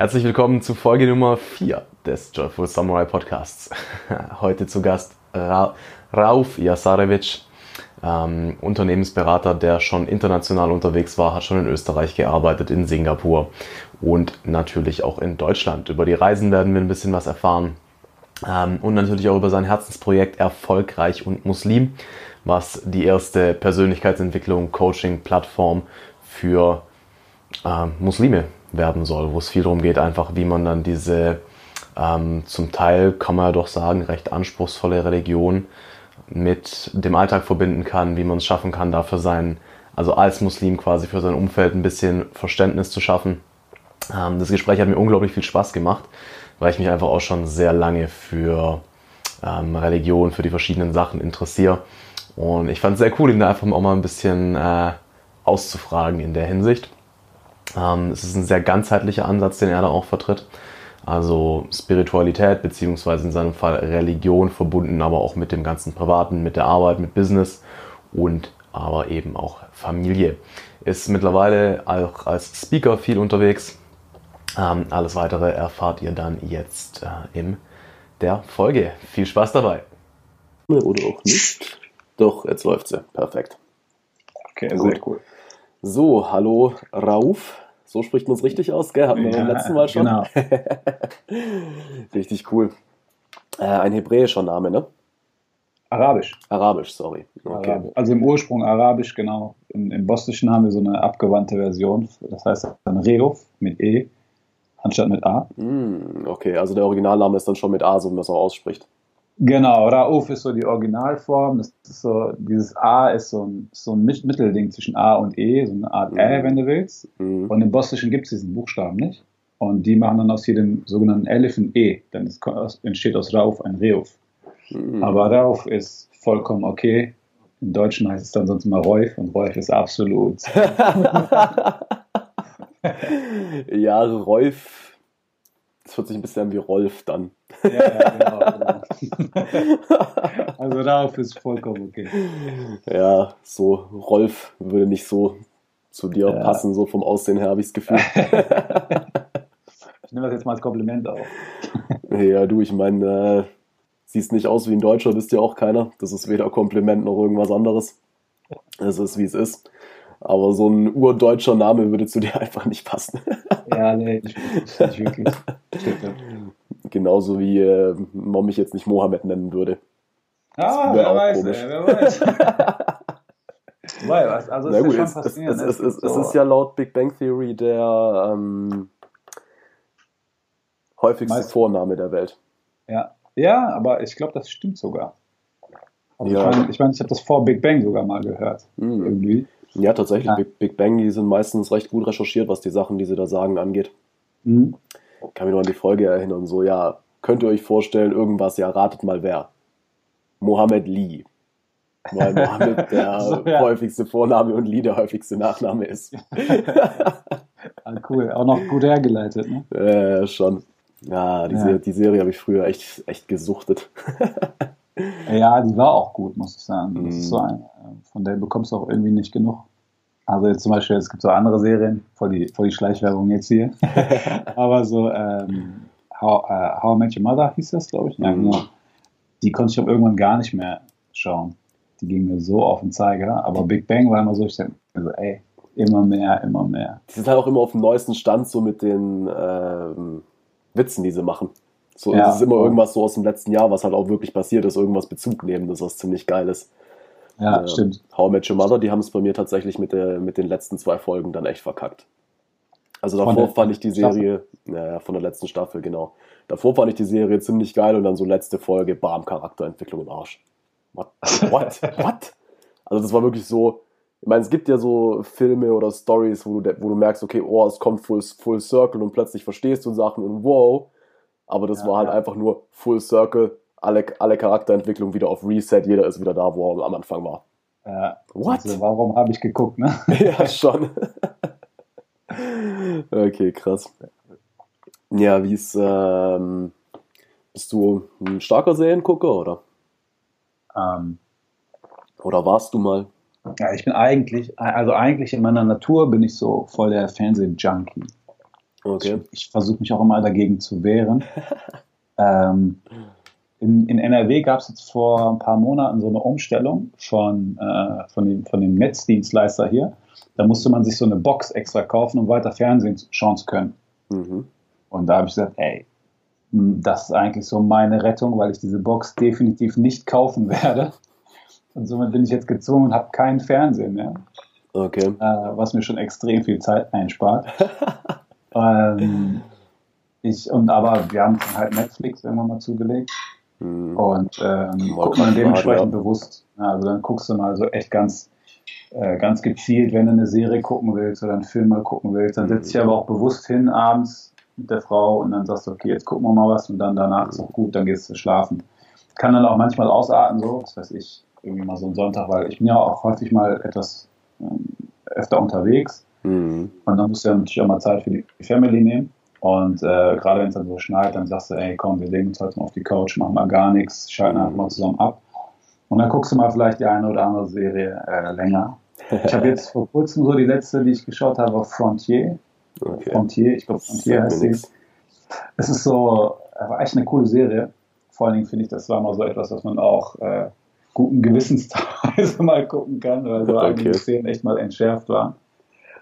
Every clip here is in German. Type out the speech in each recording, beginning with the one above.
Herzlich willkommen zu Folge Nummer 4 des Joyful Samurai Podcasts. Heute zu Gast Ra Rauf Jasarevic, ähm, Unternehmensberater, der schon international unterwegs war, hat schon in Österreich gearbeitet, in Singapur und natürlich auch in Deutschland. Über die Reisen werden wir ein bisschen was erfahren ähm, und natürlich auch über sein Herzensprojekt Erfolgreich und Muslim, was die erste Persönlichkeitsentwicklung, Coaching-Plattform für äh, Muslime werden soll, wo es viel darum geht, einfach wie man dann diese ähm, zum Teil, kann man ja doch sagen, recht anspruchsvolle Religion mit dem Alltag verbinden kann, wie man es schaffen kann, dafür sein, also als Muslim quasi für sein Umfeld ein bisschen Verständnis zu schaffen. Ähm, das Gespräch hat mir unglaublich viel Spaß gemacht, weil ich mich einfach auch schon sehr lange für ähm, Religion, für die verschiedenen Sachen interessiere. Und ich fand es sehr cool, ihn da einfach auch mal ein bisschen äh, auszufragen in der Hinsicht. Ähm, es ist ein sehr ganzheitlicher Ansatz, den er da auch vertritt. Also Spiritualität beziehungsweise in seinem Fall Religion verbunden, aber auch mit dem ganzen Privaten, mit der Arbeit, mit Business und aber eben auch Familie. Ist mittlerweile auch als Speaker viel unterwegs. Ähm, alles weitere erfahrt ihr dann jetzt äh, in der Folge. Viel Spaß dabei. Oder auch nicht. Doch, jetzt läuft sie. Perfekt. Okay, Gut. sehr cool. So, hallo Rauf. So spricht man es richtig aus, gell? Hatten wir ja, beim letzten Mal schon. Genau. richtig cool. Äh, ein hebräischer Name, ne? Arabisch. Arabisch, sorry. Okay. Arabisch. Also im Ursprung Arabisch, genau. Im, Im Bosnischen haben wir so eine abgewandte Version. Das heißt dann Reuf mit E anstatt mit A. Mm, okay, also der Originalname ist dann schon mit A, so wie man es auch ausspricht. Genau, Rauf ist so die Originalform. Das ist so, dieses A ist so ein, so ein Mittelding zwischen A und E, so eine Art mhm. Ä, wenn du willst. Mhm. Und im Bosnischen gibt es diesen Buchstaben nicht. Und die machen dann aus jedem sogenannten Elif ein E. Dann ist, entsteht aus Rauf ein Reuf. Mhm. Aber Rauf ist vollkommen okay. Im Deutschen heißt es dann sonst immer Reuf und Reuf ist absolut. ja, Reuf das hört sich ein bisschen an wie Rolf dann. Ja, ja genau. genau. also darauf ist vollkommen okay. Ja, so Rolf würde nicht so zu dir ja. passen, so vom Aussehen her habe ich das Gefühl. ich nehme das jetzt mal als Kompliment auf. ja, du, ich meine, äh, siehst nicht aus wie ein Deutscher, bist ja auch keiner. Das ist weder Kompliment noch irgendwas anderes. Es ist, wie es ist. Aber so ein urdeutscher Name würde zu dir einfach nicht passen. Ja, nee, nicht, nicht wirklich. Stimmt, ja. Genauso wie äh, man mich jetzt nicht Mohammed nennen würde. Ah, wer weiß, ey, wer weiß. Weil, was, also Na gut, ja es, es, es, es, es, so. es ist ja laut Big Bang Theory der ähm, häufigste Meist. Vorname der Welt. Ja, ja aber ich glaube, das stimmt sogar. Also ja. Ich meine, ich, mein, ich habe das vor Big Bang sogar mal gehört. Mhm. Irgendwie. Ja, tatsächlich. Ja. Big, Big, Bang, die sind meistens recht gut recherchiert, was die Sachen, die sie da sagen, angeht. Mhm. Ich kann mich noch an die Folge erinnern, so, ja, könnt ihr euch vorstellen, irgendwas, ja, ratet mal wer. Mohammed Lee. Weil Mohammed der so, ja. häufigste Vorname und Lee der häufigste Nachname ist. ah, cool, auch noch gut hergeleitet, ne? Äh, schon. Ja, die, ja. Serie, die Serie habe ich früher echt, echt gesuchtet. ja, die war auch gut, muss ich sagen. Ist so mhm. ein, von der bekommst du auch irgendwie nicht genug. Also jetzt zum Beispiel, es gibt so andere Serien, voll die, voll die Schleichwerbung jetzt hier. Aber so ähm, How, uh, How I Met Your Mother hieß das, glaube ich. Ja, mhm. genau. Die konnte ich auch irgendwann gar nicht mehr schauen. Die ging mir so auf den Zeiger. Aber Big Bang war immer so, ich denke also, ey, immer mehr, immer mehr. Die sind halt auch immer auf dem neuesten Stand so mit den ähm, Witzen, die sie machen. So, ja, es ist immer irgendwas so aus dem letzten Jahr, was halt auch wirklich passiert ist, irgendwas Bezug nehmen, das was ziemlich geil ist. Ja, äh, stimmt. How I Met Your Mother, die haben es bei mir tatsächlich mit, der, mit den letzten zwei Folgen dann echt verkackt. Also davor fand ich die Serie, naja, von der letzten Staffel, genau. Davor fand ich die Serie ziemlich geil und dann so letzte Folge, bam, Charakterentwicklung im Arsch. What? What? What? Also das war wirklich so, ich meine, es gibt ja so Filme oder Stories, wo du, wo du merkst, okay, oh, es kommt full, full Circle und plötzlich verstehst du Sachen und wow. Aber das ja, war halt ja. einfach nur Full Circle, alle, alle Charakterentwicklung wieder auf Reset, jeder ist wieder da, wo er am Anfang war. Ja, What? Also warum habe ich geguckt, ne? ja, schon. okay, krass. Ja, wie ist, ähm, bist du ein starker Seriengucker, oder? Ähm, oder warst du mal? Ja, ich bin eigentlich, also eigentlich in meiner Natur bin ich so voll der Fernseh-Junkie. Okay. Ich, ich versuche mich auch immer dagegen zu wehren. ähm, in, in, NRW gab es jetzt vor ein paar Monaten so eine Umstellung von, äh, von, dem, von dem Netzdienstleister hier. Da musste man sich so eine Box extra kaufen, um weiter Fernsehen schauen zu können. Mhm. Und da habe ich gesagt, ey, das ist eigentlich so meine Rettung, weil ich diese Box definitiv nicht kaufen werde. Und somit bin ich jetzt gezwungen und habe keinen Fernsehen mehr. Okay. Äh, was mir schon extrem viel Zeit einspart. ähm, ich, und aber wir haben halt Netflix irgendwann mal zugelegt. Mhm. Und ähm, guckt man dementsprechend ja. bewusst. Also dann guckst du mal so echt ganz, äh, ganz gezielt, wenn du eine Serie gucken willst oder einen Film mal gucken willst, dann setzt dich mhm. aber auch bewusst hin abends mit der Frau und dann sagst du, okay, jetzt gucken wir mal was und dann danach ist auch gut, dann gehst du schlafen. Kann dann auch manchmal ausarten, so, was weiß ich, irgendwie mal so ein Sonntag, weil ich bin ja auch häufig mal etwas ähm, öfter unterwegs mhm. und dann musst du ja natürlich auch mal Zeit für die Family nehmen. Und äh, gerade wenn es dann so schneit, dann sagst du, ey, komm, wir legen uns heute mal auf die Couch, machen mal gar nichts, schalten einfach mal zusammen ab. Und dann guckst du mal vielleicht die eine oder andere Serie äh, länger. Ich habe jetzt vor kurzem so die letzte, die ich geschaut habe, auf Frontier. Okay. Frontier, ich glaube Frontier heißt sie. Es ist so, war echt eine coole Serie. Vor allen Dingen finde ich, das war mal so etwas, was man auch äh, guten Gewissensweise mal gucken kann, weil so okay. einige Szenen echt mal entschärft waren.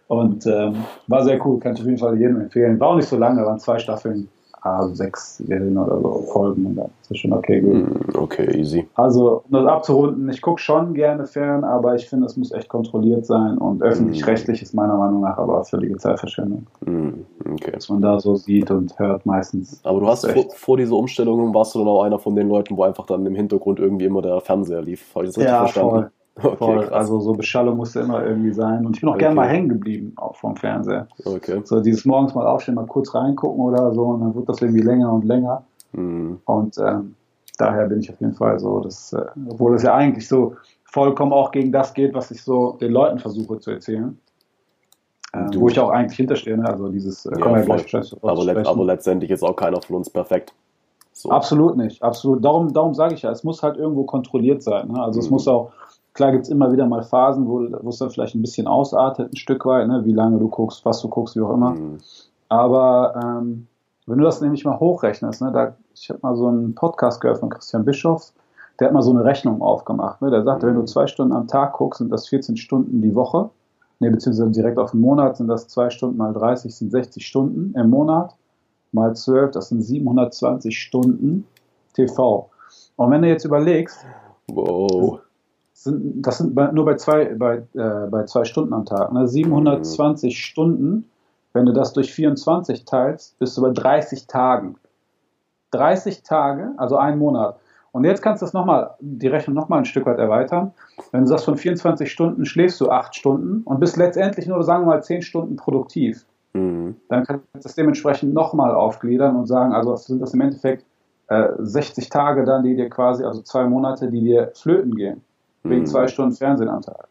Und ähm, war sehr cool, kann ich auf jeden Fall jedem empfehlen. War auch nicht so lange, waren zwei Staffeln ah, sechs Serien oder so Folgen und dann ist schon okay gut. Hm, okay, easy. Also, um das abzurunden, ich gucke schon gerne fern, aber ich finde, es muss echt kontrolliert sein und öffentlich-rechtlich ist meiner Meinung nach aber völlige Zeitverschwendung. Mm, okay. Was man da so sieht und hört meistens. Aber du hast vor, vor dieser Umstellung warst du dann auch einer von den Leuten, wo einfach dann im Hintergrund irgendwie immer der Fernseher lief. Habe ich das richtig ja, verstanden? Voll. Okay, also so Beschallung musste immer irgendwie sein. Und ich bin auch okay. gerne mal hängen geblieben, auch vom Fernseher. Okay. So dieses morgens mal aufstehen, mal kurz reingucken oder so und dann wird das irgendwie länger und länger. Mhm. Und ähm, daher bin ich auf jeden Fall so, dass, äh, obwohl es ja eigentlich so vollkommen auch gegen das geht, was ich so den Leuten versuche zu erzählen. Ähm, wo ich auch eigentlich hinterstehe, ne? also dieses äh, ja, gleich aber, let, aber letztendlich ist auch keiner von uns perfekt. So. Absolut nicht, absolut. Darum, darum sage ich ja, es muss halt irgendwo kontrolliert sein. Ne? Also mhm. es muss auch Klar gibt es immer wieder mal Phasen, wo, es dann vielleicht ein bisschen ausartet, ein Stück weit, ne? wie lange du guckst, was du guckst, wie auch immer. Mhm. Aber ähm, wenn du das nämlich mal hochrechnest, ne, da, ich habe mal so einen Podcast gehört von Christian Bischofs, der hat mal so eine Rechnung aufgemacht. Ne? Der sagte, mhm. wenn du mhm. zwei Stunden am Tag guckst, sind das 14 Stunden die Woche. Ne, beziehungsweise direkt auf den Monat sind das zwei Stunden mal 30, sind 60 Stunden im Monat. Mal 12, das sind 720 Stunden TV. Und wenn du jetzt überlegst, wow sind, das sind nur bei zwei, bei, äh, bei zwei Stunden am Tag. Ne? 720 mhm. Stunden, wenn du das durch 24 teilst, bist du bei 30 Tagen. 30 Tage, also ein Monat. Und jetzt kannst du das nochmal, die Rechnung nochmal ein Stück weit erweitern. Wenn du sagst, von 24 Stunden schläfst du 8 Stunden und bist letztendlich nur, sagen wir mal, 10 Stunden produktiv. Mhm. Dann kannst du das dementsprechend nochmal aufgliedern und sagen, also sind das im Endeffekt äh, 60 Tage dann, die dir quasi, also zwei Monate, die dir flöten gehen wegen mhm. zwei Stunden Fernsehen am Tag.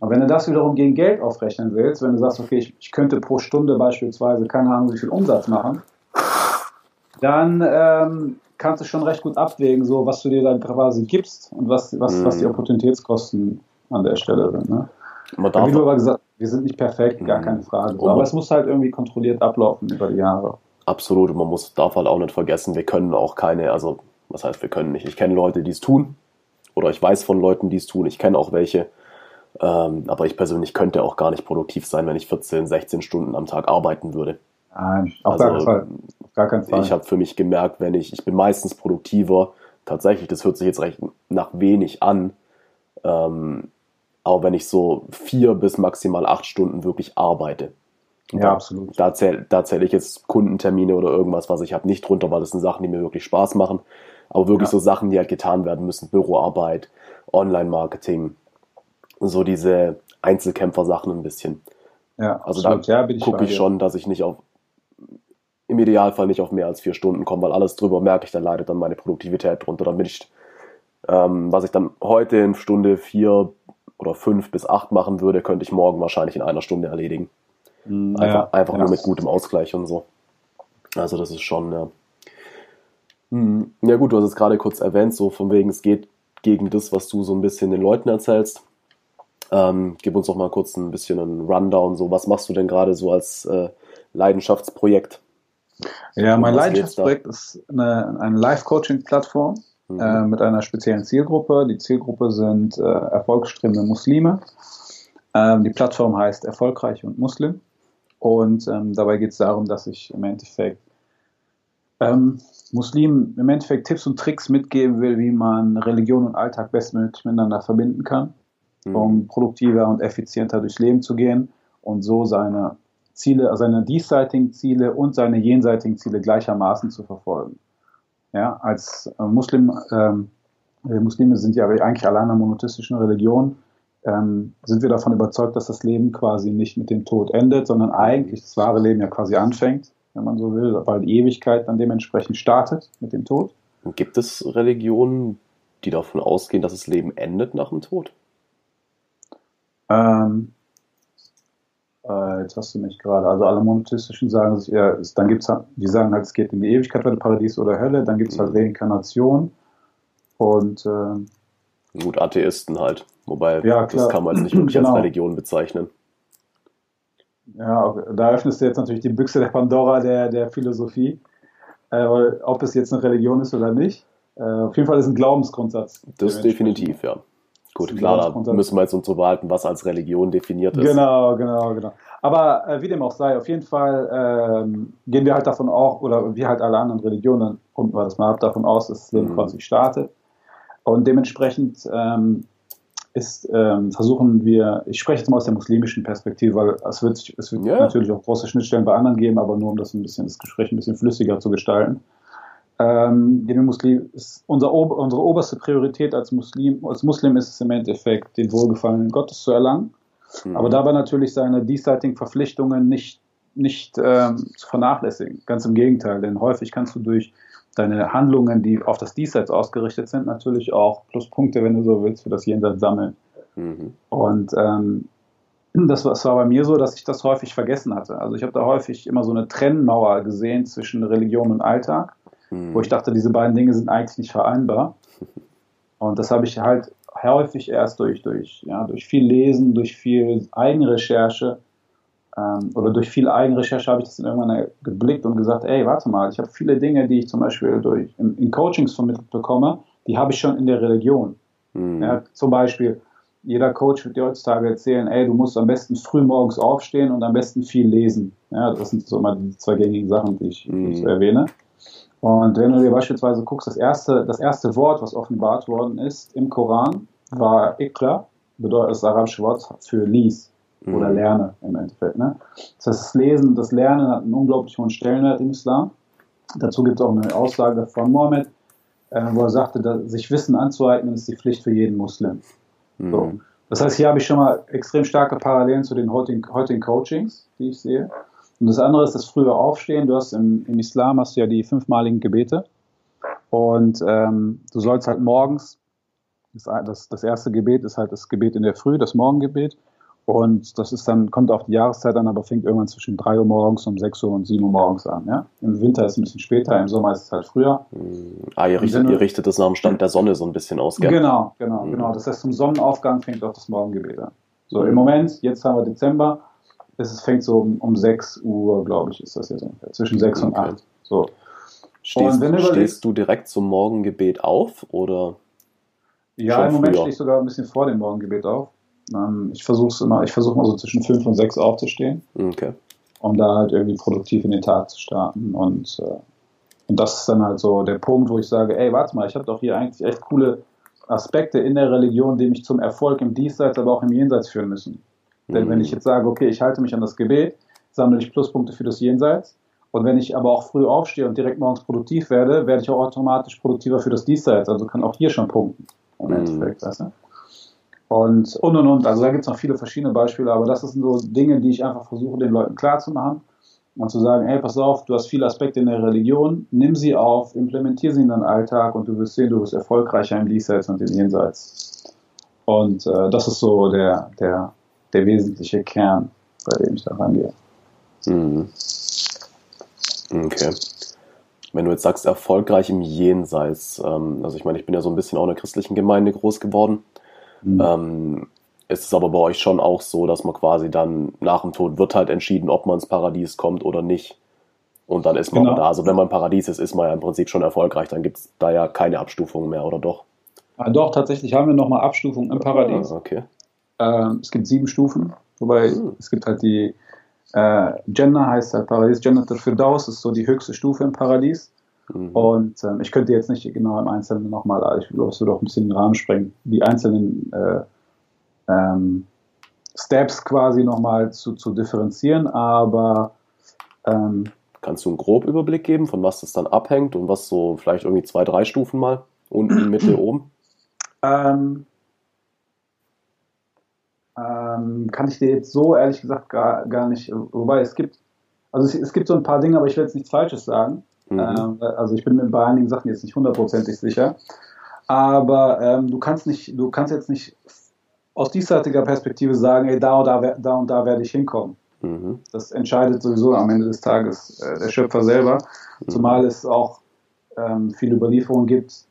Aber wenn du das wiederum gegen Geld aufrechnen willst, wenn du sagst, okay, ich, ich könnte pro Stunde beispielsweise, keine Ahnung, wie viel Umsatz machen, dann ähm, kannst du schon recht gut abwägen, so was du dir dann quasi gibst und was, was, mhm. was die mhm. Opportunitätskosten an der Stelle sind. Ne? wie du aber gesagt wir sind nicht perfekt, gar mhm. keine Frage. aber es muss halt irgendwie kontrolliert ablaufen über die Jahre. Absolut, und man muss, darf halt auch nicht vergessen, wir können auch keine, also was heißt, wir können nicht. Ich kenne Leute, die es tun, oder ich weiß von Leuten, die es tun. Ich kenne auch welche. Ähm, aber ich persönlich könnte auch gar nicht produktiv sein, wenn ich 14, 16 Stunden am Tag arbeiten würde. Nein, auf also, gar keinen Fall. Auf gar keinen Fall. Ich habe für mich gemerkt, wenn ich, ich bin meistens produktiver, tatsächlich, das hört sich jetzt recht nach wenig an, ähm, aber wenn ich so vier bis maximal acht Stunden wirklich arbeite. Ja, da, absolut. Da zähle da zähl ich jetzt Kundentermine oder irgendwas, was ich habe, nicht drunter, weil das sind Sachen, die mir wirklich Spaß machen aber wirklich ja. so Sachen, die halt getan werden müssen, Büroarbeit, Online-Marketing, so diese Einzelkämpfer-Sachen ein bisschen. Ja, also absolut. da ja, gucke ich schon, dass ich nicht auf, im Idealfall nicht auf mehr als vier Stunden komme, weil alles drüber merke ich, dann leidet dann meine Produktivität drunter. Dann bin ich, ähm, was ich dann heute in Stunde vier oder fünf bis acht machen würde, könnte ich morgen wahrscheinlich in einer Stunde erledigen. Einfach, ja, einfach ja. nur mit gutem Ausgleich und so. Also das ist schon, ja. Hm, ja gut, du hast es gerade kurz erwähnt, so von wegen, es geht gegen das, was du so ein bisschen den Leuten erzählst. Ähm, gib uns doch mal kurz ein bisschen einen Rundown. So, was machst du denn gerade so als äh, Leidenschaftsprojekt? Ja, mein Leidenschaftsprojekt ist eine, eine Live-Coaching-Plattform mhm. äh, mit einer speziellen Zielgruppe. Die Zielgruppe sind äh, erfolgsstrebende Muslime. Ähm, die Plattform heißt Erfolgreich und Muslim. Und ähm, dabei geht es darum, dass ich im Endeffekt ähm, Muslimen im Endeffekt Tipps und Tricks mitgeben will, wie man Religion und Alltag bestmöglich miteinander verbinden kann, mhm. um produktiver und effizienter durchs Leben zu gehen und so seine Ziele, seine diesseitigen Ziele und seine jenseitigen Ziele gleichermaßen zu verfolgen. Ja, als äh, Muslim, ähm, Muslime sind ja eigentlich alle einer monotheistischen Religion, ähm, sind wir davon überzeugt, dass das Leben quasi nicht mit dem Tod endet, sondern eigentlich das wahre Leben ja quasi anfängt, wenn man so will, weil die Ewigkeit dann dementsprechend startet mit dem Tod. Gibt es Religionen, die davon ausgehen, dass das Leben endet nach dem Tod? Ähm, äh, jetzt hast du mich gerade. Also alle monotheistischen sagen sich, ja, dann gibt es, halt, die sagen halt, es geht in die Ewigkeit, oder Paradies oder Hölle, dann gibt es halt mhm. Reinkarnation und äh, gut Atheisten halt, wobei ja, das kann man jetzt nicht wirklich genau. als Religion bezeichnen. Ja, da öffnest du jetzt natürlich die Büchse der Pandora der, der Philosophie, äh, ob es jetzt eine Religion ist oder nicht. Äh, auf jeden Fall ist es ein Glaubensgrundsatz. Das definitiv, ja. Gut, klar, da müssen wir jetzt uns so behalten, was als Religion definiert ist. Genau, genau, genau. Aber äh, wie dem auch sei, auf jeden Fall ähm, gehen wir halt davon auch, oder wie halt alle anderen Religionen, runden wir das mal ab, davon aus, dass das Leben mhm. quasi startet. Und dementsprechend ähm, ist, ähm, versuchen wir, ich spreche jetzt mal aus der muslimischen Perspektive, weil es wird, es wird yeah. natürlich auch große Schnittstellen bei anderen geben, aber nur um das ein bisschen, das Gespräch ein bisschen flüssiger zu gestalten ähm, den Muslim ist unser, unsere oberste Priorität als Muslim, als Muslim ist es im Endeffekt, den Wohlgefallen Gottes zu erlangen, mhm. aber dabei natürlich seine diesseitigen Verpflichtungen nicht, nicht ähm, zu vernachlässigen. Ganz im Gegenteil, denn häufig kannst du durch deine Handlungen, die auf das Diesseits ausgerichtet sind, natürlich auch Pluspunkte, wenn du so willst, für das Jenseits sammeln. Mhm. Und ähm, das war bei mir so, dass ich das häufig vergessen hatte. Also ich habe da häufig immer so eine Trennmauer gesehen zwischen Religion und Alltag mhm. wo ich dachte, diese beiden Dinge sind eigentlich nicht vereinbar. Und das habe ich halt häufig erst durch, durch, ja, durch viel Lesen, durch viel Eigenrecherche ähm, oder durch viel Eigenrecherche habe ich das dann irgendwann geblickt und gesagt, ey, warte mal, ich habe viele Dinge, die ich zum Beispiel durch, in, in Coachings vermittelt bekomme, die habe ich schon in der Religion. Mhm. Ja, zum Beispiel, jeder Coach wird dir heutzutage erzählen, ey, du musst am besten früh morgens aufstehen und am besten viel lesen. Ja, das sind so immer die zwei gängigen Sachen, die ich, die ich so mhm. erwähne. Und wenn du dir beispielsweise guckst, das erste, das erste Wort, was offenbart worden ist im Koran, war Ikra, bedeutet das arabische Wort für lies oder mhm. lerne im Endeffekt. Ne? Das heißt, das Lesen, das Lernen hat einen unglaublich hohen Stellenwert im Islam. Dazu gibt es auch eine Aussage von Mohammed, äh, wo er sagte, dass sich Wissen anzueignen ist die Pflicht für jeden Muslim. Mhm. So. Das heißt, hier habe ich schon mal extrem starke Parallelen zu den heutigen, heutigen Coachings, die ich sehe. Und das andere ist das frühe Aufstehen. Du hast im, im Islam hast du ja die fünfmaligen Gebete. Und ähm, du sollst halt morgens, das, das, das erste Gebet ist halt das Gebet in der Früh, das Morgengebet. Und das ist dann, kommt auf die Jahreszeit an, aber fängt irgendwann zwischen 3 Uhr morgens, um 6 Uhr und 7 Uhr morgens an. Ja? Im Winter ist es ein bisschen später, im Sommer ist es halt früher. Ah, ihr richtet, ihr richtet das nach dem Stand der Sonne so ein bisschen aus, gell? Genau, genau, mhm. genau. Das heißt, zum Sonnenaufgang fängt auch das Morgengebet an. So, im Moment, jetzt haben wir Dezember, es fängt so um, um 6 Uhr, glaube ich, ist das jetzt ungefähr. Zwischen 6 okay. und 8. So. Stehst, du, stehst du direkt zum Morgengebet auf oder? Ja, im Moment stehe ich sogar ein bisschen vor dem Morgengebet auf. Ähm, ich versuche immer, ich versuche mal so zwischen 5 und 6 aufzustehen. Okay. Um da halt irgendwie produktiv in den Tag zu starten. Und, äh, und das ist dann halt so der Punkt, wo ich sage, ey, warte mal, ich habe doch hier eigentlich echt coole Aspekte in der Religion, die mich zum Erfolg im Diesseits, aber auch im Jenseits führen müssen. Denn wenn ich jetzt sage, okay, ich halte mich an das Gebet, sammle ich Pluspunkte für das Jenseits. Und wenn ich aber auch früh aufstehe und direkt morgens produktiv werde, werde ich auch automatisch produktiver für das Diesseits. Also kann auch hier schon punkten. Im mhm. Endeffekt, weißt du? Und, und, und, und. Also da gibt es noch viele verschiedene Beispiele, aber das sind so Dinge, die ich einfach versuche, den Leuten klarzumachen und zu sagen, hey, pass auf, du hast viele Aspekte in der Religion, nimm sie auf, implementiere sie in deinen Alltag und du wirst sehen, du wirst erfolgreicher im Diesseits und im Jenseits. Und äh, das ist so der, der, der wesentliche Kern, bei dem ich da rangehe. Mhm. Okay. Wenn du jetzt sagst, erfolgreich im Jenseits, ähm, also ich meine, ich bin ja so ein bisschen auch in der christlichen Gemeinde groß geworden. Mhm. Ähm, ist es aber bei euch schon auch so, dass man quasi dann nach dem Tod wird halt entschieden, ob man ins Paradies kommt oder nicht. Und dann ist man genau. da. Also wenn man im Paradies ist, ist man ja im Prinzip schon erfolgreich. Dann gibt es da ja keine Abstufungen mehr, oder doch? Ah, doch, tatsächlich haben wir nochmal Abstufungen im Paradies. Ah, okay. Ähm, es gibt sieben Stufen, wobei hm. es gibt halt die äh, Jannah heißt halt Paradies, Jannah Firdaus ist so die höchste Stufe im Paradies. Mhm. Und ähm, ich könnte jetzt nicht genau im Einzelnen nochmal, ich glaube, es würde auch ein bisschen den Rahmen sprengen, die einzelnen äh, ähm, Steps quasi nochmal zu, zu differenzieren, aber ähm, Kannst du einen groben Überblick geben, von was das dann abhängt und was so vielleicht irgendwie zwei, drei Stufen mal? Unten, Mitte, oben? Ähm, ähm, kann ich dir jetzt so ehrlich gesagt gar, gar nicht, wobei es gibt, also es, es gibt so ein paar Dinge, aber ich will jetzt nichts Falsches sagen. Mhm. Ähm, also ich bin mir bei einigen Sachen jetzt nicht hundertprozentig sicher. Aber ähm, du kannst nicht, du kannst jetzt nicht aus diesseitiger Perspektive sagen, ey, da und da, da und da werde ich hinkommen. Mhm. Das entscheidet sowieso am Ende des Tages äh, der Schöpfer selber. Mhm. Zumal es auch ähm, viele Überlieferungen gibt,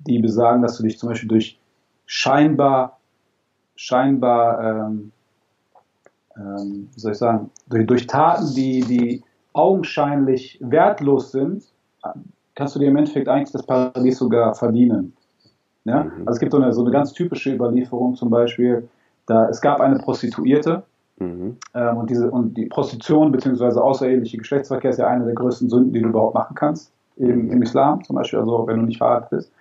die besagen, dass du dich zum Beispiel durch scheinbar, scheinbar, ähm, ähm, wie soll ich sagen, durch, durch Taten, die, die augenscheinlich wertlos sind, kannst du dir im Endeffekt eigentlich das Paradies sogar verdienen. Ja? Mhm. Also es gibt so eine, so eine ganz typische Überlieferung zum Beispiel, da es gab eine Prostituierte mhm. ähm, und, diese, und die Prostitution bzw. außereheliche Geschlechtsverkehr ist ja eine der größten Sünden, die du überhaupt machen kannst im, im Islam zum Beispiel, also wenn du nicht verheiratet bist.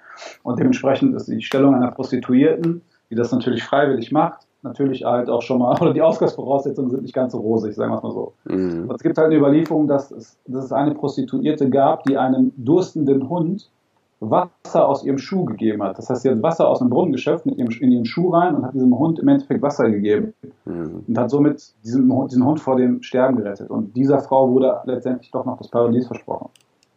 Und dementsprechend ist die Stellung einer Prostituierten, die das natürlich freiwillig macht, natürlich halt auch schon mal, oder die Ausgangsvoraussetzungen sind nicht ganz so rosig, sagen wir es mal so. Mhm. Es gibt halt eine Überlieferung, dass es, dass es eine Prostituierte gab, die einem durstenden Hund Wasser aus ihrem Schuh gegeben hat. Das heißt, sie hat Wasser aus einem Brunnen geschöpft mit ihrem, in ihren Schuh rein und hat diesem Hund im Endeffekt Wasser gegeben mhm. und hat somit diesen, diesen Hund vor dem Sterben gerettet. Und dieser Frau wurde letztendlich doch noch das Paradies versprochen.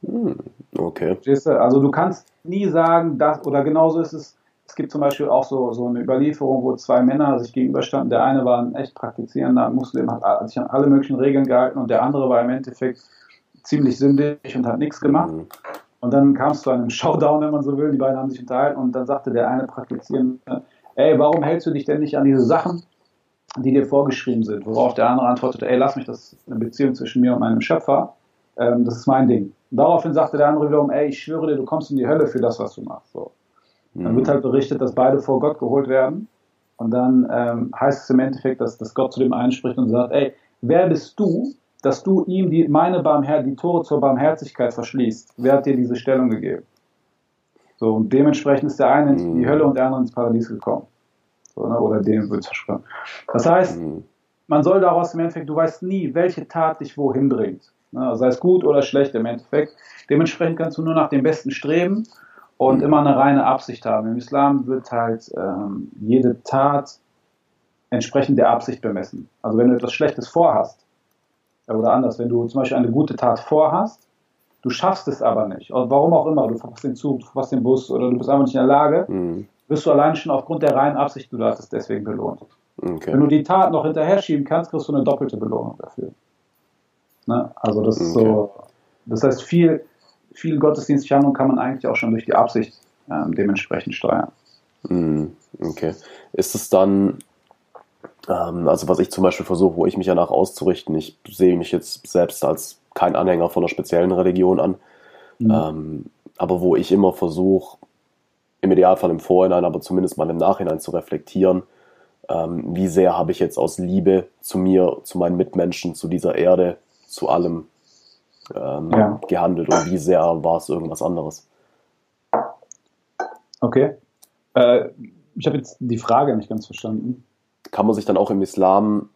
Mhm. Okay. Also du kannst nie sagen, dass, oder genauso ist es, es gibt zum Beispiel auch so, so eine Überlieferung, wo zwei Männer sich gegenüberstanden. Der eine war ein echt praktizierender Muslim, hat sich an alle möglichen Regeln gehalten und der andere war im Endeffekt ziemlich sündig und hat nichts gemacht. Mhm. Und dann kam es zu einem Showdown, wenn man so will. Die beiden haben sich unterhalten und dann sagte der eine Praktizierende, ey, warum hältst du dich denn nicht an diese Sachen, die dir vorgeschrieben sind? Worauf der andere antwortete, ey, lass mich, das ist eine Beziehung zwischen mir und meinem Schöpfer. Ähm, das ist mein Ding. Und daraufhin sagte der andere wiederum, ey, ich schwöre dir, du kommst in die Hölle für das, was du machst. So. Dann wird halt berichtet, dass beide vor Gott geholt werden. Und dann ähm, heißt es im Endeffekt, dass, dass Gott zu dem einen spricht und sagt, ey, wer bist du, dass du ihm die, meine Barmher die Tore zur Barmherzigkeit verschließt. Wer hat dir diese Stellung gegeben? So, und dementsprechend ist der eine in die mhm. Hölle und der andere ins Paradies gekommen. So, ne? Oder dem wird es versprochen. Das heißt, mhm. man soll daraus im Endeffekt, du weißt nie, welche Tat dich wohin bringt. Ne? Sei es gut oder schlecht im Endeffekt. Dementsprechend kannst du nur nach dem Besten streben und immer eine reine Absicht haben. Im Islam wird halt ähm, jede Tat entsprechend der Absicht bemessen. Also wenn du etwas Schlechtes vorhast, oder anders, wenn du zum Beispiel eine gute Tat vorhast, du schaffst es aber nicht, warum auch immer, du verpasst den Zug, du verpasst den Bus oder du bist einfach nicht in der Lage, mhm. wirst du allein schon aufgrund der reinen Absicht, du hattest deswegen belohnt. Okay. Wenn du die Tat noch hinterher schieben kannst, kriegst du eine doppelte Belohnung dafür. Ne? Also das ist so, das heißt, viel, viel gottesdienstliche Handlung kann man eigentlich auch schon durch die Absicht ähm, dementsprechend steuern. Mhm. Okay. Ist es dann ähm, also was ich zum Beispiel versuche, wo ich mich danach auszurichten, ich sehe mich jetzt selbst als kein Anhänger von einer speziellen Religion an, mhm. ähm, aber wo ich immer versuche, im Idealfall im Vorhinein, aber zumindest mal im Nachhinein zu reflektieren, ähm, wie sehr habe ich jetzt aus Liebe zu mir, zu meinen Mitmenschen, zu dieser Erde, zu allem ähm, ja. gehandelt und wie sehr war es irgendwas anderes. Okay. Äh, ich habe jetzt die Frage nicht ganz verstanden kann man sich dann auch im Islam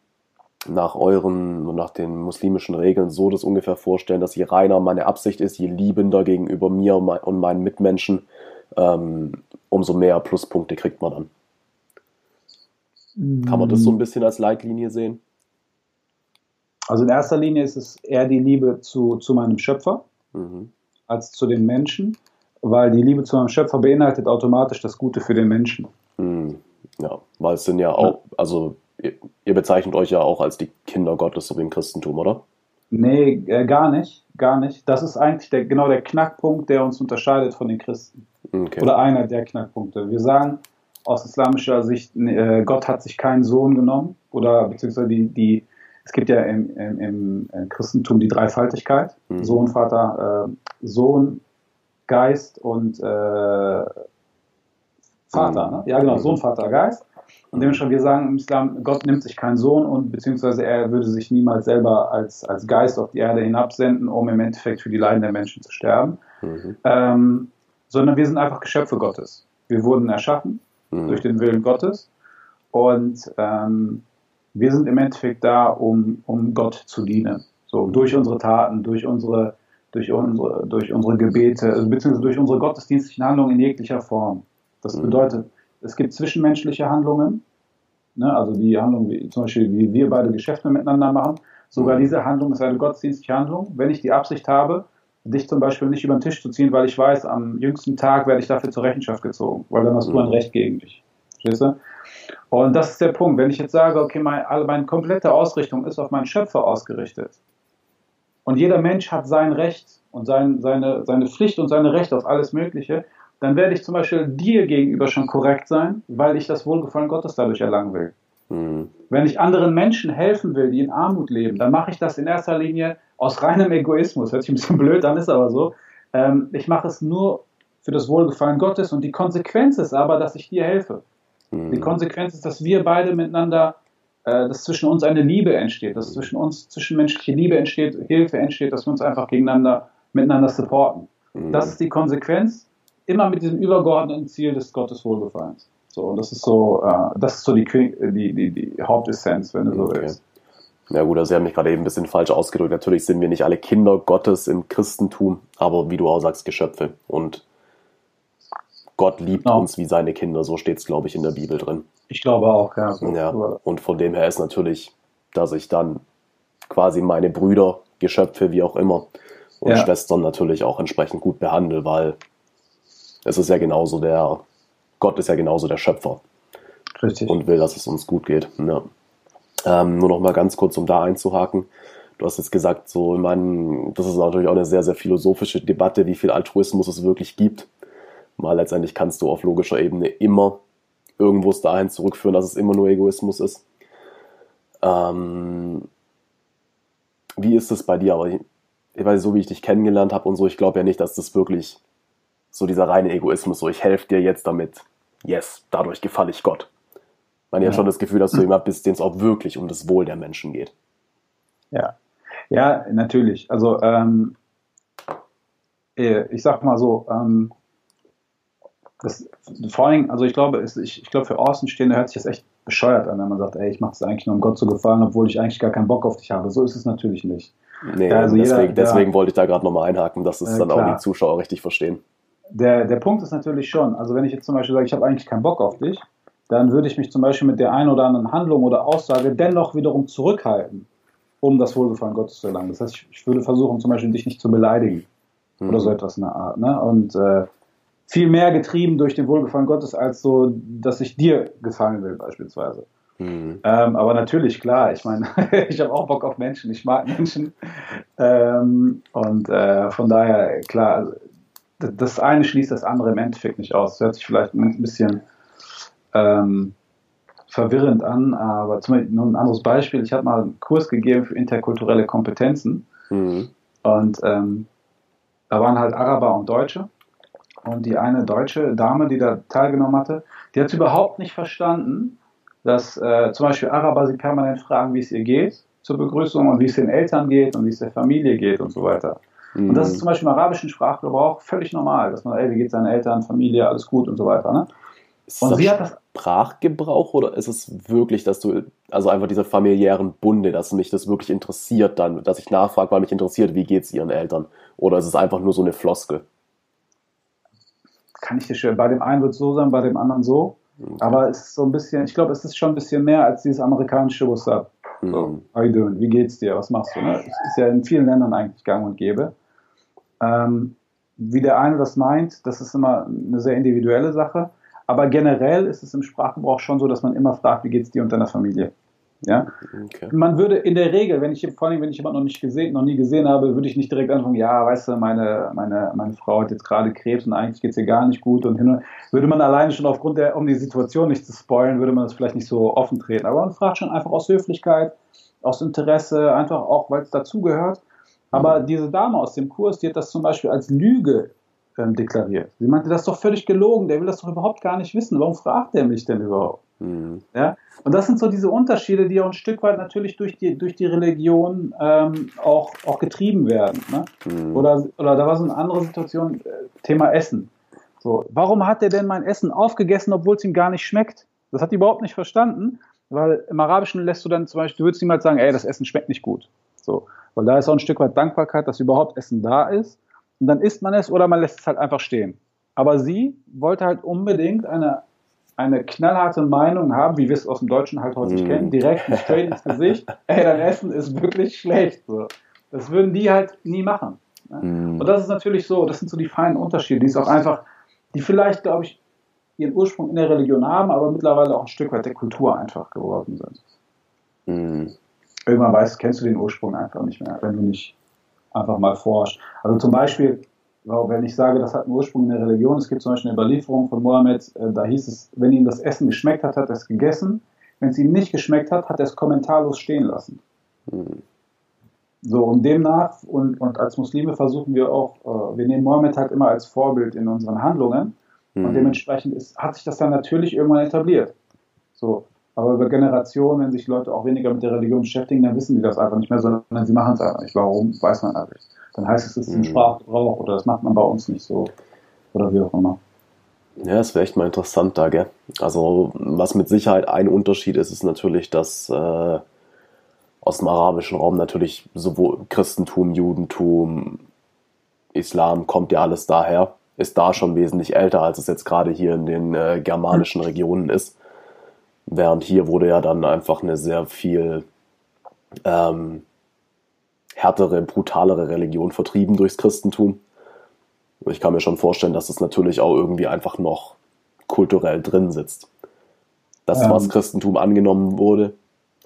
nach euren und nach den muslimischen Regeln so das ungefähr vorstellen, dass je reiner meine Absicht ist, je liebender gegenüber mir und meinen Mitmenschen, ähm, umso mehr Pluspunkte kriegt man dann. Kann man das so ein bisschen als Leitlinie sehen? Also in erster Linie ist es eher die Liebe zu, zu meinem Schöpfer mhm. als zu den Menschen, weil die Liebe zu meinem Schöpfer beinhaltet automatisch das Gute für den Menschen. Mhm. Ja, weil es sind ja auch, also ihr, ihr, bezeichnet euch ja auch als die Kinder Gottes, so wie im Christentum, oder? Nee, äh, gar nicht, gar nicht. Das ist eigentlich der, genau der Knackpunkt, der uns unterscheidet von den Christen. Okay. Oder einer der Knackpunkte. Wir sagen, aus islamischer Sicht, äh, Gott hat sich keinen Sohn genommen oder beziehungsweise die, die es gibt ja im, im, im Christentum die Dreifaltigkeit, mhm. Sohn, Vater, äh, Sohn, Geist und äh, Vater. Ne? Ja, genau, mhm. Sohn, Vater, Geist. Und dementsprechend, wir sagen im Islam, Gott nimmt sich keinen Sohn und beziehungsweise er würde sich niemals selber als, als Geist auf die Erde hinabsenden, um im Endeffekt für die Leiden der Menschen zu sterben. Mhm. Ähm, sondern wir sind einfach Geschöpfe Gottes. Wir wurden erschaffen mhm. durch den Willen Gottes und ähm, wir sind im Endeffekt da, um, um Gott zu dienen. So durch unsere Taten, durch unsere, durch unsere, durch unsere Gebete, also beziehungsweise durch unsere gottesdienstlichen Handlungen in jeglicher Form. Das mhm. bedeutet, es gibt zwischenmenschliche Handlungen, ne, also die Handlung, wie, zum Beispiel, wie wir beide Geschäfte miteinander machen. Sogar mhm. diese Handlung ist eine gottesdienstliche Handlung. Wenn ich die Absicht habe, dich zum Beispiel nicht über den Tisch zu ziehen, weil ich weiß, am jüngsten Tag werde ich dafür zur Rechenschaft gezogen, weil dann hast mhm. du ein Recht gegen mich. Verstehst du? Und das ist der Punkt. Wenn ich jetzt sage, okay, mein, also meine komplette Ausrichtung ist auf meinen Schöpfer ausgerichtet und jeder Mensch hat sein Recht und sein, seine, seine Pflicht und seine Rechte auf alles Mögliche, dann werde ich zum Beispiel dir gegenüber schon korrekt sein, weil ich das Wohlgefallen Gottes dadurch erlangen will. Mhm. Wenn ich anderen Menschen helfen will, die in Armut leben, dann mache ich das in erster Linie aus reinem Egoismus. Hört sich ein bisschen blöd an, ist aber so. Ähm, ich mache es nur für das Wohlgefallen Gottes und die Konsequenz ist aber, dass ich dir helfe. Mhm. Die Konsequenz ist, dass wir beide miteinander, äh, dass zwischen uns eine Liebe entsteht, dass zwischen uns zwischenmenschliche Liebe entsteht, Hilfe entsteht, dass wir uns einfach gegeneinander, miteinander supporten. Mhm. Das ist die Konsequenz, immer mit diesem übergeordneten Ziel des Gottes Wohlgefallens. So, und das ist so, äh, das ist so die, die, die, die Hauptessenz, wenn du so willst. Ja gut, also Sie haben mich gerade eben ein bisschen falsch ausgedrückt. Natürlich sind wir nicht alle Kinder Gottes im Christentum, aber wie du auch sagst, Geschöpfe. Und Gott liebt genau. uns wie seine Kinder, so steht es, glaube ich, in der Bibel drin. Ich glaube auch, ja. So. ja. Und von dem her ist natürlich, dass ich dann quasi meine Brüder, Geschöpfe, wie auch immer, und ja. Schwestern natürlich auch entsprechend gut behandle, weil es ist ja genauso der, Gott ist ja genauso der Schöpfer. Richtig. Und will, dass es uns gut geht. Ja. Ähm, nur noch mal ganz kurz, um da einzuhaken. Du hast jetzt gesagt, so, ich meine, das ist natürlich auch eine sehr, sehr philosophische Debatte, wie viel Altruismus es wirklich gibt. Mal letztendlich kannst du auf logischer Ebene immer irgendwo es dahin zurückführen, dass es immer nur Egoismus ist. Ähm, wie ist es bei dir? Aber ich, ich weiß, so wie ich dich kennengelernt habe und so, ich glaube ja nicht, dass das wirklich so dieser reine Egoismus, so ich helfe dir jetzt damit, yes, dadurch gefalle ich Gott. Man ja. hat schon das Gefühl, dass du jemand bist, dem es auch wirklich um das Wohl der Menschen geht. Ja, ja, natürlich. Also ähm, äh, ich sag mal so, ähm, das, vor allen Dingen, also ich glaube, es, ich, ich glaube für Außenstehende hört sich das echt bescheuert an, wenn man sagt, ey, ich mache es eigentlich nur um Gott zu gefallen, obwohl ich eigentlich gar keinen Bock auf dich habe. So ist es natürlich nicht. Nee, also deswegen, jeder, deswegen wollte ich da gerade nochmal einhaken, dass es äh, dann klar. auch die Zuschauer richtig verstehen. Der, der Punkt ist natürlich schon, also wenn ich jetzt zum Beispiel sage, ich habe eigentlich keinen Bock auf dich, dann würde ich mich zum Beispiel mit der einen oder anderen Handlung oder Aussage dennoch wiederum zurückhalten, um das Wohlgefallen Gottes zu erlangen. Das heißt, ich, ich würde versuchen, zum Beispiel dich nicht zu beleidigen mhm. oder so etwas in der Art. Ne? Und äh, viel mehr getrieben durch den Wohlgefallen Gottes, als so, dass ich dir gefallen will, beispielsweise. Mhm. Ähm, aber natürlich, klar, ich meine, ich habe auch Bock auf Menschen, ich mag Menschen. Ähm, und äh, von daher, klar, also, das eine schließt das andere im Endeffekt nicht aus. Das hört sich vielleicht ein bisschen ähm, verwirrend an, aber zum Beispiel nur ein anderes Beispiel. Ich habe mal einen Kurs gegeben für interkulturelle Kompetenzen mhm. und ähm, da waren halt Araber und Deutsche und die eine deutsche Dame, die da teilgenommen hatte, die hat überhaupt nicht verstanden, dass äh, zum Beispiel Araber sie permanent fragen, wie es ihr geht zur Begrüßung und wie es den Eltern geht und wie es der Familie geht und so weiter. Mhm. Und das ist zum Beispiel im arabischen Sprachgebrauch völlig normal, dass man, ey, wie geht seinen Eltern, Familie, alles gut und so weiter. Ne? Ist und sie hat das Sprachgebrauch oder ist es wirklich, dass du, also einfach diese familiären Bunde, dass mich das wirklich interessiert dann, dass ich nachfrage, weil mich interessiert, wie geht es ihren Eltern? Oder ist es einfach nur so eine Floskel? Kann ich dir schwer. Bei dem einen wird es so sein, bei dem anderen so. Okay. Aber es ist so ein bisschen, ich glaube, es ist schon ein bisschen mehr als dieses amerikanische What's up? Mhm. So, how you doing? Wie geht's dir? Was machst du? Ne? Es ist ja in vielen Ländern eigentlich gang und gäbe. Ähm, wie der eine das meint, das ist immer eine sehr individuelle Sache. Aber generell ist es im Sprachgebrauch schon so, dass man immer fragt, wie geht's dir und deiner Familie? Ja? Okay. Man würde in der Regel, wenn ich vor allem, wenn ich jemanden noch nicht gesehen, noch nie gesehen habe, würde ich nicht direkt anfangen, ja, weißt du, meine, meine, meine Frau hat jetzt gerade Krebs und eigentlich geht es ihr gar nicht gut und hin würde man alleine schon aufgrund der, um die Situation nicht zu spoilen, würde man das vielleicht nicht so offen treten. Aber man fragt schon einfach aus Höflichkeit, aus Interesse, einfach auch, weil es dazugehört. Aber mhm. diese Dame aus dem Kurs, die hat das zum Beispiel als Lüge ähm, deklariert. Sie meinte, das ist doch völlig gelogen, der will das doch überhaupt gar nicht wissen. Warum fragt er mich denn überhaupt? Mhm. Ja? Und das sind so diese Unterschiede, die auch ein Stück weit natürlich durch die, durch die Religion ähm, auch, auch getrieben werden. Ne? Mhm. Oder, oder da war so eine andere Situation, äh, Thema Essen. So, warum hat er denn mein Essen aufgegessen, obwohl es ihm gar nicht schmeckt? Das hat die überhaupt nicht verstanden, weil im Arabischen lässt du dann zum Beispiel, du würdest niemals sagen, ey, das Essen schmeckt nicht gut. So, weil da ist auch ein Stück weit Dankbarkeit, dass überhaupt Essen da ist. Und dann isst man es oder man lässt es halt einfach stehen. Aber sie wollte halt unbedingt eine eine knallharte Meinung haben, wie wir es aus dem Deutschen halt häufig mm. kennen, direkt und straight ins Gesicht, ey, dein Essen ist wirklich schlecht. So. Das würden die halt nie machen. Ne? Mm. Und das ist natürlich so, das sind so die feinen Unterschiede, die es auch einfach, die vielleicht, glaube ich, ihren Ursprung in der Religion haben, aber mittlerweile auch ein Stück weit der Kultur einfach geworden sind. Mm. Irgendwann weißt, kennst du den Ursprung einfach nicht mehr, wenn du nicht einfach mal forschst. Also zum Beispiel, wenn ich sage, das hat einen Ursprung in der Religion, es gibt zum Beispiel eine Überlieferung von Mohammed, äh, da hieß es, wenn ihm das Essen geschmeckt hat, hat er es gegessen. Wenn es ihm nicht geschmeckt hat, hat er es kommentarlos stehen lassen. Mhm. So, und demnach, und, und als Muslime versuchen wir auch, äh, wir nehmen Mohammed halt immer als Vorbild in unseren Handlungen. Mhm. Und dementsprechend ist, hat sich das dann natürlich irgendwann etabliert. So, aber über Generationen, wenn sich Leute auch weniger mit der Religion beschäftigen, dann wissen die das einfach nicht mehr, sondern sie machen es einfach nicht. Warum, weiß man einfach nicht dann heißt es, es ist ein mhm. Sprachgebrauch oder das macht man bei uns nicht so oder wie auch immer. Ja, das wäre echt mal interessant da, gell? Also, was mit Sicherheit ein Unterschied ist, ist natürlich, dass äh, aus dem arabischen Raum natürlich sowohl Christentum, Judentum, Islam kommt ja alles daher, ist da schon wesentlich älter, als es jetzt gerade hier in den äh, germanischen Regionen ist. Während hier wurde ja dann einfach eine sehr viel ähm, härtere, brutalere Religion vertrieben durchs Christentum. Ich kann mir schon vorstellen, dass es natürlich auch irgendwie einfach noch kulturell drin sitzt. Dass ähm. das Christentum angenommen wurde,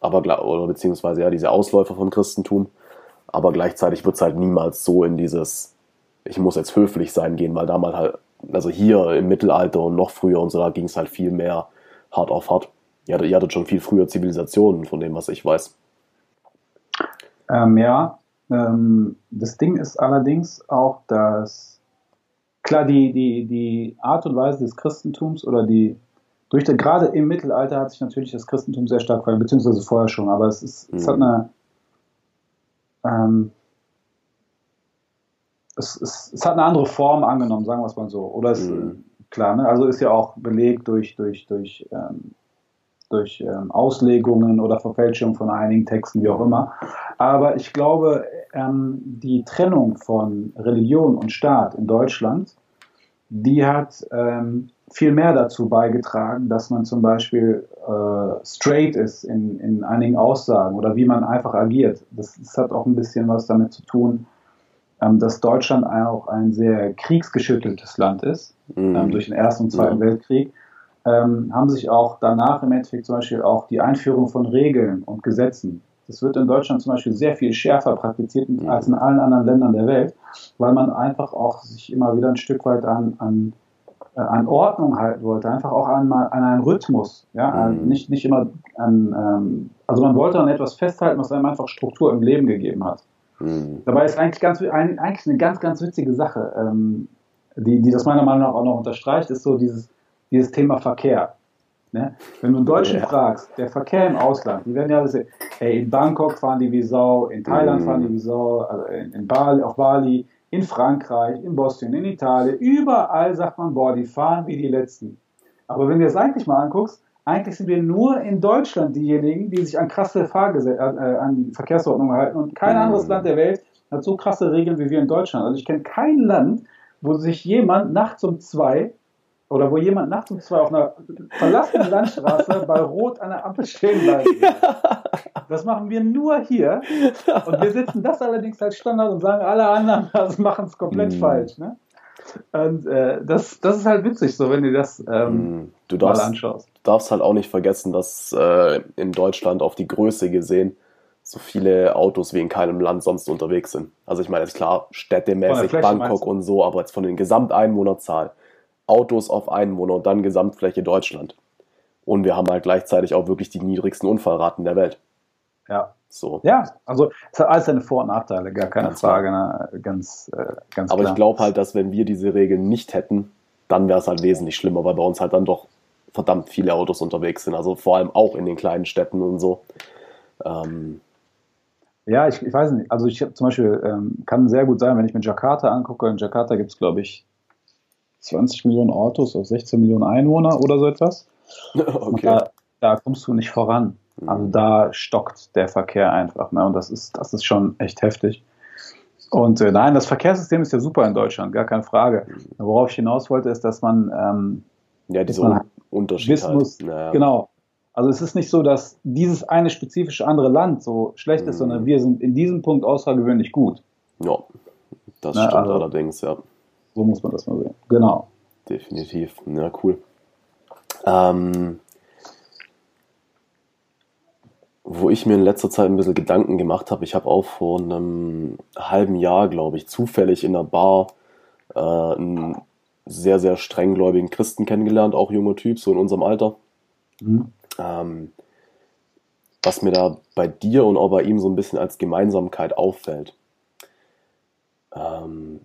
aber oder beziehungsweise ja diese Ausläufer vom Christentum, aber gleichzeitig wird es halt niemals so in dieses, ich muss jetzt höflich sein gehen, weil damals halt, also hier im Mittelalter und noch früher und so, da ging es halt viel mehr hart auf hart. Ihr hattet, ihr hattet schon viel früher Zivilisationen, von dem, was ich weiß. Ähm, ja, ähm, das Ding ist allerdings auch, dass klar die, die, die Art und Weise des Christentums oder die durch der, gerade im Mittelalter hat sich natürlich das Christentum sehr stark verändert, beziehungsweise vorher schon, aber es ist, mhm. es hat mhm. eine ähm, es, es, es, hat eine andere Form angenommen, sagen wir es mal so. Oder es, mhm. klar, ne? also ist ja auch belegt durch, durch, durch ähm, durch ähm, Auslegungen oder Verfälschung von einigen Texten, wie auch immer. Aber ich glaube, ähm, die Trennung von Religion und Staat in Deutschland, die hat ähm, viel mehr dazu beigetragen, dass man zum Beispiel äh, straight ist in, in einigen Aussagen oder wie man einfach agiert. Das, das hat auch ein bisschen was damit zu tun, ähm, dass Deutschland auch ein sehr kriegsgeschütteltes Land ist, mhm. ähm, durch den Ersten und Zweiten ja. Weltkrieg ähm, haben sich auch danach im Endeffekt zum Beispiel auch die Einführung von Regeln und Gesetzen. Das wird in Deutschland zum Beispiel sehr viel schärfer praktiziert mhm. als in allen anderen Ländern der Welt, weil man einfach auch sich immer wieder ein Stück weit an, an, äh, an Ordnung halten wollte, einfach auch an, an einen Rhythmus, ja, an, mhm. nicht, nicht immer an, ähm, also man wollte an etwas festhalten, was einem einfach Struktur im Leben gegeben hat. Mhm. Dabei ist eigentlich ganz, eigentlich eine ganz, ganz witzige Sache, ähm, die, die das meiner Meinung nach auch noch unterstreicht, ist so dieses, dieses Thema Verkehr. Ne? Wenn du einen Deutschen ja. fragst, der Verkehr im Ausland, die werden ja alle sagen, hey, in Bangkok fahren die wie Sau, in Thailand mm. fahren die wie Sau, also in, Bali, auf Bali, in Frankreich, in Bosnien, in Italien, überall sagt man, boah, die fahren wie die Letzten. Aber wenn du das eigentlich mal anguckst, eigentlich sind wir nur in Deutschland diejenigen, die sich an krasse Fahrgese äh, an Verkehrsordnungen halten und kein mm. anderes Land der Welt hat so krasse Regeln wie wir in Deutschland. Also ich kenne kein Land, wo sich jemand nachts um zwei oder wo jemand nachts um zwei auf einer verlassenen Landstraße bei Rot an der Ampel stehen bleibt. Ja. Das machen wir nur hier. Und wir setzen das allerdings als Standard und sagen, alle anderen machen es komplett mhm. falsch. Ne? Und äh, das, das ist halt witzig, so wenn du das ähm, Mm, Du darfst, mal anschaust. du darfst halt auch nicht vergessen, dass äh, in Deutschland auf die Größe gesehen so viele Autos wie in keinem Land sonst unterwegs sind. Also ich meine, ist klar, städtemäßig Bangkok und so, aber jetzt von den Gesamteinwohnerzahl, Autos auf Einwohner und dann Gesamtfläche Deutschland. Und wir haben halt gleichzeitig auch wirklich die niedrigsten Unfallraten der Welt. Ja. So. ja, also es hat alles seine Vor- und Nachteile, gar keine Ganz Frage, ne? ganz, äh, ganz Aber klar. ich glaube halt, dass wenn wir diese Regeln nicht hätten, dann wäre es halt wesentlich schlimmer, weil bei uns halt dann doch verdammt viele Autos unterwegs sind. Also vor allem auch in den kleinen Städten und so. Ähm, Ja, ich, ich weiß nicht. Also ich habe zum Beispiel, ähm, kann sehr gut sein, wenn ich mir Jakarta angucke, in Jakarta gibt es, glaube ich, 20 Millionen Autos auf 16 Millionen Einwohner oder so etwas. Okay. da, da kommst du nicht voran. Also Mhm. da stockt der Verkehr einfach. Ne? Und das ist, das ist schon echt heftig. Und äh, nein, das Verkehrssystem ist ja super in Deutschland, gar keine Frage. Worauf ich hinaus wollte, ist, dass man ähm, Ja, dieser dass man Un- Unterschied wissen halt. muss, Naja. Genau. Also es ist nicht so, dass dieses eine spezifische andere Land so schlecht ist, Mhm. sondern wir sind in diesem Punkt außergewöhnlich gut. Ja, das Na, stimmt also- allerdings, ja. So muss man das mal sehen. Genau. Definitiv. Ja, cool. Ähm, wo ich mir in letzter Zeit ein bisschen Gedanken gemacht habe, ich habe auch vor einem halben Jahr, glaube ich, zufällig in einer Bar äh, einen sehr, sehr strenggläubigen Christen kennengelernt, auch junger Typ, so in unserem Alter. Mhm. Ähm, was mir da bei dir und auch bei ihm so ein bisschen als Gemeinsamkeit auffällt. Ähm,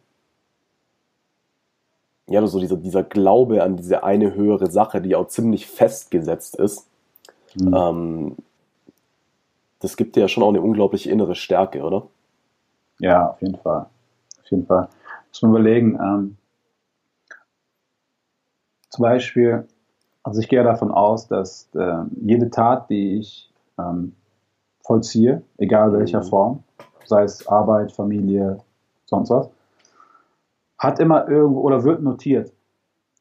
ja, so dieser, dieser Glaube an diese eine höhere Sache, die auch ziemlich festgesetzt ist, Mhm. ähm, das gibt dir ja schon auch eine unglaubliche innere Stärke, oder? Ja, auf jeden Fall. Auf jeden Fall. Muss man überlegen. Ähm, zum Beispiel, also ich gehe davon aus, dass ähm, jede Tat, die ich ähm, vollziehe, egal welcher Mhm. Form, sei es Arbeit, Familie, sonst was, hat immer irgendwo oder wird notiert.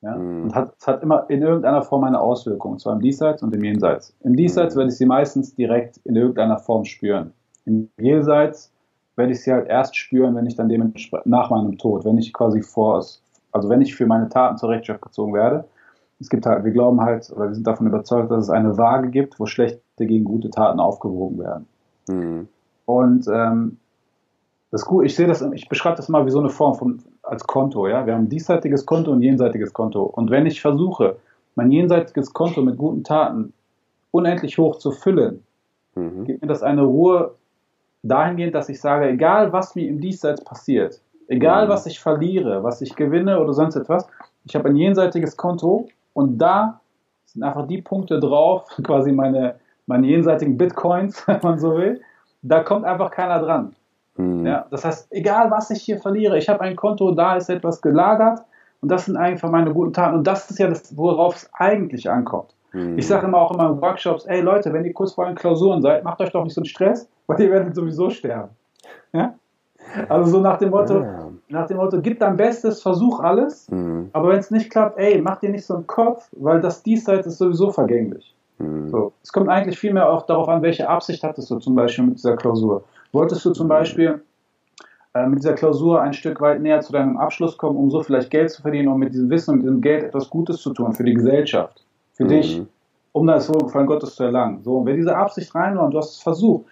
Ja? Mhm. Und hat, es hat immer in irgendeiner Form eine Auswirkung, und zwar im Diesseits und im Jenseits. Im Diesseits Mhm. werde ich sie meistens direkt in irgendeiner Form spüren. Im Jenseits werde ich sie halt erst spüren, wenn ich dann dementsprechend nach meinem Tod, wenn ich quasi vor, also wenn ich für meine Taten zur Rechenschaft gezogen werde. Es gibt halt, wir glauben halt, oder wir sind davon überzeugt, dass es eine Waage gibt, wo schlechte gegen gute Taten aufgewogen werden. Mhm. Und ähm, das ist gut, ich sehe das, ich beschreibe das mal wie so eine Form von als Konto, ja. Wir haben diesseitiges Konto und jenseitiges Konto. Und wenn ich versuche, mein jenseitiges Konto mit guten Taten unendlich hoch zu füllen, Mhm. gibt mir das eine Ruhe dahingehend, dass ich sage, egal was mir im Diesseits passiert, egal Mhm. was ich verliere, was ich gewinne oder sonst etwas, ich habe ein jenseitiges Konto und da sind einfach die Punkte drauf, quasi meine, meine jenseitigen Bitcoins, wenn man so will, da kommt einfach keiner dran. Mhm. Ja, das heißt, egal was ich hier verliere, ich habe ein Konto, da ist etwas gelagert und das sind einfach meine guten Taten und das ist ja das, worauf es eigentlich ankommt. Mhm. Ich sage immer auch in meinen Workshops, ey Leute, wenn ihr kurz vor euren Klausuren seid, macht euch doch nicht so einen Stress, weil ihr werdet sowieso sterben. Ja? Also so nach dem Motto, Ja. nach dem Motto, gib dein Bestes, versuch alles, Mhm. aber wenn es nicht klappt, ey, mach dir nicht so einen Kopf, weil das Diesseits ist sowieso vergänglich. Mhm. So. Es kommt eigentlich vielmehr auch darauf an, welche Absicht hattest du zum Beispiel mit dieser Klausur. Wolltest du zum Beispiel äh, mit dieser Klausur ein Stück weit näher zu deinem Abschluss kommen, um so vielleicht Geld zu verdienen, um mit diesem Wissen und mit diesem Geld etwas Gutes zu tun für die Gesellschaft, für Mhm. dich, um das Wohlgefallen Gottes zu erlangen. So, und wenn diese Absicht rein war und du hast es versucht,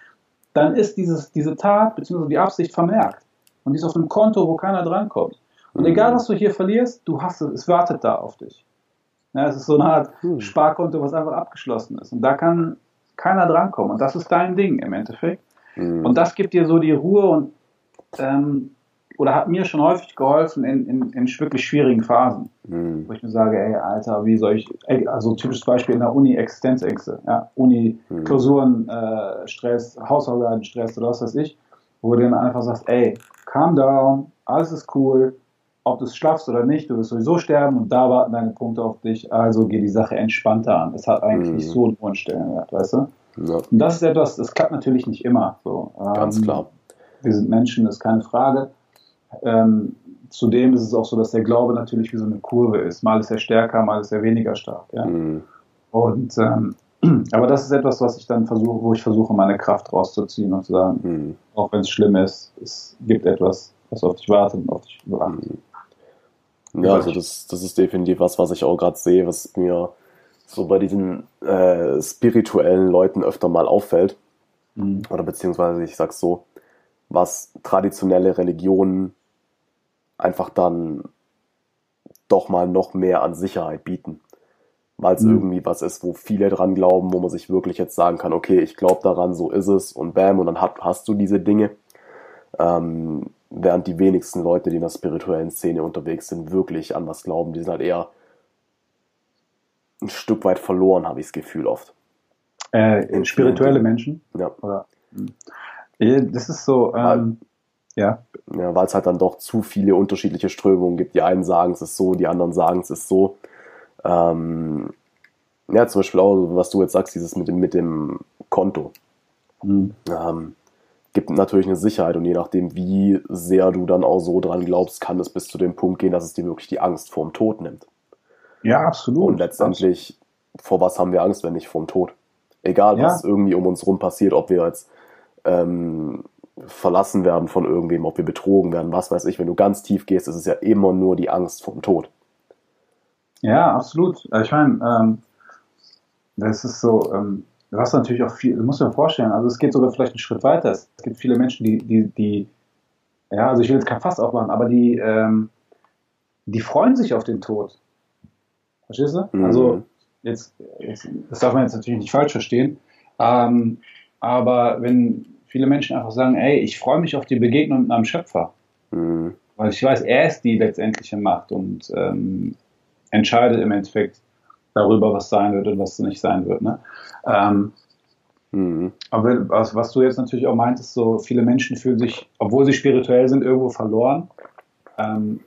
dann ist dieses, diese Tat bzw. die Absicht vermerkt. Und die ist auf einem Konto, wo keiner drankommt. Und Mhm. egal, was du hier verlierst, du hast es, es wartet da auf dich. Ja, es ist so eine Art Mhm. Sparkonto, was einfach abgeschlossen ist. Und da kann keiner drankommen. Und das ist dein Ding im Endeffekt. Mhm. Und das gibt dir so die Ruhe und ähm, oder hat mir schon häufig geholfen in, in, in wirklich schwierigen Phasen, Mhm. wo ich mir sage, ey, Alter, wie soll ich, ey, also typisches Beispiel in der Uni Existenzängste, ja, Uni, Mhm. Klausuren, äh, Stress, Hausarbeiten, Stress oder was weiß ich, wo du dann einfach sagst, ey, calm down, alles ist cool, ob du es schaffst oder nicht, du wirst sowieso sterben und da warten deine Punkte auf dich, also geh die Sache entspannter an. Das hat eigentlich Mhm. nicht so einen hohen Stellenwert, weißt du? Ja, Und das ist etwas, das klappt natürlich nicht immer. So. ganz Ähm, klar. Wir sind Menschen, das ist keine Frage. Ähm, zudem ist es auch so, dass der Glaube natürlich wie so eine Kurve ist. Mal ist er stärker, mal ist er weniger stark. Ja? Mhm. Und ähm, aber das ist etwas, was ich dann versuche, wo ich versuche, meine Kraft rauszuziehen und zu sagen, Mhm. auch wenn es schlimm ist, es gibt etwas, was auf dich wartet und auf dich wartet. Mhm. Ja, also das, das ist definitiv was, was ich auch gerade sehe, was mir so bei diesen äh, spirituellen Leuten öfter mal auffällt. Mhm. Oder beziehungsweise, ich sag's so, was traditionelle Religionen einfach dann doch mal noch mehr an Sicherheit bieten. Weil es mhm. irgendwie was ist, wo viele dran glauben, wo man sich wirklich jetzt sagen kann, okay, ich glaube daran, so ist es und bam, und dann hat, hast du diese Dinge. Ähm, während die wenigsten Leute, die in der spirituellen Szene unterwegs sind, wirklich an was glauben. Die sind halt eher ein Stück weit verloren, habe ich das Gefühl oft. Äh, in spirituelle Menschen? Ja. Oder, das ist so, ähm, ja. Ja, weil es halt dann doch zu viele unterschiedliche Strömungen gibt. Die einen sagen, es ist so, die anderen sagen, es ist so. Ähm, ja, zum Beispiel auch, was du jetzt sagst, dieses mit dem, mit dem Konto. Mhm. Ähm, gibt natürlich eine Sicherheit und je nachdem, wie sehr du dann auch so dran glaubst, kann es bis zu dem Punkt gehen, dass es dir wirklich die Angst vorm Tod nimmt. Ja, absolut. Und letztendlich, vor was haben wir Angst, wenn nicht vorm Tod? Egal, ja. was irgendwie um uns rum passiert, ob wir jetzt ähm, verlassen werden von irgendwem, ob wir betrogen werden, was weiß ich. Wenn du ganz tief gehst, ist es ja immer nur die Angst vorm Tod. Ja, absolut. Ich meine, ähm, das ist so, ähm, du hast natürlich auch viel, du musst dir vorstellen, also es geht sogar vielleicht einen Schritt weiter. Es gibt viele Menschen, die, die, die ja, also ich will jetzt kein Fass aufmachen, aber die, ähm, die freuen sich auf den Tod. Verstehst du? Mhm. Also, jetzt, jetzt, das darf man jetzt natürlich nicht falsch verstehen, ähm, aber wenn viele Menschen einfach sagen, ey, ich freue mich auf die Begegnung mit meinem Schöpfer, mhm. weil ich weiß, er ist die letztendliche Macht und ähm, entscheidet im Endeffekt, darüber, was sein wird und was nicht sein wird. Ne? Ähm, mhm. Aber was, was, du jetzt natürlich auch meintest, so viele Menschen fühlen sich, obwohl sie spirituell sind, irgendwo verloren. Ähm,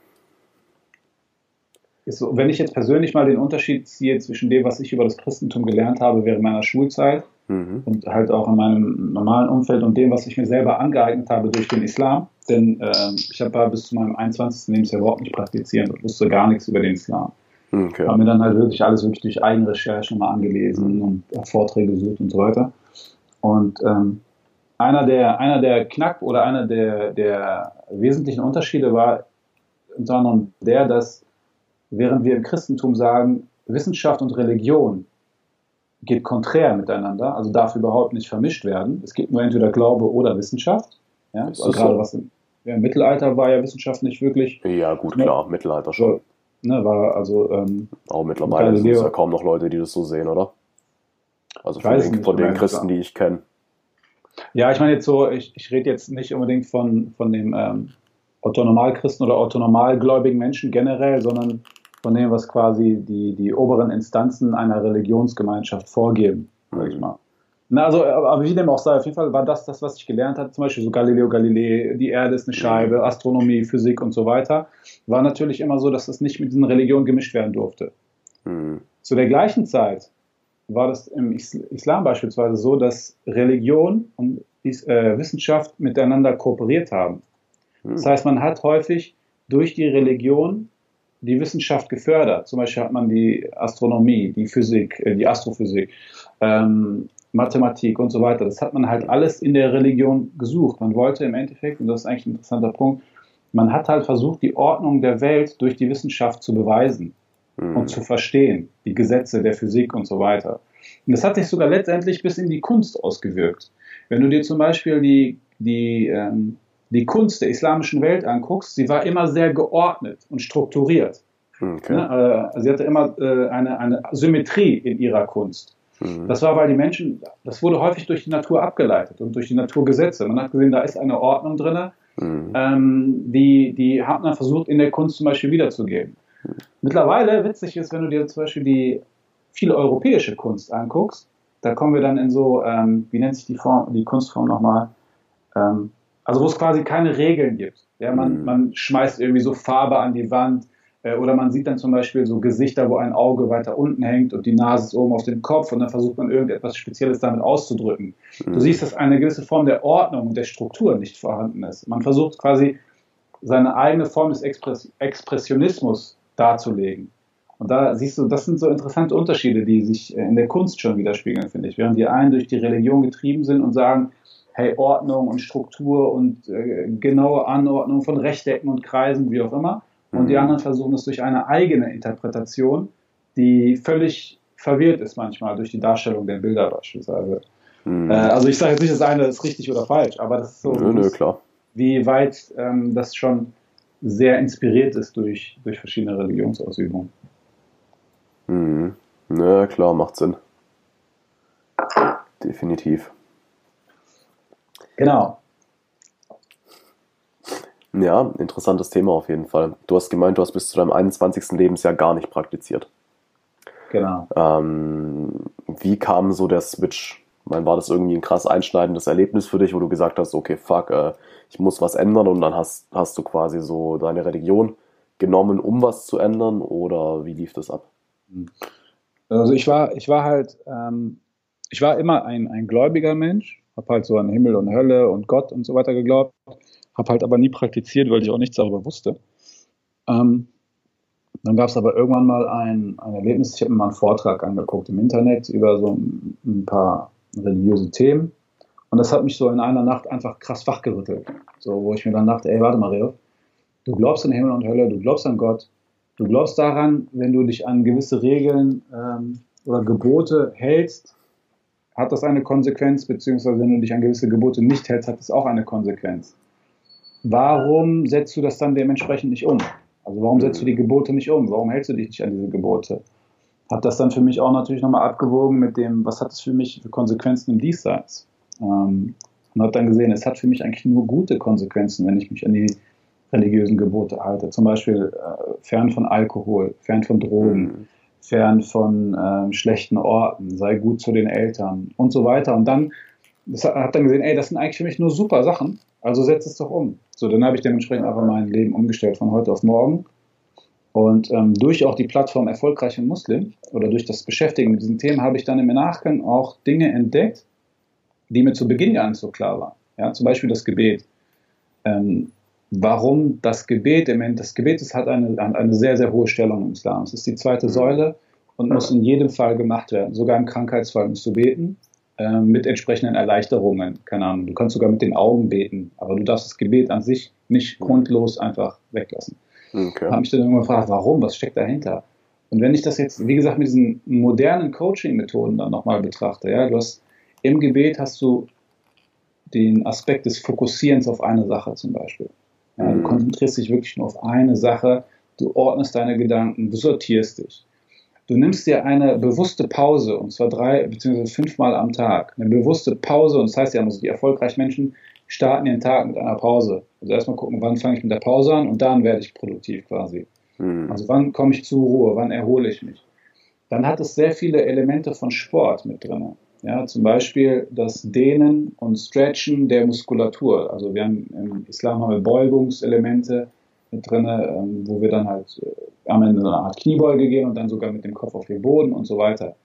so, wenn ich jetzt persönlich mal den Unterschied ziehe zwischen dem, was ich über das Christentum gelernt habe während meiner Schulzeit mhm. und halt auch in meinem normalen Umfeld und dem, was ich mir selber angeeignet habe durch den Islam, denn äh, ich habe bis zu meinem 21. Lebensjahr überhaupt nicht praktiziert und wusste gar nichts über den Islam. Okay. Habe mir dann halt wirklich alles wirklich durch Eigenrecherche mal angelesen und Vorträge gesucht und so weiter. Und ähm, einer der, einer der Knack oder einer der, der wesentlichen Unterschiede war unter anderem der, dass während wir im Christentum sagen, Wissenschaft und Religion geht konträr miteinander, also darf überhaupt nicht vermischt werden. Es gibt nur entweder Glaube oder Wissenschaft. Ja, also gerade so. was im, ja, im, Mittelalter war ja Wissenschaft nicht wirklich. Ja, gut, klar, Mittelalter schon. Ne, war also. Ähm, Auch mittlerweile sind es ja kaum noch Leute, die das so sehen, oder? Also von den, nicht, von den Christen, die ich kenne. Ja, ich meine jetzt so, ich, ich rede jetzt nicht unbedingt von, von dem ähm, Autonomalchristen oder autonomalgläubigen Menschen generell, sondern von dem, was quasi die, die oberen Instanzen einer Religionsgemeinschaft vorgeben, sag ich mhm. mal. Na, also, aber wie dem auch sei, auf jeden Fall war das das, was ich gelernt hatte, zum Beispiel so Galileo Galilei, die Erde ist eine Scheibe, Astronomie, Physik und so weiter, war natürlich immer so, dass es nicht mit diesen Religionen gemischt werden durfte. Mhm. Zu der gleichen Zeit war das im Islam beispielsweise so, dass Religion und äh, Wissenschaft miteinander kooperiert haben. Mhm. Das heißt, man hat häufig durch die Religion die Wissenschaft gefördert. Zum Beispiel hat man die Astronomie, die Physik, äh, die Astrophysik, ähm, Mathematik und so weiter. Das hat man halt alles in der Religion gesucht. Man wollte im Endeffekt, und das ist eigentlich ein interessanter Punkt, man hat halt versucht, die Ordnung der Welt durch die Wissenschaft zu beweisen mhm. und zu verstehen, die Gesetze der Physik und so weiter. Und das hat sich sogar letztendlich bis in die Kunst ausgewirkt. Wenn du dir zum Beispiel die, die, ähm, die Kunst der islamischen Welt anguckst, sie war immer sehr geordnet und strukturiert. Okay. Ne? Äh, sie hatte immer äh, eine, eine Symmetrie in ihrer Kunst. Mhm. Das war, weil die Menschen, das wurde häufig durch die Natur abgeleitet und durch die Naturgesetze. Man hat gesehen, da ist eine Ordnung drin, mhm. ähm, die, die hat man versucht, in der Kunst zum Beispiel wiederzugeben. Mhm. Mittlerweile, witzig ist, wenn du dir zum Beispiel die viele europäische Kunst anguckst, da kommen wir dann in so, ähm, wie nennt sich die Form, die Kunstform nochmal? Ähm, also wo es quasi keine Regeln gibt. Ja, man, mhm. man schmeißt irgendwie so Farbe an die Wand, äh, oder man sieht dann zum Beispiel so Gesichter, wo ein Auge weiter unten hängt und die Nase ist oben auf dem Kopf und dann versucht man irgendetwas Spezielles damit auszudrücken. Mhm. Du siehst, dass eine gewisse Form der Ordnung und der Struktur nicht vorhanden ist. Man versucht quasi seine eigene Form des Express Expressionismus darzulegen. Und da siehst du, das sind so interessante Unterschiede, die sich in der Kunst schon widerspiegeln, finde ich. Während die einen durch die Religion getrieben sind und sagen, hey, Ordnung und Struktur und äh, genaue Anordnung von Rechtecken und Kreisen, wie auch immer, und die anderen versuchen es durch eine eigene Interpretation, die völlig verwirrt ist manchmal durch die Darstellung der Bilder beispielsweise. Mhm. Äh, also ich sage jetzt nicht, das eine ist richtig oder falsch, aber das ist so, nö, nö, klar. wie weit ähm, das schon sehr inspiriert ist durch, durch verschiedene Religionsausübungen. Mhm. Na klar, macht Sinn. Definitiv. Genau. Ja, interessantes Thema auf jeden Fall. Du hast gemeint, du hast bis zu deinem 21. Lebensjahr gar nicht praktiziert. Genau. Ähm, wie kam so der Switch? Ich meine, war das irgendwie ein krass einschneidendes Erlebnis für dich, wo du gesagt hast, okay, fuck, äh, ich muss was ändern und dann hast, hast du quasi so deine Religion genommen, um was zu ändern oder wie lief das ab? Also ich war, ich war halt, ähm, ich war immer ein, ein gläubiger Mensch, habe halt so an Himmel und Hölle und Gott und so weiter geglaubt, habe halt aber nie praktiziert, weil ich auch nichts darüber wusste. Ähm, dann gab es aber irgendwann mal ein, ein Erlebnis, ich habe mir mal einen Vortrag angeguckt im Internet über so ein, paar religiöse Themen. Und das hat mich so in einer Nacht einfach krass wachgerüttelt. So, wo ich mir dann dachte, ey, warte mal, Reo, du glaubst an Himmel und Hölle, du glaubst an Gott, du glaubst daran, wenn du dich an gewisse Regeln ähm, oder Gebote hältst, hat das eine Konsequenz, beziehungsweise wenn du dich an gewisse Gebote nicht hältst, hat das auch eine Konsequenz. Warum setzt du das dann dementsprechend nicht um? Also warum setzt du die Gebote nicht um? Warum hältst du dich nicht an diese Gebote? Hab das dann für mich auch natürlich nochmal abgewogen mit dem, was hat das für mich für Konsequenzen im Diesseits? Ähm, und habe dann gesehen, es hat für mich eigentlich nur gute Konsequenzen, wenn ich mich an die religiösen Gebote halte. Zum Beispiel äh, fern von Alkohol, fern von Drogen, mhm. Fern von äh, schlechten Orten, sei gut zu den Eltern und so weiter. Und dann das hat dann gesehen, ey, das sind eigentlich für mich nur super Sachen, also setz es doch um. So, dann habe ich dementsprechend einfach mein Leben umgestellt von heute auf morgen. Und ähm, durch auch die Plattform Erfolgreiche Muslim oder durch das Beschäftigen mit diesen Themen habe ich dann im Nachgang auch Dinge entdeckt, die mir zu Beginn gar nicht so klar waren. Ja, zum Beispiel das Gebet. Ähm, warum das Gebet, das Gebet ist, hat eine, eine sehr, sehr hohe Stellung im Islam. Es ist die zweite Säule und muss in jedem Fall gemacht werden. Sogar im Krankheitsfall musst du beten äh, mit entsprechenden Erleichterungen. Keine Ahnung, du kannst sogar mit den Augen beten, aber du darfst das Gebet an sich nicht grundlos einfach weglassen. Okay. Habe mich dann irgendwann gefragt, warum, was steckt dahinter? Und wenn ich das jetzt, wie gesagt, mit diesen modernen Coaching-Methoden dann nochmal betrachte, ja, du hast im Gebet hast du den Aspekt des Fokussierens auf eine Sache zum Beispiel. Ja, du konzentrierst dich wirklich nur auf eine Sache, du ordnest deine Gedanken, du sortierst dich. Du nimmst dir eine bewusste Pause, und zwar drei bzw. fünfmal am Tag. Eine bewusste Pause, und das heißt ja, also die erfolgreichen Menschen starten den Tag mit einer Pause. Also erstmal gucken, wann fange ich mit der Pause an und dann werde ich produktiv quasi. Mhm. Also wann komme ich zur Ruhe, wann erhole ich mich. Dann hat es sehr viele Elemente von Sport mit drin. Ja, zum Beispiel das Dehnen und Stretchen der Muskulatur. Also wir haben im Islam haben wir Beugungselemente mit drin, ähm, wo wir dann halt äh, am Ende so eine Art Kniebeuge gehen und dann sogar mit dem Kopf auf den Boden und so weiter.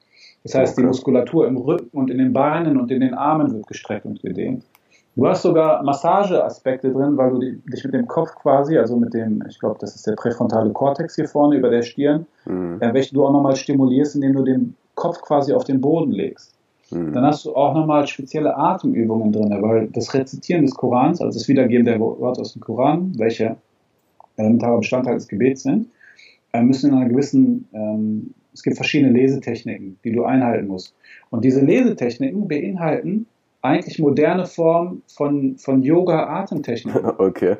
Das heißt, die Muskulatur im Rücken und in den Beinen und in den Armen wird gestreckt und gedehnt. Du hast sogar Massageaspekte drin, weil du dich mit dem Kopf quasi, also mit dem, ich glaube, das ist der präfrontale Kortex hier vorne über der Stirn, mhm. äh, welchen du auch nochmal stimulierst, indem du den Kopf quasi auf den Boden legst. Mhm. Dann hast du auch nochmal spezielle Atemübungen drin, weil das Rezitieren des Korans, also das Wiedergeben der Worte aus dem Koran, welche elementarer Bestandteil des Gebets sind, äh, müssen in einer gewissen, ähm, es gibt verschiedene Lesetechniken, die du einhalten musst. Und diese Lesetechniken beinhalten eigentlich moderne Formen von, von Yoga-Atemtechniken. Okay.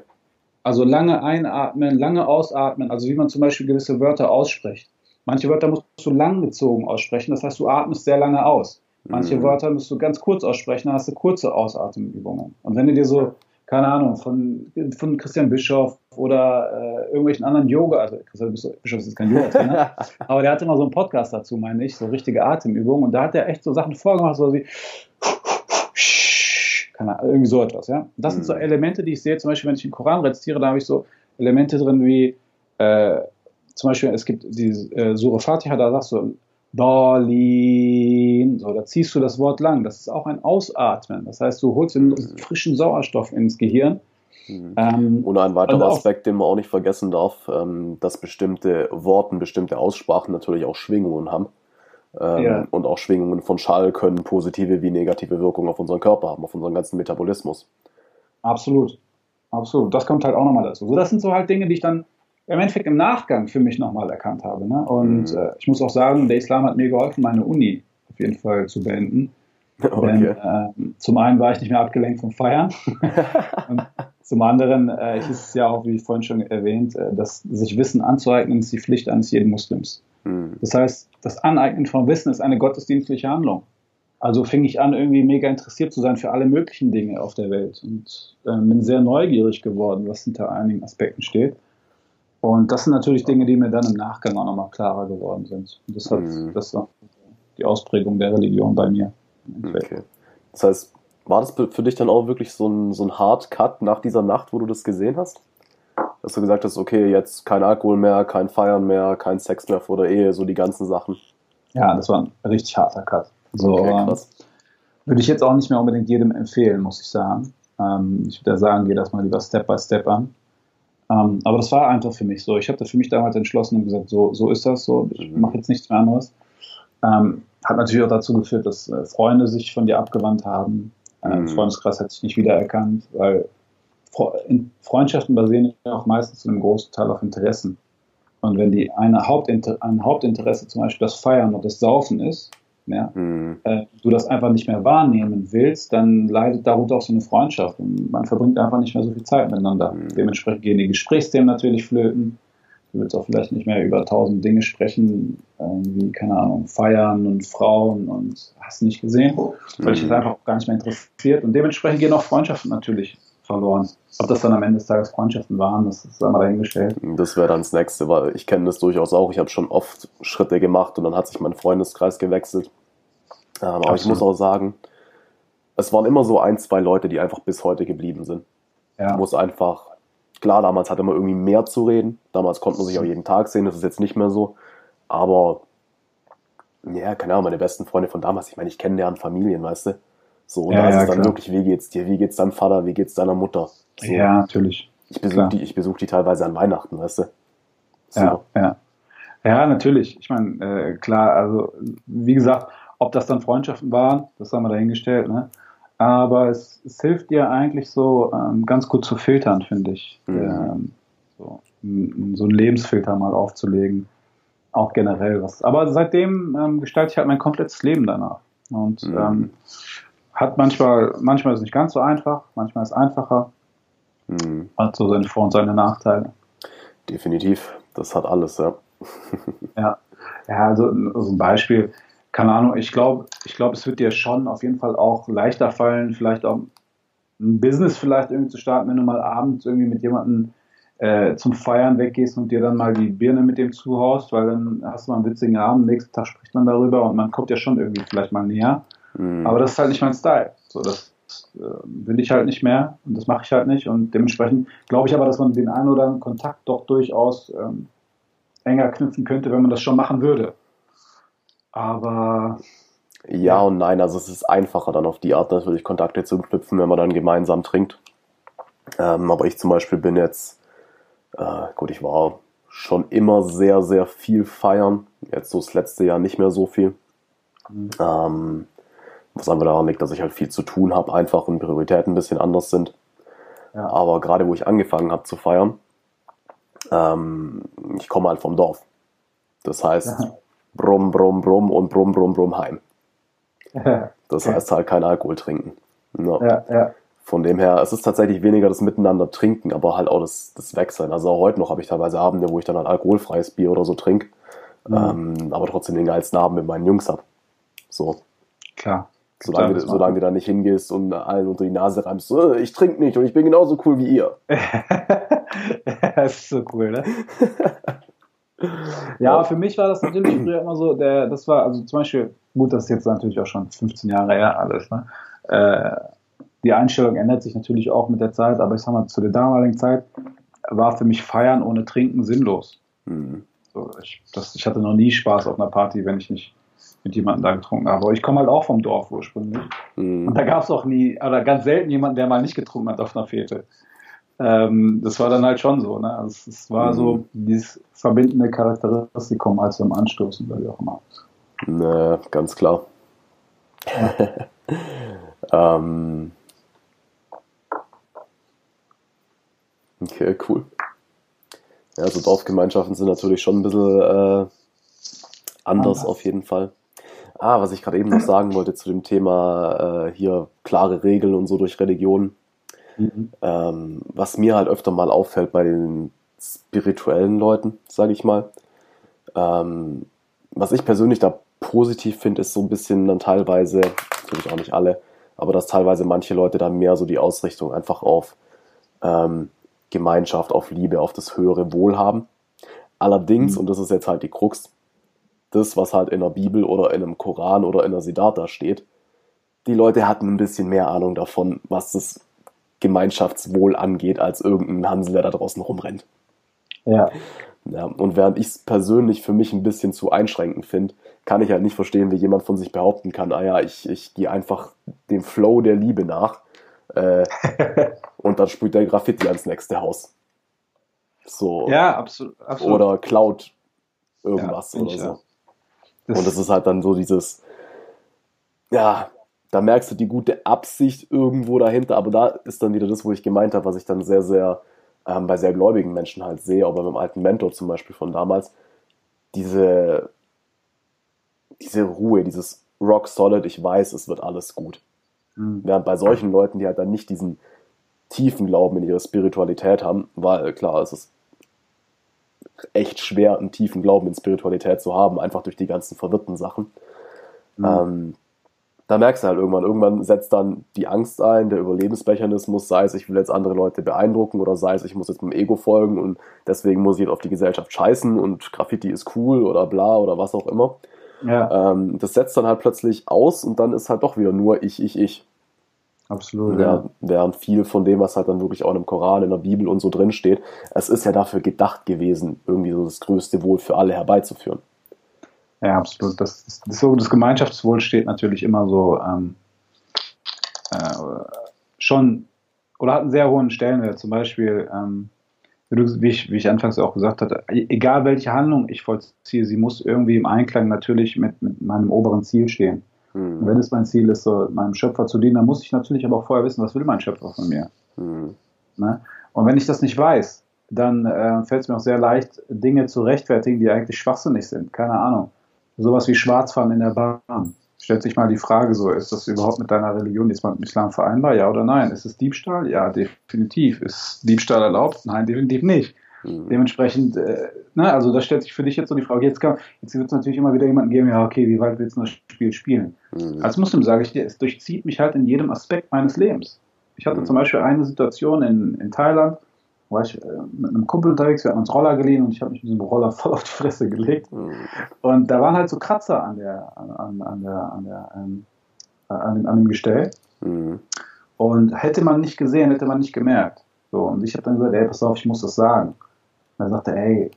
Also lange einatmen, lange ausatmen, also wie man zum Beispiel gewisse Wörter ausspricht. Manche Wörter musst du langgezogen aussprechen, das heißt, du atmest sehr lange aus. Manche mhm. Wörter musst du ganz kurz aussprechen, dann hast du kurze Ausatemübungen. Und wenn du dir so keine Ahnung, von, von Christian Bischoff oder äh, irgendwelchen anderen Yoga, also Christian Bischoff ist kein Yoga-Trainer, aber der hatte immer so einen Podcast dazu, meine ich, so richtige Atemübungen und da hat er echt so Sachen vorgemacht, so wie keine Ahnung, irgendwie so etwas, ja. Das sind so mhm. Elemente, die ich sehe, zum Beispiel, wenn ich den Koran rezitiere, da habe ich so Elemente drin wie, äh, zum Beispiel, es gibt die äh, Sure Fatiha, da sagst du, Berlin. So, da ziehst du das Wort lang. Das ist auch ein Ausatmen. Das heißt, du holst den frischen Sauerstoff ins Gehirn. Mhm. Ähm, und ein weiterer Aspekt, den man auch nicht vergessen darf, ähm, dass bestimmte Worten, bestimmte Aussprachen natürlich auch Schwingungen haben. Ähm, ja. Und auch Schwingungen von Schall können positive wie negative Wirkungen auf unseren Körper haben, auf unseren ganzen Metabolismus. Absolut. Absolut. Das kommt halt auch nochmal dazu. So, das sind so halt Dinge, die ich dann im Endeffekt im Nachgang für mich nochmal erkannt habe. Ne? Und mhm. äh, ich muss auch sagen, der Islam hat mir geholfen, meine Uni auf jeden Fall zu beenden. Okay. Denn, äh, zum einen war ich nicht mehr abgelenkt vom Feiern und zum anderen äh, ist es ja auch, wie vorhin schon erwähnt, äh, dass sich Wissen anzueignen ist die Pflicht eines jeden Muslims. Mhm. Das heißt, das Aneignen von Wissen ist eine gottesdienstliche Handlung. Also fing ich an, irgendwie mega interessiert zu sein für alle möglichen Dinge auf der Welt und äh, bin sehr neugierig geworden, was hinter einigen Aspekten steht. Und das sind natürlich Dinge, die mir dann im Nachgang auch nochmal klarer geworden sind. Und das hat mhm. das war die Ausprägung der Religion bei mir. Okay. Das heißt, war das für dich dann auch wirklich so ein, so ein Hard Cut nach dieser Nacht, wo du das gesehen hast? Dass du gesagt hast, okay, jetzt kein Alkohol mehr, kein Feiern mehr, kein Sex mehr vor der Ehe, so die ganzen Sachen. Ja, das war ein richtig harter Cut. So, okay, ähm, krass. Würde ich jetzt auch nicht mehr unbedingt jedem empfehlen, muss ich sagen. Ähm, ich würde sagen, geh das mal lieber Step by Step an. Ähm, aber das war einfach für mich so. Ich habe für mich damals entschlossen und gesagt, so, so ist das so. Ich mhm. mache jetzt nichts mehr anderes. Ähm, hat natürlich auch dazu geführt, dass äh, Freunde sich von dir abgewandt haben. Äh, mhm. Freundeskreis hat sich nicht wiedererkannt, weil Freundschaften basieren ja auch meistens zu einem großen Teil auf Interessen. Und wenn die eine Hauptinter ein Hauptinteresse zum Beispiel das Feiern und das Saufen ist, ja, mhm. äh, du das einfach nicht mehr wahrnehmen willst, dann leidet darunter auch so eine Freundschaft und man verbringt einfach nicht mehr so viel Zeit miteinander. Mhm. Dementsprechend gehen die Gesprächsthemen natürlich flöten. Du willst auch vielleicht nicht mehr über tausend Dinge sprechen, äh, wie, keine Ahnung, Feiern und Frauen und hast nicht gesehen, weil dich das mhm. einfach gar nicht mehr interessiert. Und dementsprechend gehen auch Freundschaften natürlich verloren. Ob das dann am Ende des Tages Freundschaften waren, das ist einmal dahingestellt. Das wäre dann das Nächste, weil ich kenne das durchaus auch. Ich habe schon oft Schritte gemacht und dann hat sich mein Freundeskreis gewechselt. Ähm, aber ich muss auch sagen, es waren immer so ein, zwei Leute, die einfach bis heute geblieben sind. Ja. Muss einfach, klar, damals hatte man irgendwie mehr zu reden. Damals konnte man sich auch jeden Tag sehen, das ist jetzt nicht mehr so. Aber, ja, keine Ahnung, meine besten Freunde von damals, ich meine, ich kenne deren Familien, weißt du? So, und ja, da ist ja, es dann klar. wirklich, wie geht's dir, wie geht's deinem Vater, wie geht's deiner Mutter? So. Ja, natürlich. Ich besuche die, ich besuch die teilweise an Weihnachten, weißt du? So. Ja, ja. Ja, natürlich. Ich meine, äh, klar, also wie gesagt, ob das dann Freundschaften waren, das haben wir dahingestellt. Ne? Aber es, es hilft dir eigentlich so ähm, ganz gut zu filtern, finde ich. Mhm. Ähm, so, so einen Lebensfilter mal aufzulegen. Auch generell was. Aber seitdem ähm, gestalte ich halt mein komplettes Leben danach. Und mhm. ähm, hat manchmal, manchmal ist es nicht ganz so einfach, manchmal ist es einfacher. Mhm. Hat so seine Vor- und seine Nachteile. Definitiv, das hat alles, ja. ja. Ja, also, also ein Beispiel, keine Ahnung, ich glaube, ich glaube, es wird dir schon auf jeden Fall auch leichter fallen, vielleicht auch ein Business vielleicht irgendwie zu starten, wenn du mal abends irgendwie mit jemandem äh, zum Feiern weggehst und dir dann mal die Birne mit dem zuhaust, weil dann hast du mal einen witzigen Abend, nächsten Tag spricht man darüber und man kommt ja schon irgendwie vielleicht mal näher. Mhm. Aber das ist halt nicht mein Style. So, das äh, will ich halt nicht mehr und das mache ich halt nicht und dementsprechend glaube ich aber, dass man den einen oder anderen Kontakt doch durchaus ähm, enger knüpfen könnte, wenn man das schon machen würde. Aber. Ja und nein, also es ist einfacher dann auf die Art natürlich Kontakte zu knüpfen, wenn man dann gemeinsam trinkt. Ähm, aber ich zum Beispiel bin jetzt, äh, gut, ich war schon immer sehr, sehr viel feiern. Jetzt so das letzte Jahr nicht mehr so viel. Mhm. Ähm, was einfach daran liegt, dass ich halt viel zu tun habe, einfach und Prioritäten ein bisschen anders sind. Ja. Aber gerade wo ich angefangen habe zu feiern, ähm, ich komme halt vom Dorf. Das heißt, ja. Brumm, brumm, brumm und brumm, brumm, brumm heim. Das heißt halt kein Alkohol trinken. No. Ja, ja. Von dem her, es ist tatsächlich weniger das Miteinander trinken, aber halt auch das, das Wechseln. Also auch heute noch habe ich teilweise Abende, wo ich dann halt alkoholfreies Bier oder so trinke, mhm. ähm, aber trotzdem den geilsten Abend mit meinen Jungs habe. So. Klar. Solange, du, solange du da nicht hingehst und allen unter die Nase reimst, so, ich trinke nicht und ich bin genauso cool wie ihr. das ist so cool, ne? ja, für mich war das natürlich früher immer so, der, das war, also zum Beispiel, gut, das ist jetzt natürlich auch schon 15 Jahre her alles, ne? Äh, die Einstellung ändert sich natürlich auch mit der Zeit, aber ich sag mal, zu der damaligen Zeit war für mich Feiern ohne Trinken sinnlos. Mhm. So, ich, das, ich hatte noch nie Spaß auf einer Party, wenn ich nicht mit jemandem da getrunken habe. Aber ich komme halt auch vom Dorf ursprünglich. Mhm. Und da gab es auch nie, oder ganz selten jemanden, der mal nicht getrunken hat auf einer Fete. Ähm, das war dann halt schon so. Ne? Also es, war mhm. so dieses verbindende Charakteristikum als beim Anstoßen, oder wie auch immer. Ne, ganz klar. ähm, okay, cool. Ja, so Dorfgemeinschaften sind natürlich schon ein bisschen äh, anders auf jeden Fall. Ah, was ich gerade eben noch sagen wollte zu dem Thema äh, hier klare Regeln und so durch Religion. Mhm. Ähm, was mir halt öfter mal auffällt bei den spirituellen Leuten, sage ich mal. Ähm, was ich persönlich da positiv finde, ist so ein bisschen dann teilweise, natürlich auch nicht alle, aber dass teilweise manche Leute dann mehr so die Ausrichtung einfach auf ähm, Gemeinschaft, auf Liebe, auf das höhere Wohl haben. Allerdings, mhm. und das ist jetzt halt die Krux, das, was halt in der Bibel oder in einem Koran oder in der Siddhartha steht, die Leute hatten ein bisschen mehr Ahnung davon, was das Gemeinschaftswohl angeht, als irgendein Hansel, der da draußen rumrennt. Ja. ja und während ich es persönlich für mich ein bisschen zu einschränkend finde, kann ich halt nicht verstehen, wie jemand von sich behaupten kann, ah ja, ich, ich gehe einfach dem Flow der Liebe nach äh, und dann sprüht der Graffiti ans nächste Haus. So. Ja, absolut. absolut. Oder klaut irgendwas ja, oder so. Ja. Das und das ist halt dann so dieses, ja, da merkst du die gute Absicht irgendwo dahinter, aber da ist dann wieder das, wo ich gemeint habe, was ich dann sehr, sehr ähm, bei sehr gläubigen Menschen halt sehe, auch bei meinem alten Mentor zum Beispiel von damals, diese, diese Ruhe, dieses Rock Solid, ich weiß, es wird alles gut. Mhm. Während bei solchen Leuten, die halt dann nicht diesen tiefen Glauben in ihre Spiritualität haben, weil klar, es ist echt schwer, einen tiefen Glauben in Spiritualität zu haben, einfach durch die ganzen verwirrten Sachen. Mhm. Ähm, da merkst du halt irgendwann, irgendwann setzt dann die Angst ein, der Überlebensmechanismus, sei es, ich will jetzt andere Leute beeindrucken oder sei es, ich muss jetzt meinem Ego folgen und deswegen muss ich jetzt auf die Gesellschaft scheißen und Graffiti ist cool oder bla oder was auch immer. Ja. Ähm, das setzt dann halt plötzlich aus und dann ist halt doch wieder nur ich, ich, ich. Absolut. Ja. Während viel von dem, was halt dann wirklich auch in dem Koran, in der Bibel und so drin steht, es ist ja dafür gedacht gewesen, irgendwie so das größte Wohl für alle herbeizuführen. Ja, absolut. Das, das, das, so, das Gemeinschaftswohl steht natürlich immer so ähm, äh, schon oder hat einen sehr hohen Stellenwert. Zum Beispiel, ähm, wie, ich, wie ich anfangs auch gesagt hatte, egal welche Handlung ich vollziehe, sie muss irgendwie im Einklang natürlich mit, mit meinem oberen Ziel stehen. Mhm. wenn es mein Ziel ist, so meinem Schöpfer zu dienen, dann muss ich natürlich aber auch vorher wissen, was will mein Schöpfer von mir. Mhm. Ne? Und wenn ich das nicht weiß, dann äh, fällt es mir auch sehr leicht, Dinge zu rechtfertigen, die eigentlich schwachsinnig sind. Keine Ahnung sowas wie Schwarzfahren in der Bahn. Stellt sich mal die Frage so, ist das überhaupt mit deiner Religion, mal mit Islam vereinbar, ja oder nein? Ist es Diebstahl? Ja, definitiv. Ist Diebstahl erlaubt? Nein, definitiv nicht. Mhm. Dementsprechend, äh, na, also da stellt sich für dich jetzt so die Frage, jetzt, kann, jetzt wird es natürlich immer wieder jemanden geben, ja, okay, wie weit willst du das Spiel spielen? Mhm. Als Muslim sage ich dir, es durchzieht mich halt in jedem Aspekt meines Lebens. Ich hatte mhm. zum Beispiel eine Situation in, in Thailand, war ich äh, mit einem Kumpel unterwegs, wir hatten uns Roller geliehen und ich habe mich mit diesem Roller voll auf die Fresse gelegt. Mhm. Und da waren halt so Kratzer an der, an, an der, an der, ähm, an, dem, an dem Gestell. Mhm. Und hätte man nicht gesehen, hätte man nicht gemerkt. So, und ich habe dann gesagt, ey, pass auf, ich muss das sagen. Und er sagte, ey,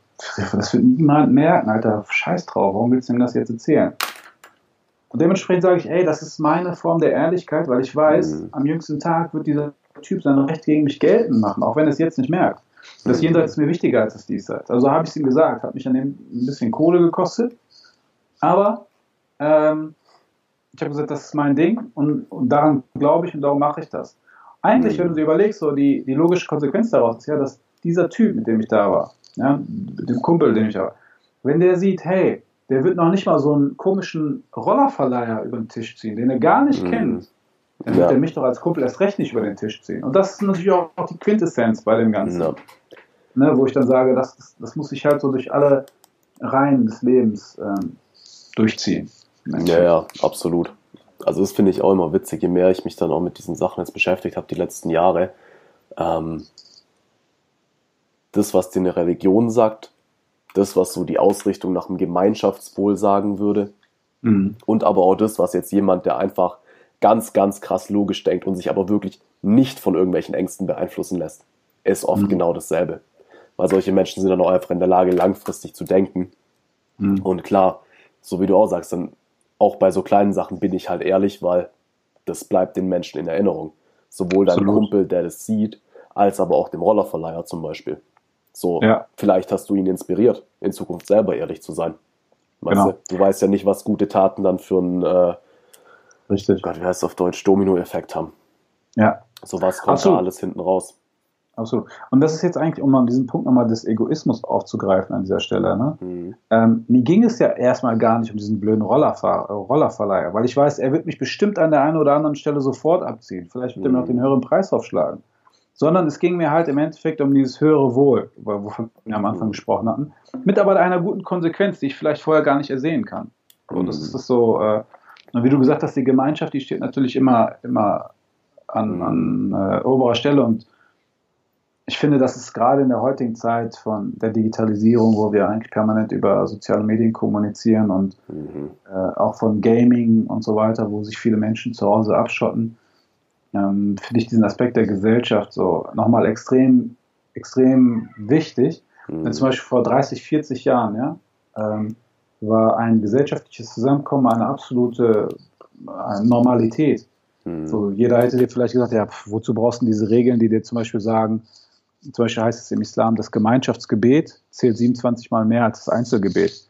das wird niemand merken, Alter, scheiß drauf, warum willst du ihm das jetzt erzählen? Und dementsprechend sage ich, ey, das ist meine Form der Ehrlichkeit, weil ich weiß, mhm. am jüngsten Tag wird dieser Typ sein Recht gegen mich geltend machen, auch wenn er es jetzt nicht merkt. Das mhm. Jenseits ist mir wichtiger als das Diesseits. Also habe ich es ihm gesagt, hat mich an dem ein bisschen Kohle gekostet, aber ähm, ich habe gesagt, das ist mein Ding und, und daran glaube ich und darum mache ich das. Eigentlich, mhm. wenn du dir überlegst, so die, die logische Konsequenz daraus ist ja, dass dieser Typ, mit dem ich da war, ja, mit dem Kumpel, den ich da war, wenn der sieht, hey, der wird noch nicht mal so einen komischen Rollerverleiher über den Tisch ziehen, den er gar nicht mhm. kennt, dann wird er mich doch als Kumpel erst recht nicht über den Tisch ziehen. Und das ist natürlich auch die Quintessenz bei dem Ganzen. Ja. Ne, wo ich dann sage, das, das, das, muss sich halt so durch alle Reihen des Lebens ähm, durchziehen. Ja, ja, absolut. Also das finde ich auch immer witzig, je mehr ich mich dann auch mit diesen Sachen jetzt beschäftigt habe die letzten Jahre. Ähm, das, was dir eine Religion sagt, das, was so die Ausrichtung nach dem Gemeinschaftswohl sagen würde, mhm. und aber auch das, was jetzt jemand, der einfach ganz, ganz krass logisch denkt und sich aber wirklich nicht von irgendwelchen Ängsten beeinflussen lässt, ist oft mhm. genau dasselbe. Weil solche Menschen sind dann auch einfach in der Lage, langfristig zu denken. Mhm. Und klar, so wie du auch sagst, dann auch bei so kleinen Sachen bin ich halt ehrlich, weil das bleibt den Menschen in Erinnerung. Sowohl dein Absolut. Kumpel, der das sieht, als aber auch dem Rollerverleiher zum Beispiel. So, ja. vielleicht hast du ihn inspiriert, in Zukunft selber ehrlich zu sein. Weißt genau. du? du weißt ja nicht, was gute Taten dann für ein äh, Richtig. Gott, wie heißt es auf Deutsch? Domino-Effekt haben. Ja. So was kommt Absolut. da alles hinten raus. Absolut. Und das ist jetzt eigentlich, um an diesen Punkt nochmal des Egoismus aufzugreifen an dieser Stelle. Ne? Mhm. Ähm, mir ging es ja erstmal gar nicht um diesen blöden Rollerfahr äh, Rollerverleiher, weil ich weiß, er wird mich bestimmt an der einen oder anderen Stelle sofort abziehen. Vielleicht wird mhm. er mir auch den höheren Preis aufschlagen. Sondern es ging mir halt im Endeffekt um dieses höhere Wohl, wovon wir am Anfang mhm. gesprochen hatten, mit aber einer guten Konsequenz, die ich vielleicht vorher gar nicht ersehen kann. Und das ist so, äh, wie du gesagt hast, die Gemeinschaft, die steht natürlich immer, immer an, an äh, oberer Stelle und ich finde, dass es gerade in der heutigen Zeit von der Digitalisierung, wo wir eigentlich permanent über soziale Medien kommunizieren und mhm. äh, auch von Gaming und so weiter, wo sich viele Menschen zu Hause abschotten, ähm, finde ich diesen Aspekt der Gesellschaft so nochmal extrem, extrem wichtig. Mhm. Wenn zum Beispiel vor 30, 40 Jahren, ja, ähm, war ein gesellschaftliches Zusammenkommen eine absolute eine Normalität. Mhm. So, jeder hätte dir vielleicht gesagt, ja, pf, wozu brauchst du diese Regeln, die dir zum Beispiel sagen, zum Beispiel heißt es im Islam, das Gemeinschaftsgebet zählt 27 Mal mehr als das Einzelgebet.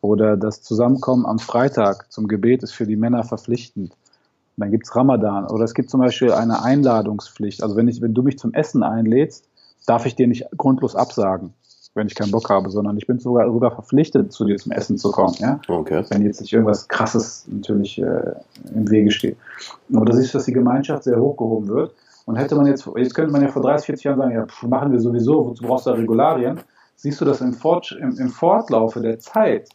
Oder das Zusammenkommen am Freitag zum Gebet ist für die Männer verpflichtend. Dann gibt es Ramadan. Oder es gibt zum Beispiel eine Einladungspflicht. Also wenn, ich, wenn du mich zum Essen einlädst, darf ich dir nicht grundlos absagen, wenn ich keinen Bock habe, sondern ich bin sogar, sogar verpflichtet, zu dir zum Essen zu kommen. Ja? Okay. Wenn jetzt nicht irgendwas Krasses natürlich äh, im Wege steht. Aber das ist, dass die Gemeinschaft sehr hochgehoben wird. Und hätte man jetzt, jetzt könnte man ja vor 30, 40 Jahren sagen, ja, pf, machen wir sowieso, wozu brauchst du da Regularien? Siehst du, dass im, Fort, im, im Fortlaufe der Zeit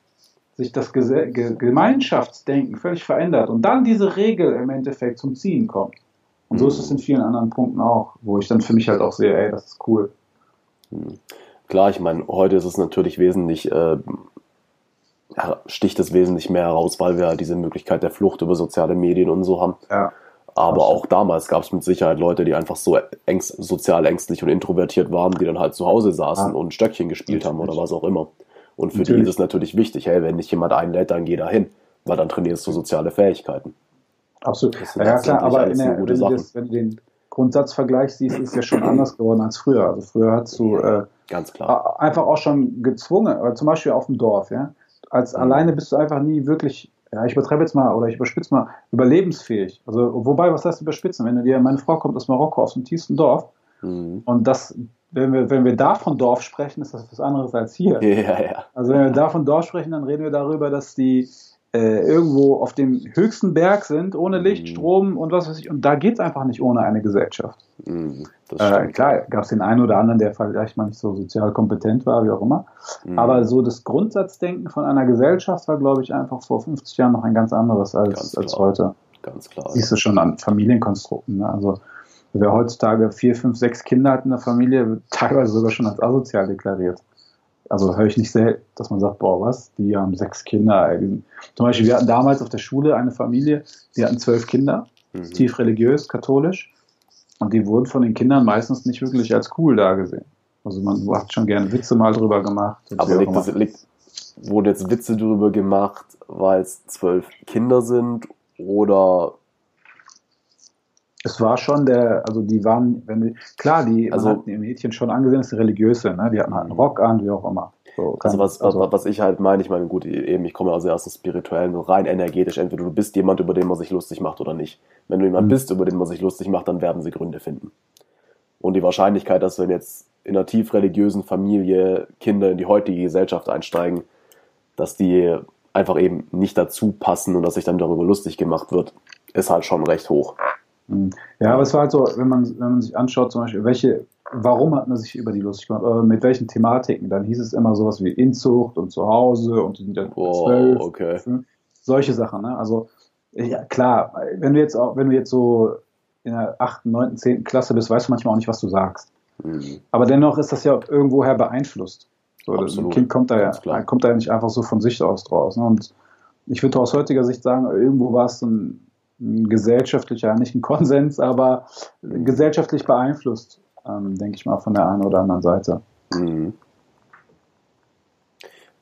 sich das Ge Ge Gemeinschaftsdenken völlig verändert und dann diese Regel im Endeffekt zum Ziehen kommt. Und so ist es in vielen anderen Punkten auch, wo ich dann für mich halt auch sehe, ey, das ist cool. Hm. Klar, ich meine, heute ist es natürlich wesentlich, äh, sticht es wesentlich mehr heraus, weil wir halt diese Möglichkeit der Flucht über soziale Medien und so haben. Ja. Aber auch damals gab es mit Sicherheit Leute, die einfach so ängst, sozial ängstlich und introvertiert waren, die dann halt zu Hause saßen ja. und Stöckchen gespielt haben oder was auch immer. Und für natürlich. die ist es natürlich wichtig, hey, wenn dich jemand einlädt, dann geh da hin, weil dann trainierst du soziale Fähigkeiten. Absolut. Ja, klar, aber der, wenn, du das, wenn, du den Grundsatzvergleich siehst, ist es ja schon anders geworden als früher. Also früher hast du äh, Ganz klar. einfach auch schon gezwungen, zum Beispiel auf dem Dorf, ja. Als mhm. alleine bist du einfach nie wirklich ja, ich übertreibe jetzt mal oder ich überspitze mal, überlebensfähig. Also, wobei, was heißt überspitzen? Wenn du dir, meine Frau kommt aus Marokko, aus dem tiefsten Dorf, mhm. und das, wenn wir, wenn wir da von Dorf sprechen, ist das was anderes als hier. Ja, ja. Also, wenn wir da von Dorf sprechen, dann reden wir darüber, dass die äh, irgendwo auf dem höchsten Berg sind, ohne Licht, mhm. Strom und was weiß ich. Und da geht es einfach nicht ohne eine Gesellschaft. Mhm, äh, klar, gab es den einen oder anderen, der vielleicht mal nicht so sozial kompetent war, wie auch immer. Mhm. Aber so das Grundsatzdenken von einer Gesellschaft war, glaube ich, einfach vor 50 Jahren noch ein ganz anderes als, als heute. Ganz klar. Siehst du schon an Familienkonstrukten. Ne? Also wer heutzutage vier, fünf, sechs Kinder hat in der Familie, wird teilweise sogar schon als asozial deklariert also höre ich nicht selten, dass man sagt, boah, was, die haben sechs Kinder. Zum Beispiel, wir hatten damals auf der Schule eine Familie, die hatten zwölf Kinder, mhm. tief religiös, katholisch, und die wurden von den Kindern meistens nicht wirklich als cool dargesehen. Also man hat schon gerne Witze mal drüber gemacht. Aber liegt das, liegt, wurden jetzt Witze drüber gemacht, weil es zwölf Kinder sind oder es war schon der, also die waren, wenn die, klar, die also, hatten die Mädchen schon angesehen, dass sie religiös sind, ne? die hatten halt einen Rock an, wie auch immer. So, also, was, also was ich halt meine, ich meine, gut, eben, ich komme also aus spirituellen, rein energetisch, entweder du bist jemand, über den man sich lustig macht oder nicht. Wenn du jemand mhm. bist, über den man sich lustig macht, dann werden sie Gründe finden. Und die Wahrscheinlichkeit, dass wenn jetzt in einer tief religiösen Familie Kinder in die heutige Gesellschaft einsteigen, dass die einfach eben nicht dazu passen und dass sich dann darüber lustig gemacht wird, ist halt schon recht hoch. Mhm. Ja, aber es war halt so, wenn man, wenn man sich anschaut, zum Beispiel, welche, warum hat man sich über die lustig gemacht, oder mit welchen Thematiken, dann hieß es immer sowas wie Inzucht und Zuhause und die sind dann oh, zwölf, okay. solche Sachen, ne? Also, ja, klar, wenn du jetzt auch, wenn du jetzt so in der 8., 9., 10. Klasse bist, weißt du manchmal auch nicht, was du sagst. Mhm. Aber dennoch ist das ja irgendwoher beeinflusst. So, Absolut. Ein Kind kommt da, ja, kommt da ja nicht einfach so von sich aus draus. Ne? Und ich würde aus heutiger Sicht sagen, irgendwo war es ein gesellschaftlicher, nicht ein Konsens, aber gesellschaftlich beeinflusst, ähm, denke ich mal, von der einen oder anderen Seite. Mhm.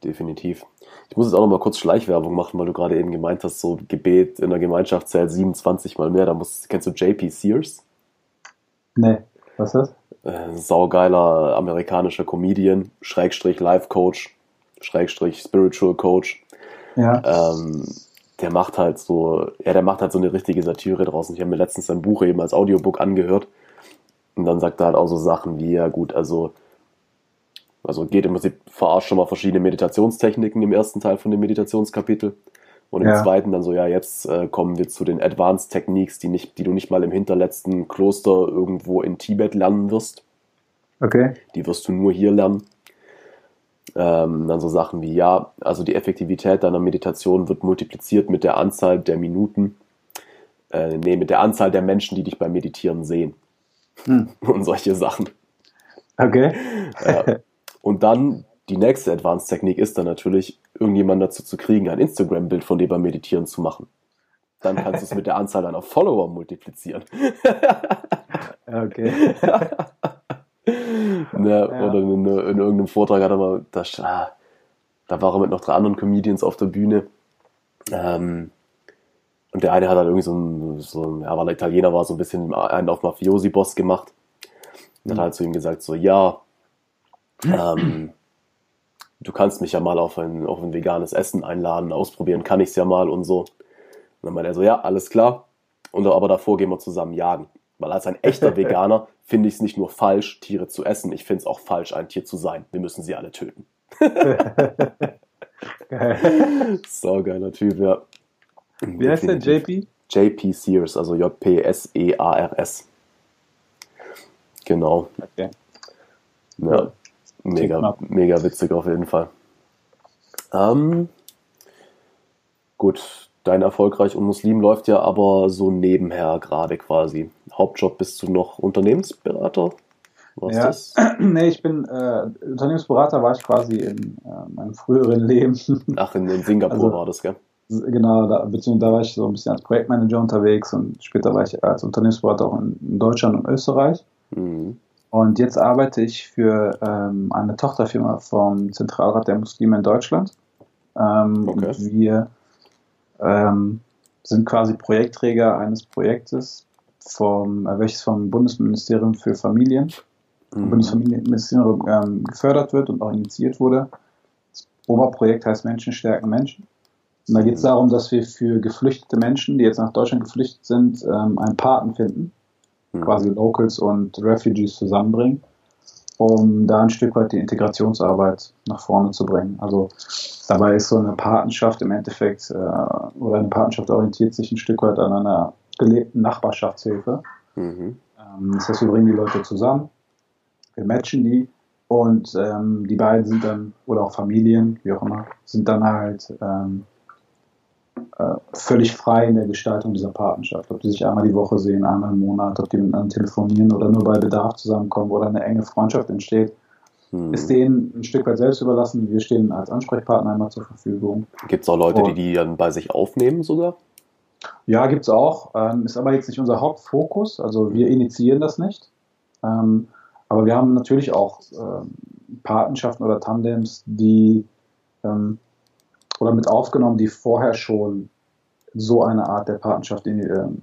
Definitiv. Ich muss jetzt auch noch mal kurz Schleichwerbung machen, weil du gerade eben gemeint hast, so Gebet in der Gemeinschaft zählt 27 mal mehr. Da musst, kennst du JP Sears? Nee, was ist das? Äh, saugeiler amerikanischer Comedian, Schrägstrich Life Coach, Schrägstrich Spiritual Coach. Ja. Ähm, der macht halt so, ja, der macht halt so eine richtige Satire draußen. Ich habe mir letztens sein Buch eben als Audiobook angehört. Und dann sagt er halt auch so Sachen wie, ja gut, also, also geht im Prinzip, verarscht schon mal verschiedene Meditationstechniken im ersten Teil von dem Meditationskapitel. Und im Ja. zweiten dann so, ja, jetzt äh, kommen wir zu den Advanced Techniques, die, nicht, die du nicht mal im hinterletzten Kloster irgendwo in Tibet lernen wirst. Okay. Die wirst du nur hier lernen. Ähm, dann so Sachen wie, ja, also die Effektivität deiner Meditation wird multipliziert mit der Anzahl der Minuten, äh, nee, mit der Anzahl der Menschen, die dich beim Meditieren sehen. Hm. Und solche Sachen. Okay. Ja. Und dann die nächste Advanced-Technik ist dann natürlich, irgendjemanden dazu zu kriegen, ein Instagram-Bild von dir beim Meditieren zu machen. Dann kannst du es mit der Anzahl deiner Follower multiplizieren. Okay. ne, Ja. Oder in, in irgendeinem Vortrag hat er mal, da, ah, da war er mit noch drei anderen Comedians auf der Bühne. Ähm, und der eine hat halt irgendwie so ein, so ja, weil er Italiener war, so ein bisschen einen auf Mafiosi-Boss gemacht. Und hat Mhm. halt zu ihm gesagt, so, ja, ähm, du kannst mich ja mal auf ein, auf ein veganes Essen einladen, ausprobieren kann ich's ja mal und so. Und dann meinte er so, ja, alles klar. Und aber davor gehen wir zusammen jagen. Weil als ein echter Veganer finde ich es nicht nur falsch, Tiere zu essen, ich finde es auch falsch, ein Tier zu sein. Wir müssen sie alle töten. So geiler Typ, ja. Wie heißt der? JP? JP Sears, also J-P-S-E-A-R-S. Genau. Okay. Ja, mega, mega witzig auf jeden Fall. Ähm, gut, dein Erfolgreich und Muslim läuft ja aber so nebenher gerade quasi. Hauptjob bist du noch Unternehmensberater? Was Ja. das? nee, ich bin äh, Unternehmensberater, war ich quasi in äh, meinem früheren Leben. Ach, in, in Singapur Also- war das, gell? genau, da, beziehungsweise da war ich so ein bisschen als Projektmanager unterwegs und später war ich als Unternehmensberater auch in, in Deutschland und Österreich. Mhm. Und jetzt arbeite ich für ähm, eine Tochterfirma vom Zentralrat der Muslime in Deutschland. Ähm, Okay. Und wir ähm, sind quasi Projektträger eines Projektes, vom, äh, welches vom Bundesministerium für Familien, Mhm. Bundesministerium ähm, gefördert wird und auch initiiert wurde. Das Oberprojekt heißt Menschen stärken Menschen. Und da geht es darum, dass wir für geflüchtete Menschen, die jetzt nach Deutschland geflüchtet sind, ähm, einen Paten finden Mhm. quasi Locals und Refugees zusammenbringen, um da ein Stück weit die Integrationsarbeit nach vorne zu bringen. Also dabei ist so eine Patenschaft im Endeffekt, äh, oder eine Patenschaft orientiert sich ein Stück weit an einer gelebten Nachbarschaftshilfe. Mhm. Ähm, das heißt, wir bringen die Leute zusammen, wir matchen die und ähm, die beiden sind dann, oder auch Familien, wie auch immer, sind dann halt ähm, äh, völlig frei in der Gestaltung dieser Patenschaft. Ob die sich einmal die Woche sehen, einmal im Monat, ob die miteinander telefonieren oder nur bei Bedarf zusammenkommen oder eine enge Freundschaft entsteht, Mhm. ist denen ein Stück weit selbst überlassen. Wir stehen als Ansprechpartner einmal zur Verfügung. Gibt es auch Leute, Oh. die die dann bei sich aufnehmen sogar? Ja, gibt's auch. Ähm, ist aber jetzt nicht unser Hauptfokus. Also wir initiieren das nicht. Ähm, aber wir haben natürlich auch ähm, Patenschaften oder Tandems, die ähm, oder mit aufgenommen, die vorher schon so eine Art der Patenschaft in, ähm,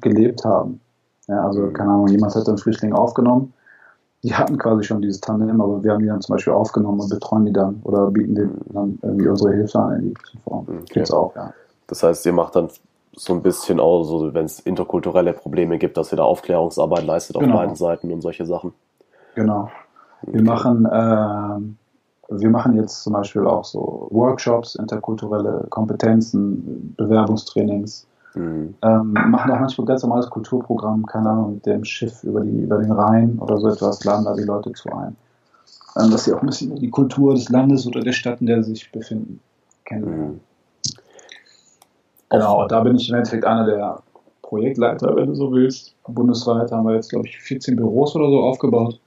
gelebt haben. Ja, also, keine Ahnung, jemand hat einen Flüchtling aufgenommen. Die hatten quasi schon dieses Tandem, aber wir haben die dann zum Beispiel aufgenommen und betreuen die dann oder bieten denen dann irgendwie unsere Hilfe an in jeglichen Form. Okay. Gibt's auch, ja. Das heißt, ihr macht dann so ein bisschen auch so, wenn es interkulturelle Probleme gibt, dass ihr da Aufklärungsarbeit leistet auf Genau. beiden Seiten und solche Sachen. Genau. Wir machen, ähm, wir machen jetzt zum Beispiel auch so Workshops, interkulturelle Kompetenzen, Bewerbungstrainings, Mhm. ähm, machen auch manchmal ganz normales Kulturprogramm, keine Ahnung, mit dem Schiff über, die, über den Rhein oder so etwas, laden da die Leute zu ein. Ähm, dass sie auch ein bisschen die Kultur des Landes oder der Stadt, in der sie sich befinden, kennenlernen. Mhm. Genau, da bin ich im Endeffekt einer der Projektleiter, wenn du so willst. Bundesweit haben wir jetzt, glaube ich, 14 Büros oder so aufgebaut.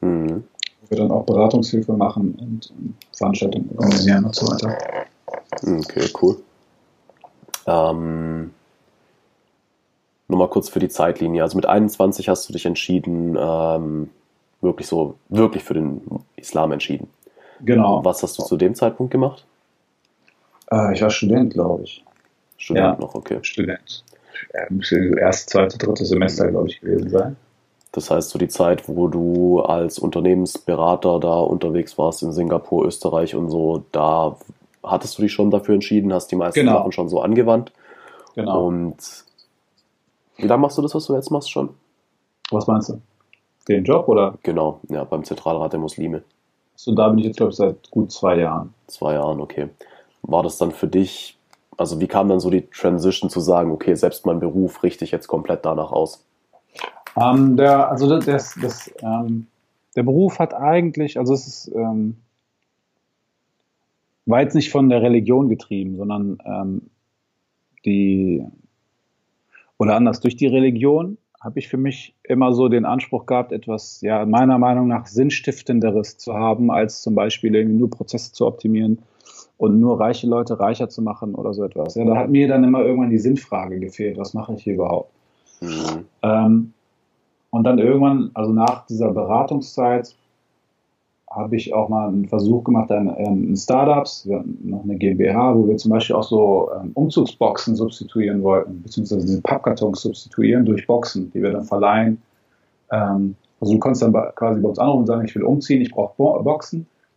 Mhm. wo wir dann auch Beratungshilfe machen und Veranstaltungen organisieren und so weiter. Okay, cool. Ähm, nur mal kurz für die Zeitlinie. Also mit 21 hast du dich entschieden, ähm, wirklich so, wirklich für den Islam entschieden. Genau. Was hast du zu dem Zeitpunkt gemacht? Äh, ich war Student, glaube ich. Student Ja. noch, okay. Student. Ja, müsste erste, zweite, dritte Semester, glaube ich, gewesen sein. Das heißt, so die Zeit, wo du als Unternehmensberater da unterwegs warst in Singapur, Österreich und so, da hattest du dich schon dafür entschieden, hast die meisten Genau. Sachen schon so angewandt. Genau. Und wie lange machst du das, was du jetzt machst schon? Was meinst du? Den Job oder? Genau, ja, beim Zentralrat der Muslime. So, da bin ich jetzt, glaube ich, seit gut zwei Jahren. Zwei Jahren, okay. War das dann für dich, also wie kam dann so die Transition zu sagen, okay, selbst mein Beruf richte ich jetzt komplett danach aus? Ähm, der, also das, das, ähm, der Beruf hat eigentlich, also es ist, ähm, war jetzt nicht von der Religion getrieben, sondern ähm, die, oder anders, durch die Religion habe ich für mich immer so den Anspruch gehabt, etwas, ja, meiner Meinung nach Sinnstiftenderes zu haben, als zum Beispiel irgendwie nur Prozesse zu optimieren und nur reiche Leute reicher zu machen oder so etwas. Ja, da hat mir dann immer irgendwann die Sinnfrage gefehlt, was mache ich hier überhaupt? Mhm. Ähm, und dann irgendwann, also nach dieser Beratungszeit, habe ich auch mal einen Versuch gemacht an, an Startups, wir hatten noch eine GmbH, wo wir zum Beispiel auch so ähm, Umzugsboxen substituieren wollten, beziehungsweise den Pappkartons substituieren durch Boxen, die wir dann verleihen. Ähm, also du konntest dann quasi bei uns anrufen und sagen, ich will umziehen, ich brauche Bo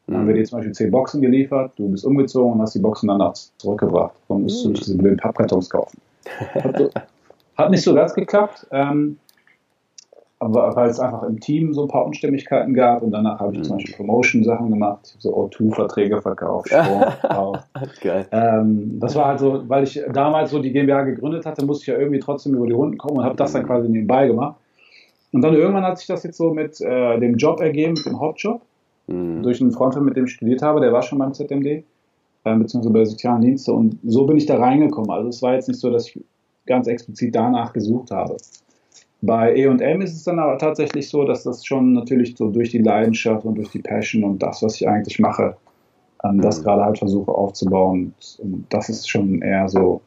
Boxen. Dann haben wir dir zum Beispiel zehn Boxen geliefert, du bist umgezogen und hast die Boxen danach zurückgebracht. Dann musst du diese blöden Pappkartons kaufen. Hat, hat nicht so ganz geklappt. Ähm, aber weil es einfach im Team so ein paar Unstimmigkeiten gab und danach habe ich zum Beispiel Promotion-Sachen gemacht, ich habe so O2-Verträge verkauft, Strom verkauft. Ähm, das war halt so, weil ich damals so die GmbH gegründet hatte, musste ich ja irgendwie trotzdem über die Runden kommen und habe das dann mhm. quasi nebenbei gemacht. Und dann irgendwann hat sich das jetzt so mit äh, dem Job ergeben, mit dem Hauptjob, mhm. durch einen Freund, mit dem ich studiert habe, der war schon beim ZMD, äh, beziehungsweise bei sozialen Dienste und so bin ich da reingekommen. Also es war jetzt nicht so, dass ich ganz explizit danach gesucht habe. Bei E&M ist es dann aber tatsächlich so, dass das schon natürlich so durch die Leidenschaft und durch die Passion und das, was ich eigentlich mache, ähm, das mhm. gerade halt versuche aufzubauen. Und das ist schon eher so,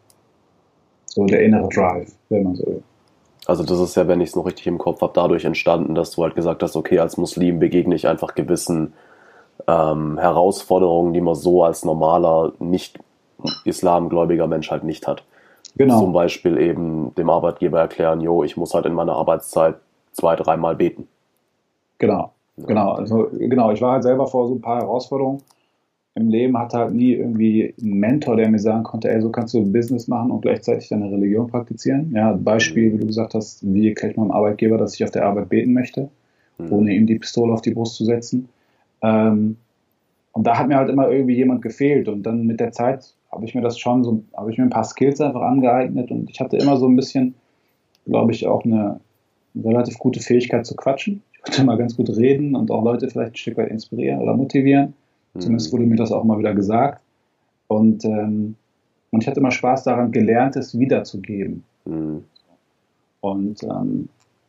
so der innere Drive, wenn man so will. Also das ist ja, wenn ich es noch richtig im Kopf habe, dadurch entstanden, dass du halt gesagt hast, okay, als Muslim begegne ich einfach gewissen ähm, Herausforderungen, die man so als normaler, nicht islamgläubiger Mensch halt nicht hat. Genau. Zum Beispiel eben dem Arbeitgeber erklären, jo, ich muss halt in meiner Arbeitszeit zwei, dreimal beten. Genau, genau. Also genau, ich war halt selber vor so ein paar Herausforderungen im Leben, hatte halt nie irgendwie einen Mentor, der mir sagen konnte, ey, so kannst du ein Business machen und gleichzeitig deine Religion praktizieren. Ja, Beispiel, wie du gesagt hast, wie erklärt man einem Arbeitgeber, dass ich auf der Arbeit beten möchte, mhm. ohne ihm die Pistole auf die Brust zu setzen. Ähm, und da hat mir halt immer irgendwie jemand gefehlt und dann mit der Zeit habe ich mir das schon so, habe ich mir ein paar Skills einfach angeeignet und ich hatte immer so ein bisschen, glaube ich, auch eine relativ gute Fähigkeit zu quatschen. Ich konnte immer ganz gut reden und auch Leute vielleicht ein Stück weit inspirieren oder motivieren. Mhm. Zumindest wurde mir das auch mal wieder gesagt. Und, ähm, und ich hatte immer Spaß daran, Gelerntes wiederzugeben. Mhm. Und ähm,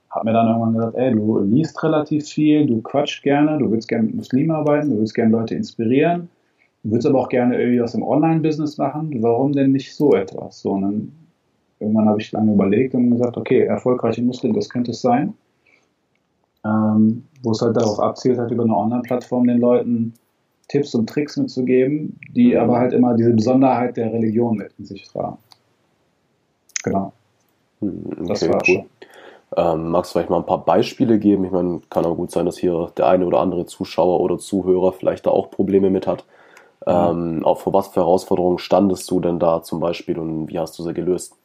habe mir dann irgendwann gesagt, ey, du liest relativ viel, du quatscht gerne, du willst gerne mit Muslimen arbeiten, du willst gerne Leute inspirieren Du würdest aber auch gerne irgendwie was im Online-Business machen. Warum denn nicht so etwas? So, und dann irgendwann habe ich lange überlegt und gesagt, okay, erfolgreiche Muslim, das könnte es sein. Ähm, wo es halt darauf abzielt, halt über eine Online-Plattform den Leuten Tipps und Tricks mitzugeben, die mhm. aber halt immer diese Besonderheit der Religion mit in sich tragen. Genau. Mhm, das war cool. schon. Ähm, magst du vielleicht mal ein paar Beispiele geben? Ich meine, kann auch gut sein, dass hier der eine oder andere Zuschauer oder Zuhörer vielleicht da auch Probleme mit hat. Ähm, auch vor was für Herausforderungen standest du denn da zum Beispiel und wie hast du sie gelöst?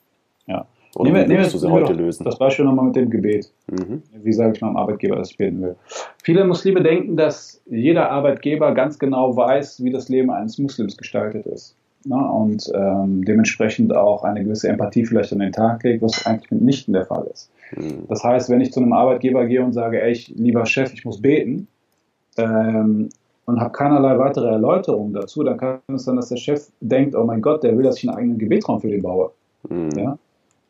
Ja. Oder nehmen, wie würdest du sie heute lösen? Das Beispiel nochmal mit dem Gebet. Mhm. Wie sage ich meinem Arbeitgeber, dass ich beten will? Viele Muslime denken, dass jeder Arbeitgeber ganz genau weiß, wie das Leben eines Muslims gestaltet ist. Na, und ähm, dementsprechend auch eine gewisse Empathie vielleicht an den Tag legt, was eigentlich mitnichten der Fall ist. Mhm. Das heißt, wenn ich zu einem Arbeitgeber gehe und sage, ey, ich, lieber Chef, ich muss beten, ähm, und habe keinerlei weitere Erläuterungen dazu, dann kann es sein, dass der Chef denkt, oh mein Gott, der will, dass ich einen eigenen Gebetraum für den baue. Mhm. Ja?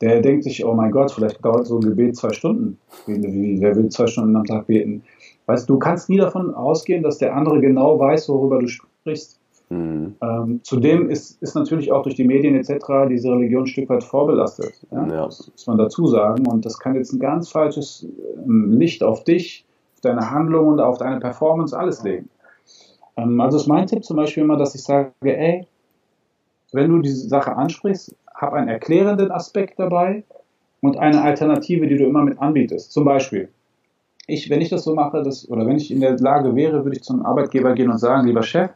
Der denkt sich, oh mein Gott, vielleicht dauert so ein Gebet zwei Stunden. Wer will zwei Stunden am Tag beten? Weißt du, du kannst nie davon ausgehen, dass der andere genau weiß, worüber du sprichst. Mhm. Ähm, zudem ist, ist natürlich auch durch die Medien etc. diese Religion ein Stück weit vorbelastet. Ja? Ja. Das muss man dazu sagen. Und das kann jetzt ein ganz falsches ähm, Licht auf dich, auf deine Handlung und auf deine Performance alles legen. Ähm, also ist mein Tipp zum Beispiel immer, dass ich sage, ey, wenn du diese Sache ansprichst, hab einen erklärenden Aspekt dabei und eine Alternative, die du immer mit anbietest. Zum Beispiel, ich, wenn ich das so mache, dass, oder wenn ich in der Lage wäre, würde ich zum Arbeitgeber gehen und sagen, lieber Chef,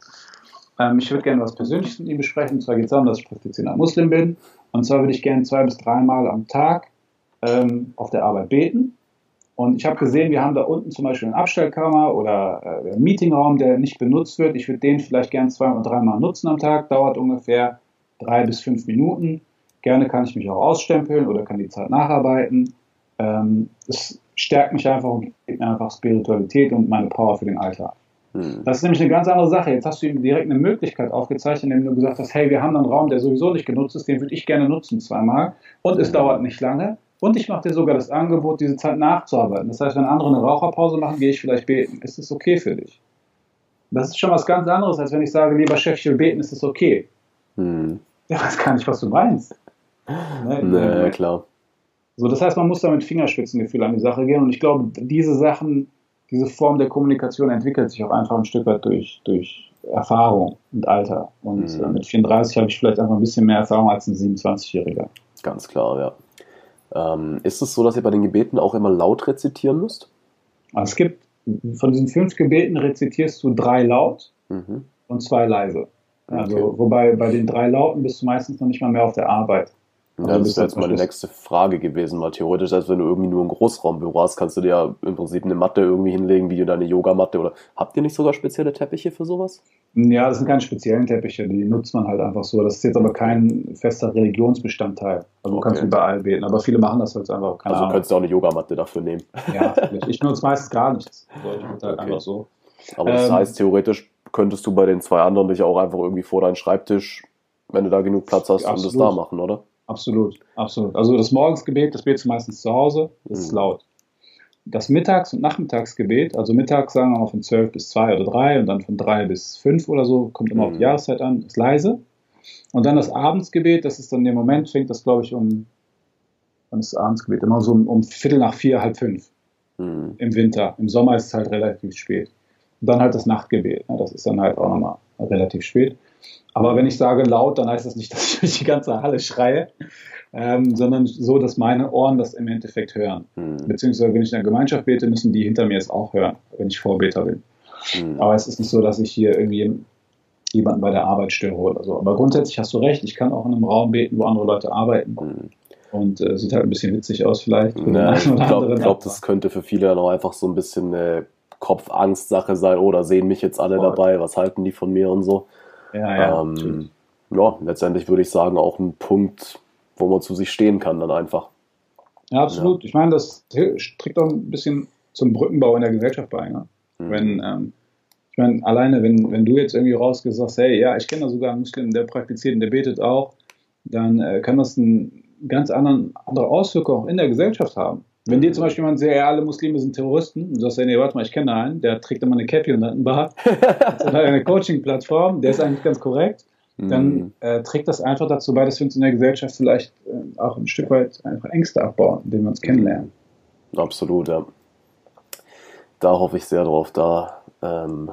ähm, ich würde gerne was Persönliches mit ihm besprechen. Und zwar geht es darum, dass ich praktizierender Muslim bin. Und zwar würde ich gerne zwei bis dreimal am Tag ähm, auf der Arbeit beten Und ich habe gesehen, wir haben da unten zum Beispiel eine Abstellkammer oder äh, einen Meetingraum, der nicht benutzt wird. Ich würde den vielleicht gern zwei oder dreimal nutzen am Tag. Dauert ungefähr drei bis fünf Minuten. Gerne kann ich mich auch ausstempeln oder kann die Zeit nacharbeiten. Ähm, es stärkt mich einfach und gibt mir einfach Spiritualität und meine Power für den Alltag. Hm. Das ist nämlich eine ganz andere Sache. Jetzt hast du ihm direkt eine Möglichkeit aufgezeichnet, indem du gesagt hast, hey, wir haben einen Raum, der sowieso nicht genutzt ist, den würde ich gerne nutzen zweimal und es dauert nicht lange und ich mache dir sogar das Angebot, diese Zeit nachzuarbeiten. Das heißt, wenn andere eine Raucherpause machen, gehe ich vielleicht beten. Ist es okay für dich? Das ist schon was ganz anderes, als wenn ich sage, lieber Chef, ich will beten, ist es okay. Hm. Ich weiß gar nicht, was du meinst. Ne? Nee, klar. So, das heißt, man muss da mit Fingerspitzengefühl an die Sache gehen. Und ich glaube, diese Sachen, diese Form der Kommunikation entwickelt sich auch einfach ein Stück weit durch, durch Erfahrung und Alter. Und mhm. mit 34 habe ich vielleicht einfach ein bisschen mehr Erfahrung als ein 27-Jähriger. Ganz klar, ja. Ähm, ist es so, dass ihr bei den Gebeten auch immer laut rezitieren müsst? Also es gibt, von diesen fünf Gebeten rezitierst du drei laut mhm. und zwei leise. Also, okay. wobei bei den drei Lauten bist du meistens noch nicht mal mehr auf der Arbeit. Ja, das ist jetzt meine nächste Frage gewesen, weil theoretisch, als wenn du irgendwie nur ein Großraumbüro hast, kannst du dir ja im Prinzip eine Matte irgendwie hinlegen, wie deine Yogamatte oder habt ihr nicht sogar spezielle Teppiche für sowas? Ja, das sind keine speziellen Teppiche, die nutzt man halt einfach so. Das ist jetzt aber kein fester Religionsbestandteil. Also du kannst überall beten, aber viele machen das halt einfach. Keine also Ahnung. könntest du auch eine Yogamatte dafür nehmen. Ja, ich nutze meistens gar nichts. Also ich halt okay. einfach so. Aber das ähm, heißt, theoretisch könntest du bei den zwei anderen dich auch einfach irgendwie vor deinen Schreibtisch, wenn du da genug Platz hast, und das da machen, oder? Absolut, absolut. Also das Morgensgebet, das betest du meistens zu Hause, das mhm. ist laut. Das Mittags- und Nachmittagsgebet, also mittags sagen wir mal von 12 bis 2 oder 3 und dann von 3 bis 5 oder so, kommt immer mhm. auf die mhm. Jahreszeit an, ist leise. Und dann das Abendsgebet, das ist dann der Moment, fängt das glaube ich um, wann ist das Abendsgebet? Immer so um, um Viertel nach vier, halb fünf mhm. im Winter. Im Sommer ist es halt relativ spät. Und dann halt das Nachtgebet, ne? das ist dann halt auch nochmal relativ spät. Aber wenn ich sage laut, dann heißt das nicht, dass ich durch die ganze Halle schreie, ähm, sondern so, dass meine Ohren das im Endeffekt hören. Mhm. Beziehungsweise, wenn ich in der Gemeinschaft bete, müssen die hinter mir es auch hören, wenn ich Vorbeter bin. Mhm. Aber es ist nicht so, dass ich hier irgendwie jemanden bei der Arbeit störe oder so. Aber grundsätzlich hast du recht, ich kann auch in einem Raum beten, wo andere Leute arbeiten. Mhm. Und äh, sieht halt ein bisschen witzig aus vielleicht. Ja, ich glaube, glaub, das könnte für viele dann auch einfach so ein bisschen eine Kopfangst-Sache sein. Oder oh, sehen mich jetzt alle Voll. dabei, was halten die von mir und so. Ja, ja. Ähm, ja, letztendlich würde ich sagen, auch ein Punkt, wo man zu sich stehen kann, dann einfach. Ja, absolut. Ja. Ich meine, das trägt auch ein bisschen zum Brückenbau in der Gesellschaft bei. Ne? Mhm. Wenn, ähm, ich meine, alleine, wenn, wenn du jetzt irgendwie rausgehst, sagst, hey, ja, ich kenne da sogar einen Muslim, der praktiziert und der betet auch, dann äh, kann das einen ganz anderen, andere Auswirkungen auch in der Gesellschaft haben. Wenn dir zum Beispiel jemand sagt, ja, alle Muslime sind Terroristen, und du sagst, nee, warte mal, ich kenne einen, der trägt immer eine Cappy und hat einen Bart, das ist eine Coaching-Plattform, der ist eigentlich ganz korrekt, dann mhm. äh, trägt das einfach dazu bei, dass wir uns in der Gesellschaft vielleicht äh, auch ein Stück weit einfach Ängste abbauen, indem wir uns kennenlernen. Absolut, ja. Da hoffe ich sehr drauf. Da ähm,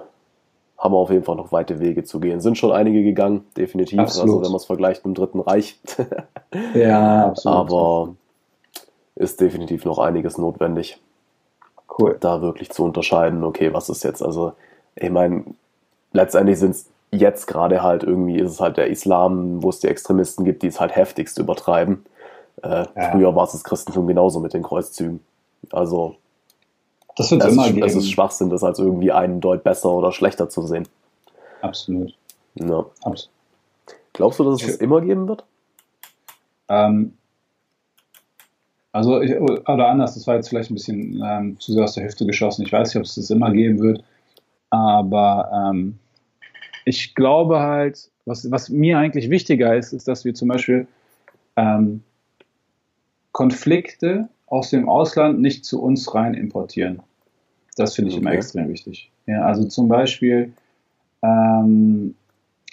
haben wir auf jeden Fall noch weite Wege zu gehen. Sind schon einige gegangen, definitiv. Absolut. Also wenn man es vergleicht mit dem Dritten Reich. ja, absolut. Aber ist definitiv noch einiges notwendig. Cool. Da wirklich zu unterscheiden, okay, was ist jetzt, also, ich meine, letztendlich sind es jetzt gerade halt irgendwie, ist es halt der Islam, wo es die Extremisten gibt, die es halt heftigst übertreiben. Äh, ja. Früher war es das Christentum genauso mit den Kreuzzügen. Also, das wird es immer ist, geben. Es ist Schwachsinn, das als irgendwie einen Deut besser oder schlechter zu sehen. Absolut. Ja. Absolut. Glaubst du, dass es es immer geben wird? Ähm, also, ich, oder anders, das war jetzt vielleicht ein bisschen ähm, zu sehr aus der Hüfte geschossen. Ich weiß nicht, ob es das immer geben wird. Aber ähm, ich glaube halt, was, was mir eigentlich wichtiger ist, ist, dass wir zum Beispiel ähm, Konflikte aus dem Ausland nicht zu uns rein importieren. Das finde ich okay. immer extrem wichtig. Ja, also zum Beispiel, ähm,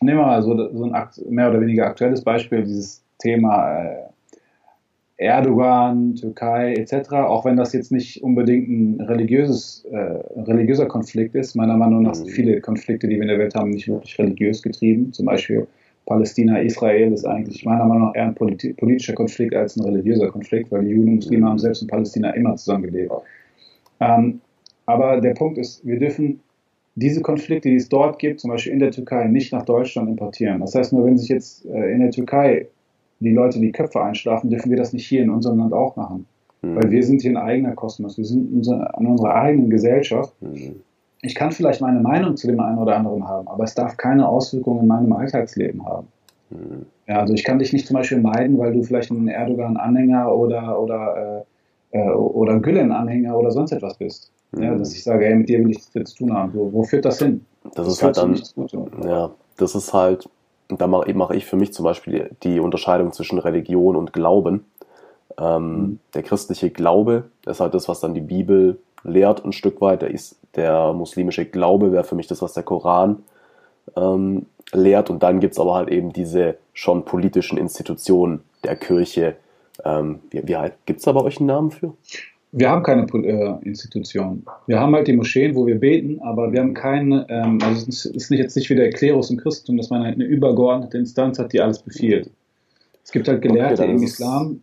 nehmen wir mal so, so ein mehr oder weniger aktuelles Beispiel, dieses Thema äh, Erdogan, Türkei etc., auch wenn das jetzt nicht unbedingt ein religiöses, äh, religiöser Konflikt ist, meiner Meinung nach sind mhm. viele Konflikte, die wir in der Welt haben, nicht wirklich religiös getrieben. Zum Beispiel Palästina, Israel ist eigentlich meiner Meinung nach eher ein politi politischer Konflikt als ein religiöser Konflikt, weil die Juden und Muslime haben selbst in Palästina immer zusammengelebt. Ähm, aber der Punkt ist, wir dürfen diese Konflikte, die es dort gibt, zum Beispiel in der Türkei, nicht nach Deutschland importieren. Das heißt, nur wenn sich jetzt äh, in der Türkei die Leute die Köpfe einschlafen, dürfen wir das nicht hier in unserem Land auch machen. Mhm. Weil wir sind hier ein eigener Kosmos. Wir sind unser, an unserer eigenen Gesellschaft. Mhm. Ich kann vielleicht meine Meinung zu dem einen oder anderen haben, aber es darf keine Auswirkungen in meinem Alltagsleben haben. Mhm. Ja, also ich kann dich nicht zum Beispiel meiden, weil du vielleicht ein Erdogan-Anhänger oder, oder, äh, äh oder Gülen-Anhänger oder sonst etwas bist. Ja, mhm. dass ich sage, ey, mit dir will ich nichts zu tun haben. So, wo führt das hin? Das, das ist halt dann, ja, das ist halt, da mache mach ich für mich zum Beispiel die, die Unterscheidung zwischen Religion und Glauben. Ähm, mhm. Der christliche Glaube ist halt das, was dann die Bibel lehrt, ein Stück weit. Der, ist, der muslimische Glaube wäre für mich das, was der Koran ähm, lehrt. Und dann gibt es aber halt eben diese schon politischen Institutionen der Kirche. Ähm, wie, wie gibt es da bei euch einen Namen für? Wir haben keine äh, Institution. Wir haben halt die Moscheen, wo wir beten, aber wir haben keine, ähm, also es ist nicht jetzt nicht wie der Klerus im Christentum, dass man halt eine übergeordnete Instanz hat, die alles befiehlt. Es gibt halt Gelehrte okay, im Islam,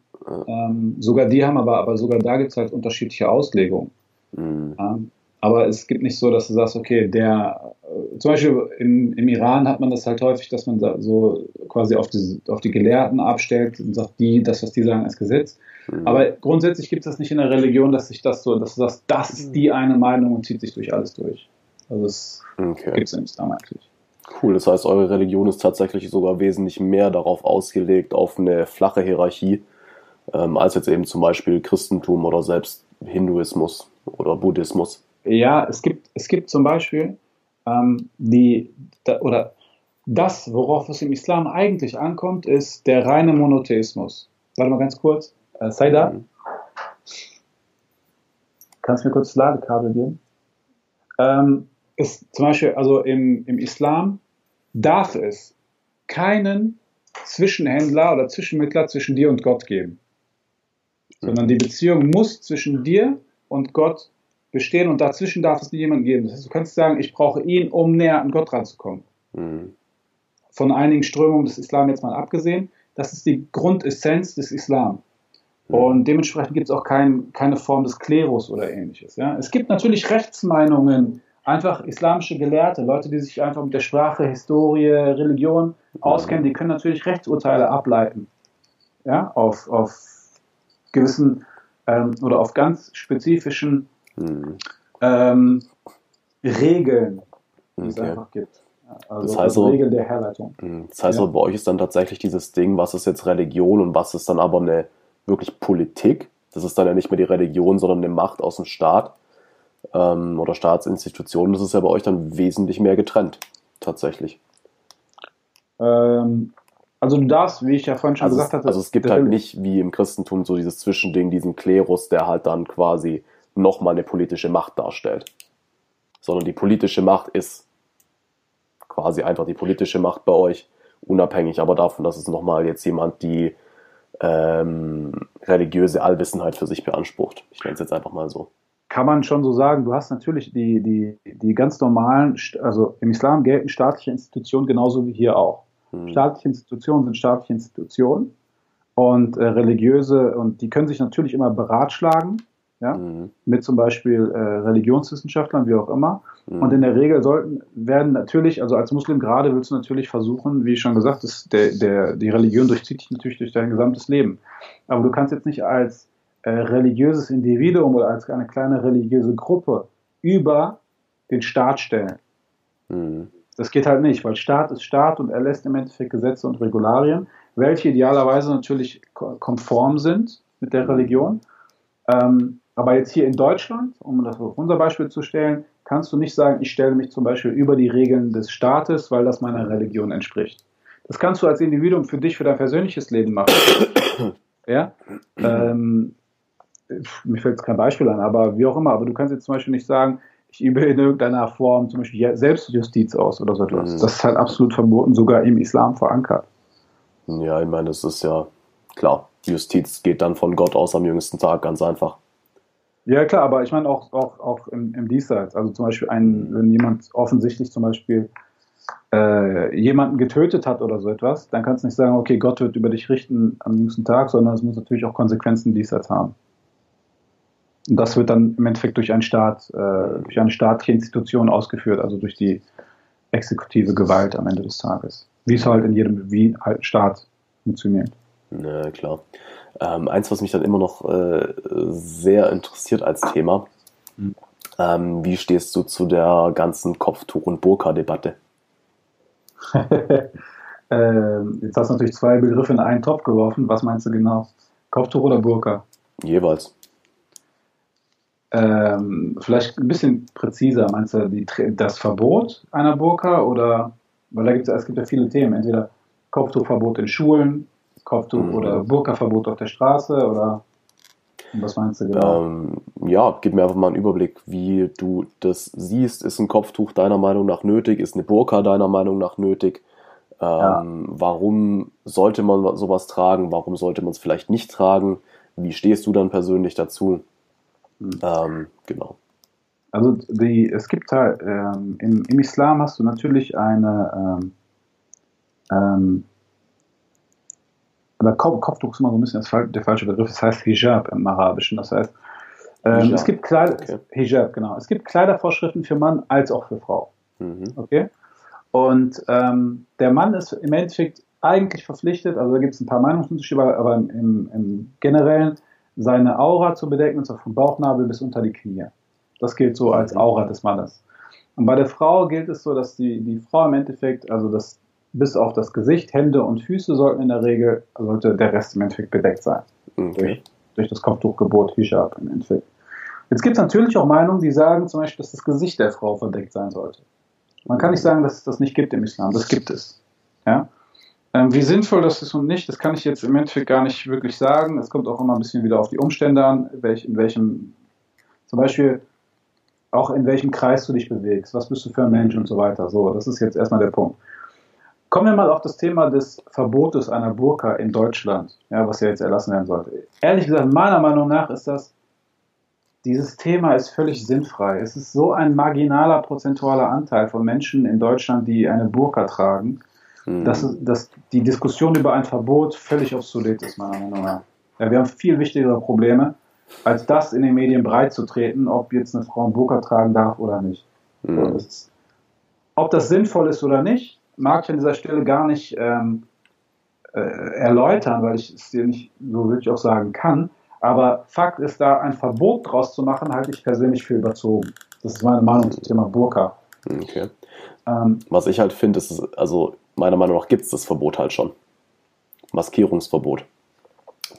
ähm, sogar die haben aber, aber sogar da gibt es halt unterschiedliche Auslegungen. Mhm. Ähm, aber es gibt nicht so, dass du sagst, okay, der, äh, zum Beispiel im, im Iran hat man das halt häufig, dass man da so quasi auf die, auf die Gelehrten abstellt und sagt, die, das, was die sagen, ist Gesetz. Mhm. Aber grundsätzlich gibt es das nicht in der Religion, dass sich das so, dass du sagst, das ist die eine Meinung und zieht sich durch alles durch. Also das okay. gibt es im Islam eigentlich. Cool, das heißt, eure Religion ist tatsächlich sogar wesentlich mehr darauf ausgelegt, auf eine flache Hierarchie, ähm, als jetzt eben zum Beispiel Christentum oder selbst Hinduismus oder Buddhismus. Ja, es gibt, es gibt zum Beispiel ähm, die, da, oder das, worauf es im Islam eigentlich ankommt, ist der reine Monotheismus. Warte mal ganz kurz. Äh, sei da. Kannst du mir kurz das Ladekabel geben? Ähm, ist zum Beispiel, also im, im Islam darf es keinen Zwischenhändler oder Zwischenmittler zwischen dir und Gott geben sondern die Beziehung muss zwischen dir und Gott bestehen und dazwischen darf es nie jemanden geben. Das heißt, du kannst sagen, ich brauche ihn, um näher an Gott ranzukommen. Mhm. Von einigen Strömungen des Islam jetzt mal abgesehen, das ist die Grundessenz des Islam. Mhm. Und dementsprechend gibt es auch kein, keine Form des Klerus oder ähnliches. Ja? Es gibt natürlich Rechtsmeinungen, einfach islamische Gelehrte, Leute, die sich einfach mit der Sprache, Historie, Religion mhm. auskennen, die können natürlich Rechtsurteile ableiten. Ja, auf, auf gewissen ähm, oder auf ganz spezifischen mhm. ähm, Regeln, die okay. es einfach gibt. Also das heißt so, Regeln der Herleitung. Mhm. Das heißt ja. bei euch ist dann tatsächlich dieses Ding, was ist jetzt Religion und was ist dann aber eine wirklich Politik. Das ist dann ja nicht mehr die Religion, sondern eine Macht aus dem Staat ähm, oder Staatsinstitutionen. Das ist ja bei euch dann wesentlich mehr getrennt, tatsächlich. Ähm, also du darfst, wie ich ja vorhin schon also gesagt hatte. Also es gibt halt nicht wie im Christentum so dieses Zwischending, diesen Klerus, der halt dann quasi nochmal eine politische Macht darstellt. Sondern die politische Macht ist quasi einfach die politische Macht bei euch, unabhängig aber davon, dass es nochmal jetzt jemand die ähm, religiöse Allwissenheit für sich beansprucht. Ich nenne es jetzt einfach mal so. Kann man schon so sagen, du hast natürlich die, die, die ganz normalen, also im Islam gelten staatliche Institutionen genauso wie hier auch. Mhm. Staatliche Institutionen sind staatliche Institutionen und äh, religiöse, und die können sich natürlich immer beratschlagen, ja, mhm. mit zum Beispiel äh, Religionswissenschaftlern, wie auch immer. Mhm. Und in der Regel sollten, werden natürlich, also als Muslim gerade willst du natürlich versuchen, wie schon gesagt, das, der, der, die Religion durchzieht dich natürlich durch dein gesamtes Leben. Aber du kannst jetzt nicht als äh, religiöses Individuum oder als eine kleine religiöse Gruppe über den Staat stellen. Mhm. Das geht halt nicht, weil Staat ist Staat und erlässt im Endeffekt Gesetze und Regularien, welche idealerweise natürlich konform sind mit der Religion. Ähm, aber jetzt hier in Deutschland, um das auf unser Beispiel zu stellen, kannst du nicht sagen, ich stelle mich zum Beispiel über die Regeln des Staates, weil das meiner Religion entspricht. Das kannst du als Individuum für dich, für dein persönliches Leben machen. ja? Ähm, mir fällt jetzt kein Beispiel an, aber wie auch immer, aber du kannst jetzt zum Beispiel nicht sagen, ich übe in irgendeiner Form zum Beispiel Selbstjustiz aus oder so etwas. Mhm. Das ist halt absolut verboten, sogar im Islam verankert. Ja, ich meine, das ist ja klar. Justiz geht dann von Gott aus am jüngsten Tag, ganz einfach. Ja, klar, aber ich meine auch, auch, auch im, im Diesseits. Also zum Beispiel, ein, wenn jemand offensichtlich zum Beispiel äh, jemanden getötet hat oder so etwas, dann kannst du nicht sagen, okay, Gott wird über dich richten am jüngsten Tag, sondern es muss natürlich auch Konsequenzen Diesseits haben. Und das wird dann im Endeffekt durch einen Staat, äh, durch eine staatliche Institution ausgeführt, also durch die exekutive Gewalt am Ende des Tages. Wie es halt in jedem wie halt Staat funktioniert. Na klar. Ähm, eins, was mich dann immer noch äh, sehr interessiert als Thema. Mhm. Ähm, wie stehst du zu der ganzen Kopftuch- und Burka-Debatte? ähm, jetzt hast du natürlich zwei Begriffe in einen Topf geworfen. Was meinst du genau? Kopftuch oder Burka? Jeweils. Ähm, vielleicht ein bisschen präziser. Meinst du die, das Verbot einer Burka oder, weil da gibt es, es gibt ja viele Themen. Entweder Kopftuchverbot in Schulen, Kopftuch mhm. oder Burka-Verbot auf der Straße oder was meinst du genau? Ähm, ja, gib mir einfach mal einen Überblick, wie du das siehst. Ist ein Kopftuch deiner Meinung nach nötig? Ist eine Burka deiner Meinung nach nötig? Ähm, ja. Warum sollte man sowas tragen? Warum sollte man es vielleicht nicht tragen? Wie stehst du dann persönlich dazu? Mhm. Ähm, genau. Also die, es gibt halt, ähm, im, im, Islam hast du natürlich eine ähm, oder Kopftuch ist immer so ein bisschen das, der falsche Begriff, das heißt Hijab im Arabischen. Das heißt, ähm, es gibt Kleider, okay. Hijab, genau. Es gibt Kleidervorschriften für Mann als auch für Frau. Mhm. Okay? Und ähm, der Mann ist im Endeffekt eigentlich verpflichtet, also da gibt es ein paar Meinungsunterschiede, aber im, im, Generellen seine Aura zu bedecken, und zwar vom Bauchnabel bis unter die Knie. Das gilt so als mhm. Aura des Mannes. Und bei der Frau gilt es so, dass die, die Frau im Endeffekt, also das bis auf das Gesicht, Hände und Füße sollten in der Regel, sollte der Rest im Endeffekt bedeckt sein. Okay. Durch, durch das Kopftuchgebot Hijab im Endeffekt. Jetzt gibt es natürlich auch Meinungen, die sagen zum Beispiel, dass das Gesicht der Frau verdeckt sein sollte. Man kann nicht sagen, dass es das nicht gibt im Islam. Das gibt es. Ja? Ähm, wie sinnvoll das ist und nicht, das kann ich jetzt im Endeffekt gar nicht wirklich sagen. Es kommt auch immer ein bisschen wieder auf die Umstände an, welch, in welchem, zum Beispiel auch in welchem Kreis du dich bewegst, was bist du für ein Mensch und so weiter. So, das ist jetzt erstmal der Punkt. Kommen wir mal auf das Thema des Verbotes einer Burka in Deutschland, ja, was ja jetzt erlassen werden sollte. Ehrlich gesagt, meiner Meinung nach ist das, dieses Thema ist völlig sinnfrei. Es ist so ein marginaler prozentualer Anteil von Menschen in Deutschland, die eine Burka tragen, mhm. dass, dass die Diskussion über ein Verbot völlig obsolet ist, meiner Meinung nach. Ja, wir haben viel wichtigere Probleme, als das in den Medien breit zu treten, ob jetzt eine Frau ein Burka tragen darf oder nicht. Mhm. Ob das sinnvoll ist oder nicht, mag ich an dieser Stelle gar nicht ähm, äh, erläutern, weil ich es dir nicht so wirklich auch sagen kann. Aber Fakt ist, da ein Verbot draus zu machen, halte ich persönlich für überzogen. Das ist meine Meinung zum Thema Burka. Okay. Ähm, Was ich halt finde, ist, also meiner Meinung nach gibt es das Verbot halt schon. Maskierungsverbot.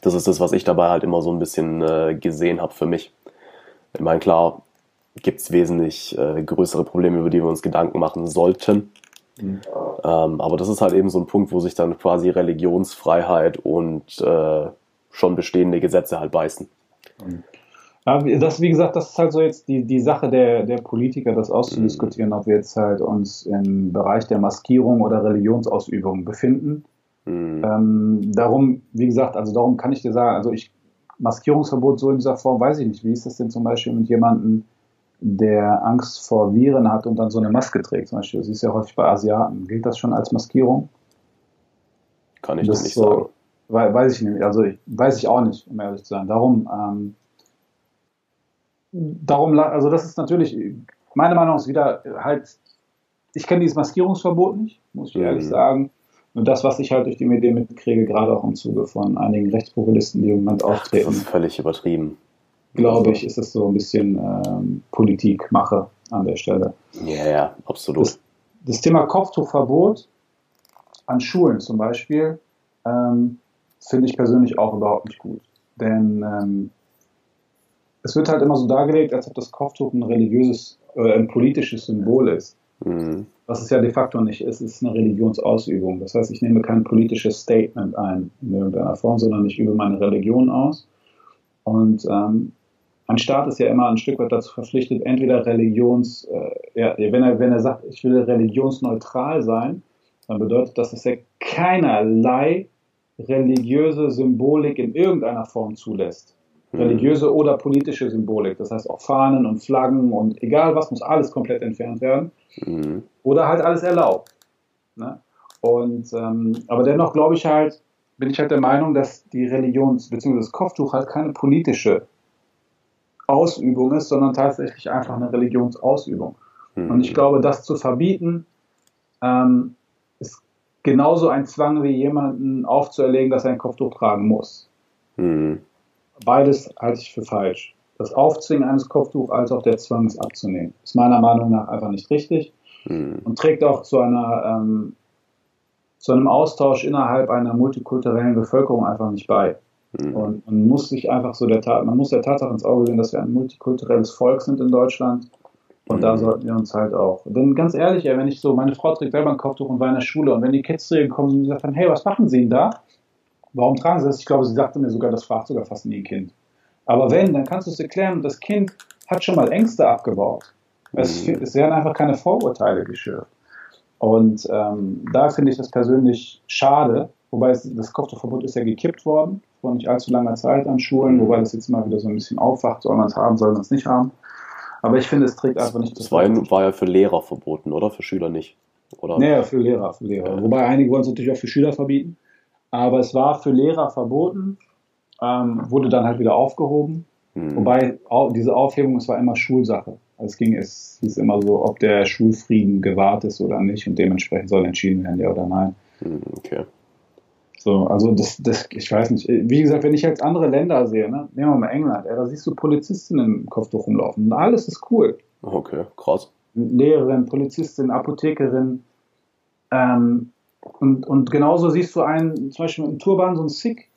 Das ist das, was ich dabei halt immer so ein bisschen äh, gesehen habe für mich. Ich meine, klar, gibt es wesentlich äh, größere Probleme, über die wir uns Gedanken machen sollten. Mhm. Ähm, aber das ist halt eben so ein Punkt, wo sich dann quasi Religionsfreiheit und äh, schon bestehende Gesetze halt beißen. Mhm. Das, wie gesagt, das ist halt so jetzt die, die Sache der, der Politiker, das auszudiskutieren, mhm. ob wir jetzt halt uns im Bereich der Maskierung oder Religionsausübung befinden. Mhm. Ähm, darum, wie gesagt, also darum kann ich dir sagen, also ich, Maskierungsverbot so in dieser Form, weiß ich nicht. Wie ist das denn zum Beispiel mit jemandem, der Angst vor Viren hat und dann so eine Maske trägt. Zum Beispiel, das ist ja häufig bei Asiaten. Gilt das schon als Maskierung? Kann ich das nicht so, sagen. Weiß ich nicht. Also ich, weiß ich auch nicht, um ehrlich zu sein. Darum, ähm, darum, also das ist natürlich, meine Meinung ist wieder halt, ich kenne dieses Maskierungsverbot nicht, muss ich mhm. ehrlich sagen. Und das, was ich halt durch die Medien mitkriege, gerade auch im Zuge von einigen Rechtspopulisten, die im Moment auftreten. Das ist völlig übertrieben glaube ich, ist es so ein bisschen ähm, Politikmache an der Stelle. Ja, ja, absolut. Das, das Thema Kopftuchverbot an Schulen zum Beispiel ähm, finde ich persönlich auch überhaupt nicht gut. Denn ähm, es wird halt immer so dargelegt, als ob das Kopftuch ein religiöses, äh, ein politisches Symbol ist. Mhm. Was es ja de facto nicht ist, ist eine Religionsausübung. Das heißt, ich nehme kein politisches Statement ein in irgendeiner Form, sondern ich übe meine Religion aus. Und ähm, ein Staat ist ja immer ein Stück weit dazu verpflichtet, entweder religions, äh, ja, wenn er, wenn er sagt, ich will religionsneutral sein, dann bedeutet das, dass er keinerlei religiöse Symbolik in irgendeiner Form zulässt. Mhm. Religiöse oder politische Symbolik. Das heißt auch Fahnen und Flaggen und egal was, muss alles komplett entfernt werden. Mhm. Oder halt alles erlaubt. Ne? Und, ähm, aber dennoch glaube ich halt, bin ich halt der Meinung, dass die Religions- bzw. das Kopftuch halt keine politische Ausübung ist, sondern tatsächlich einfach eine Religionsausübung. Mhm. Und ich glaube, das zu verbieten, ähm, ist genauso ein Zwang wie jemanden aufzuerlegen, dass er ein Kopftuch tragen muss. Mhm. Beides halte ich für falsch. Das Aufzwingen eines Kopftuchs als auch der Zwang, es abzunehmen, ist meiner Meinung nach einfach nicht richtig mhm. und trägt auch zu einer ähm, zu einem Austausch innerhalb einer multikulturellen Bevölkerung einfach nicht bei. Mhm. Und man muss sich einfach so der Tat, man muss der Tatsache ins Auge sehen, dass wir ein multikulturelles Volk sind in Deutschland. Und mhm. da sollten wir uns halt auch. Denn ganz ehrlich, wenn ich so, meine Frau trägt selber ein Kopftuch und war in der Schule und wenn die Kids zu ihr kommen und sagen, hey, was machen Sie denn da? Warum tragen Sie das? Ich glaube, sie sagte mir sogar, das fragt sogar fast nie ein Kind. Aber wenn, dann kannst du es erklären, das Kind hat schon mal Ängste abgebaut. Es, mhm. es werden einfach keine Vorurteile geschürft. Und ähm, da finde ich das persönlich schade, wobei es, das Kopftuchverbot ist ja gekippt worden vor nicht allzu langer Zeit an Schulen, wobei das jetzt mal wieder so ein bisschen aufwacht, soll man es haben, soll man es nicht haben. Aber ich finde, es trägt einfach nicht das. War, war ja für Lehrer verboten, oder? Für Schüler nicht. Oder? Nee, für Lehrer, für Lehrer. Ja. Wobei einige wollen es natürlich auch für Schüler verbieten. Aber es war für Lehrer verboten, ähm, wurde dann halt wieder aufgehoben. Mhm. Wobei auch, diese Aufhebung, es war immer Schulsache. Also es ging, es hieß immer so, ob der Schulfrieden gewahrt ist oder nicht und dementsprechend soll entschieden werden, ja oder nein. Mhm, okay. So, also das, das, ich weiß nicht. Wie gesagt, wenn ich jetzt andere Länder sehe, ne, nehmen wir mal England, ja, da siehst du Polizistinnen im Kopftuch rumlaufen. Und alles ist cool. Okay, krass. Lehrerin, Polizistin, Apothekerin. Ähm, und, und genauso siehst du einen, zum Beispiel mit einem Turban, so ein Sikh,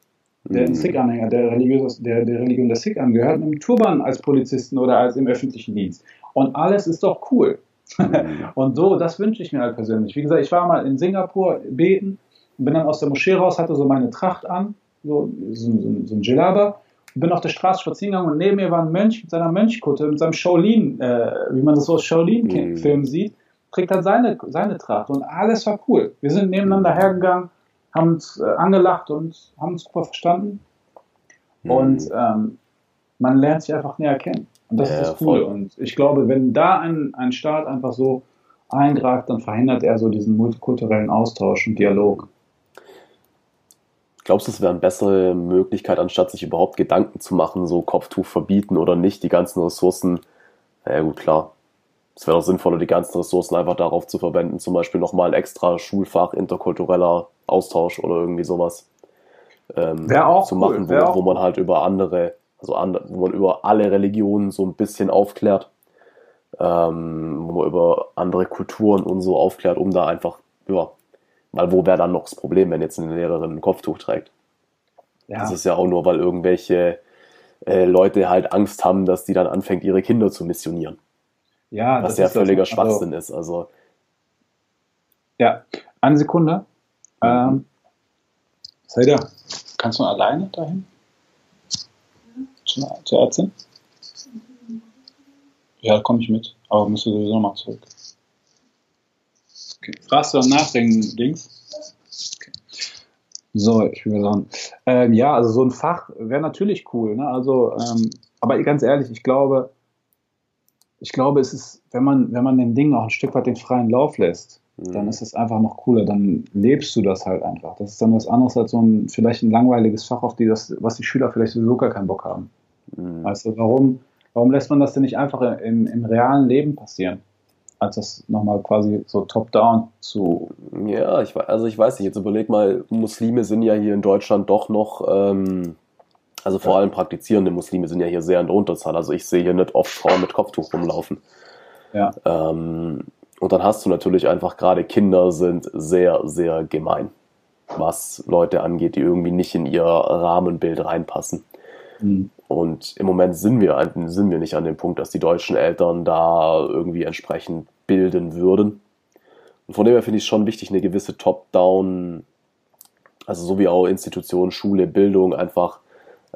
der ein mhm. Sikh-Anhänger, der, religiös, der der Religion der Sikh angehört, mit einem Turban als Polizisten oder als im öffentlichen Dienst. Und alles ist doch cool. Mhm. und so, das wünsche ich mir halt persönlich. Wie gesagt, ich war mal in Singapur beten bin dann aus der Moschee raus, hatte so meine Tracht an, so, so, so, so ein Djellaba, bin auf der Straße spazieren gegangen und neben mir war ein Mönch mit seiner Mönchkutte, mit seinem Shaolin, äh, wie man das so aus Shaolin-Filmen mhm. sieht, trägt halt seine, seine Tracht und alles war cool. Wir sind nebeneinander mhm. hergegangen, haben uns äh, angelacht und haben uns super verstanden. Mhm. Und ähm, man lernt sich einfach näher kennen. Und das ja, ist das Coole. Und ich glaube, wenn da ein, ein Staat einfach so eingreift, dann verhindert er so diesen multikulturellen Austausch und Dialog. Glaubst du, es wäre eine bessere Möglichkeit, anstatt sich überhaupt Gedanken zu machen, so Kopftuch verbieten oder nicht, die ganzen Ressourcen? Ja gut, klar. Es wäre doch sinnvoller, die ganzen Ressourcen einfach darauf zu verwenden, zum Beispiel nochmal ein extra Schulfach, interkultureller Austausch oder irgendwie sowas ähm, auch zu machen, cool. wo, wo man halt über andere, also andere, wo man über alle Religionen so ein bisschen aufklärt, ähm, wo man über andere Kulturen und so aufklärt, um da einfach ja, weil wo wäre dann noch das Problem, wenn jetzt eine Lehrerin ein Kopftuch trägt? Ja. Das ist ja auch nur, weil irgendwelche äh, Leute halt Angst haben, dass die dann anfängt, ihre Kinder zu missionieren. Ja, was ja völliger das, also Schwachsinn ist. Also ja, eine Sekunde. Mhm. Ähm, Selda, kannst du alleine dahin? Zur, zur Ärztin? Ja, komme ich mit, aber musst du sowieso nochmal zurück. Okay. Fragst du nach den Dings? Okay. So, ich will sagen. Ähm, ja, also so ein Fach wäre natürlich cool. Ne? Also, ähm, aber ganz ehrlich, ich glaube, ich glaube, es ist, wenn man, wenn man den Dingen auch ein Stück weit den freien Lauf lässt, mhm. dann ist es einfach noch cooler. Dann lebst du das halt einfach. Das ist dann was anderes als so ein vielleicht ein langweiliges Fach, auf die das, was die Schüler vielleicht sowieso gar keinen Bock haben. Mhm. Du, warum, warum lässt man das denn nicht einfach im, im realen Leben passieren? Als das nochmal quasi so top-down zu. Ja, ich, also ich weiß nicht, jetzt überleg mal, Muslime sind ja hier in Deutschland doch noch, ähm, also vor ja. allem praktizierende Muslime sind ja hier sehr in der Unterzahl. Also ich sehe hier nicht oft Frauen mit Kopftuch rumlaufen. Ja. Ähm, und dann hast du natürlich einfach gerade Kinder sind sehr, sehr gemein, was Leute angeht, die irgendwie nicht in ihr Rahmenbild reinpassen. Mhm. Und im Moment sind wir, sind wir nicht an dem Punkt, dass die deutschen Eltern da irgendwie entsprechend bilden würden. Und von dem her finde ich es schon wichtig, eine gewisse Top-Down, also so wie auch Institutionen, Schule, Bildung, einfach,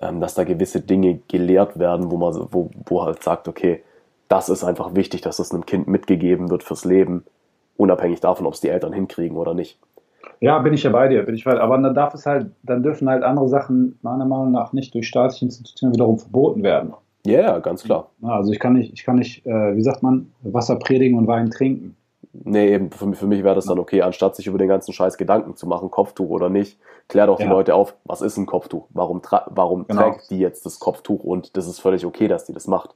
ähm, dass da gewisse Dinge gelehrt werden, wo man wo, wo halt sagt, okay, das ist einfach wichtig, dass das einem Kind mitgegeben wird fürs Leben, unabhängig davon, ob es die Eltern hinkriegen oder nicht. Ja, bin ich ja bei dir, bin ich weit. Aber dann darf es halt, dann dürfen halt andere Sachen meiner Meinung nach nicht durch staatliche Institutionen wiederum verboten werden. Ja, yeah, ganz klar. Also ich kann nicht, ich kann nicht, äh, wie sagt man, Wasser predigen und Wein trinken. Nee, eben, für, für mich wäre das dann okay, anstatt sich über den ganzen Scheiß Gedanken zu machen, Kopftuch oder nicht, klär doch die ja. Leute auf, was ist ein Kopftuch? Warum, warum genau. trägt die jetzt das Kopftuch und das ist völlig okay, dass die das macht.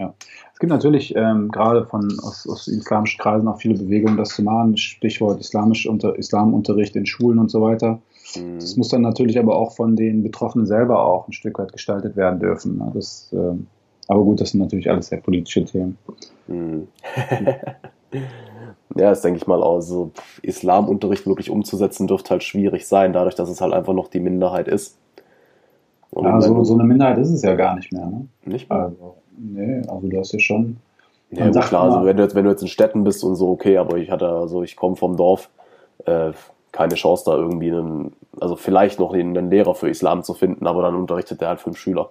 Ja, es gibt natürlich ähm, gerade von aus, aus islamischen Kreisen auch viele Bewegungen, das zu machen. Stichwort islamisch unter, Islamunterricht in Schulen und so weiter. Mhm. Das muss dann natürlich aber auch von den Betroffenen selber auch ein Stück weit gestaltet werden dürfen. Ne? Das, äh, aber gut, das sind natürlich alles sehr politische Themen. Mhm. ja, das denke ich mal auch. So Islamunterricht wirklich umzusetzen dürfte halt schwierig sein, dadurch, dass es halt einfach noch die Minderheit ist. Und ja, so, so eine Minderheit ist es ja gar nicht mehr. Ne? Nicht mehr? Also, nee, also du hast ja schon. Ja, gut, klar, also wenn du, jetzt, wenn du jetzt in Städten bist und so, okay, aber ich hatte, also ich komme vom Dorf, äh, keine Chance da irgendwie einen, also vielleicht noch einen Lehrer für Islam zu finden, aber dann unterrichtet der halt fünf Schüler.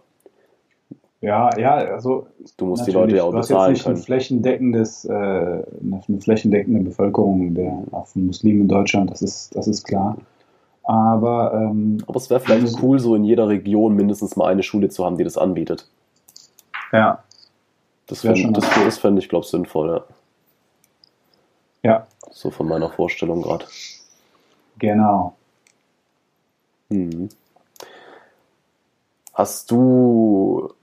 Ja, ja, also du musst die Leute ja auch bezahlen jetzt nicht können. Ein flächendeckendes, äh, eine flächendeckende Bevölkerung der von Muslimen in Deutschland, das ist, das ist klar. Aber, ähm, aber es wäre vielleicht cool, so in jeder Region mindestens mal eine Schule zu haben, die das anbietet. Ja. Das, fänd, das, das fände ich, glaube ich, sinnvoll, ja. Ja. So von meiner Vorstellung gerade. Genau. Hm. Hast du,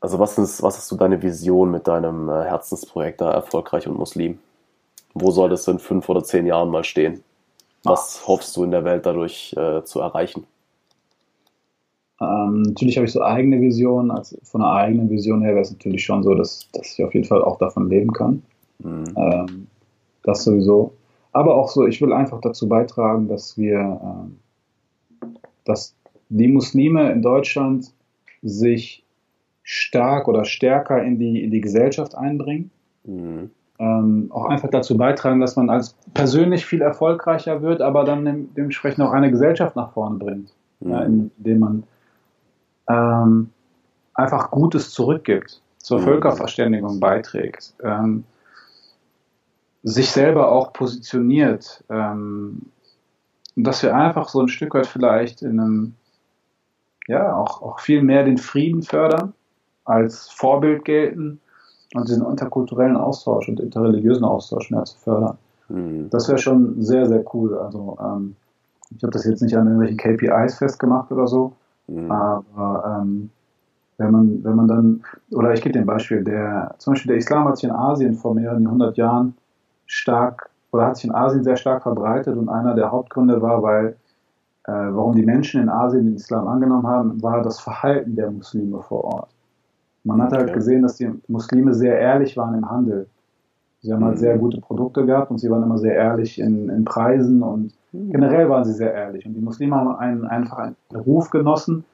also was ist, was ist so deine Vision mit deinem äh, Herzensprojekt da Erfolgreich und Muslim? Wo soll das in fünf oder zehn Jahren mal stehen? Was hoffst du in der Welt dadurch äh, zu erreichen? Ähm, natürlich habe ich so eigene Visionen. Also von einer eigenen Vision her wäre es natürlich schon so, dass, dass ich auf jeden Fall auch davon leben kann. Mhm. Ähm, das sowieso. Aber auch so, ich will einfach dazu beitragen, dass wir, äh, dass die Muslime in Deutschland sich stark oder stärker in die, in die Gesellschaft einbringen. Mhm. Ähm, auch einfach dazu beitragen, dass man als persönlich viel erfolgreicher wird, aber dann dementsprechend auch eine Gesellschaft nach vorne bringt, mhm. ja, indem man ähm, einfach Gutes zurückgibt, zur mhm. Völkerverständigung beiträgt. Ähm, sich selber auch positioniert, ähm, dass wir einfach so ein Stück weit vielleicht in einem, ja, auch, auch viel mehr den Frieden fördern, als Vorbild gelten und diesen interkulturellen Austausch und interreligiösen Austausch mehr zu fördern. Mhm. Das wäre schon sehr, sehr cool. Also ähm, ich habe das jetzt nicht an irgendwelchen KPIs festgemacht oder so, mhm. aber ähm, wenn man, wenn man dann, oder ich gebe dir ein Beispiel, der, zum Beispiel der Islam hat sich in Asien vor mehreren hundert Jahren stark oder hat sich in Asien sehr stark verbreitet und einer der Hauptgründe war, weil äh, warum die Menschen in Asien den Islam angenommen haben, war das Verhalten der Muslime vor Ort. Man hat halt gesehen, dass die Muslime sehr ehrlich waren im Handel. Sie haben halt mhm. sehr gute Produkte gehabt und sie waren immer sehr ehrlich in, in Preisen und. Generell waren sie sehr ehrlich. Und die Muslime haben einen, einfach einen Ruf genossen,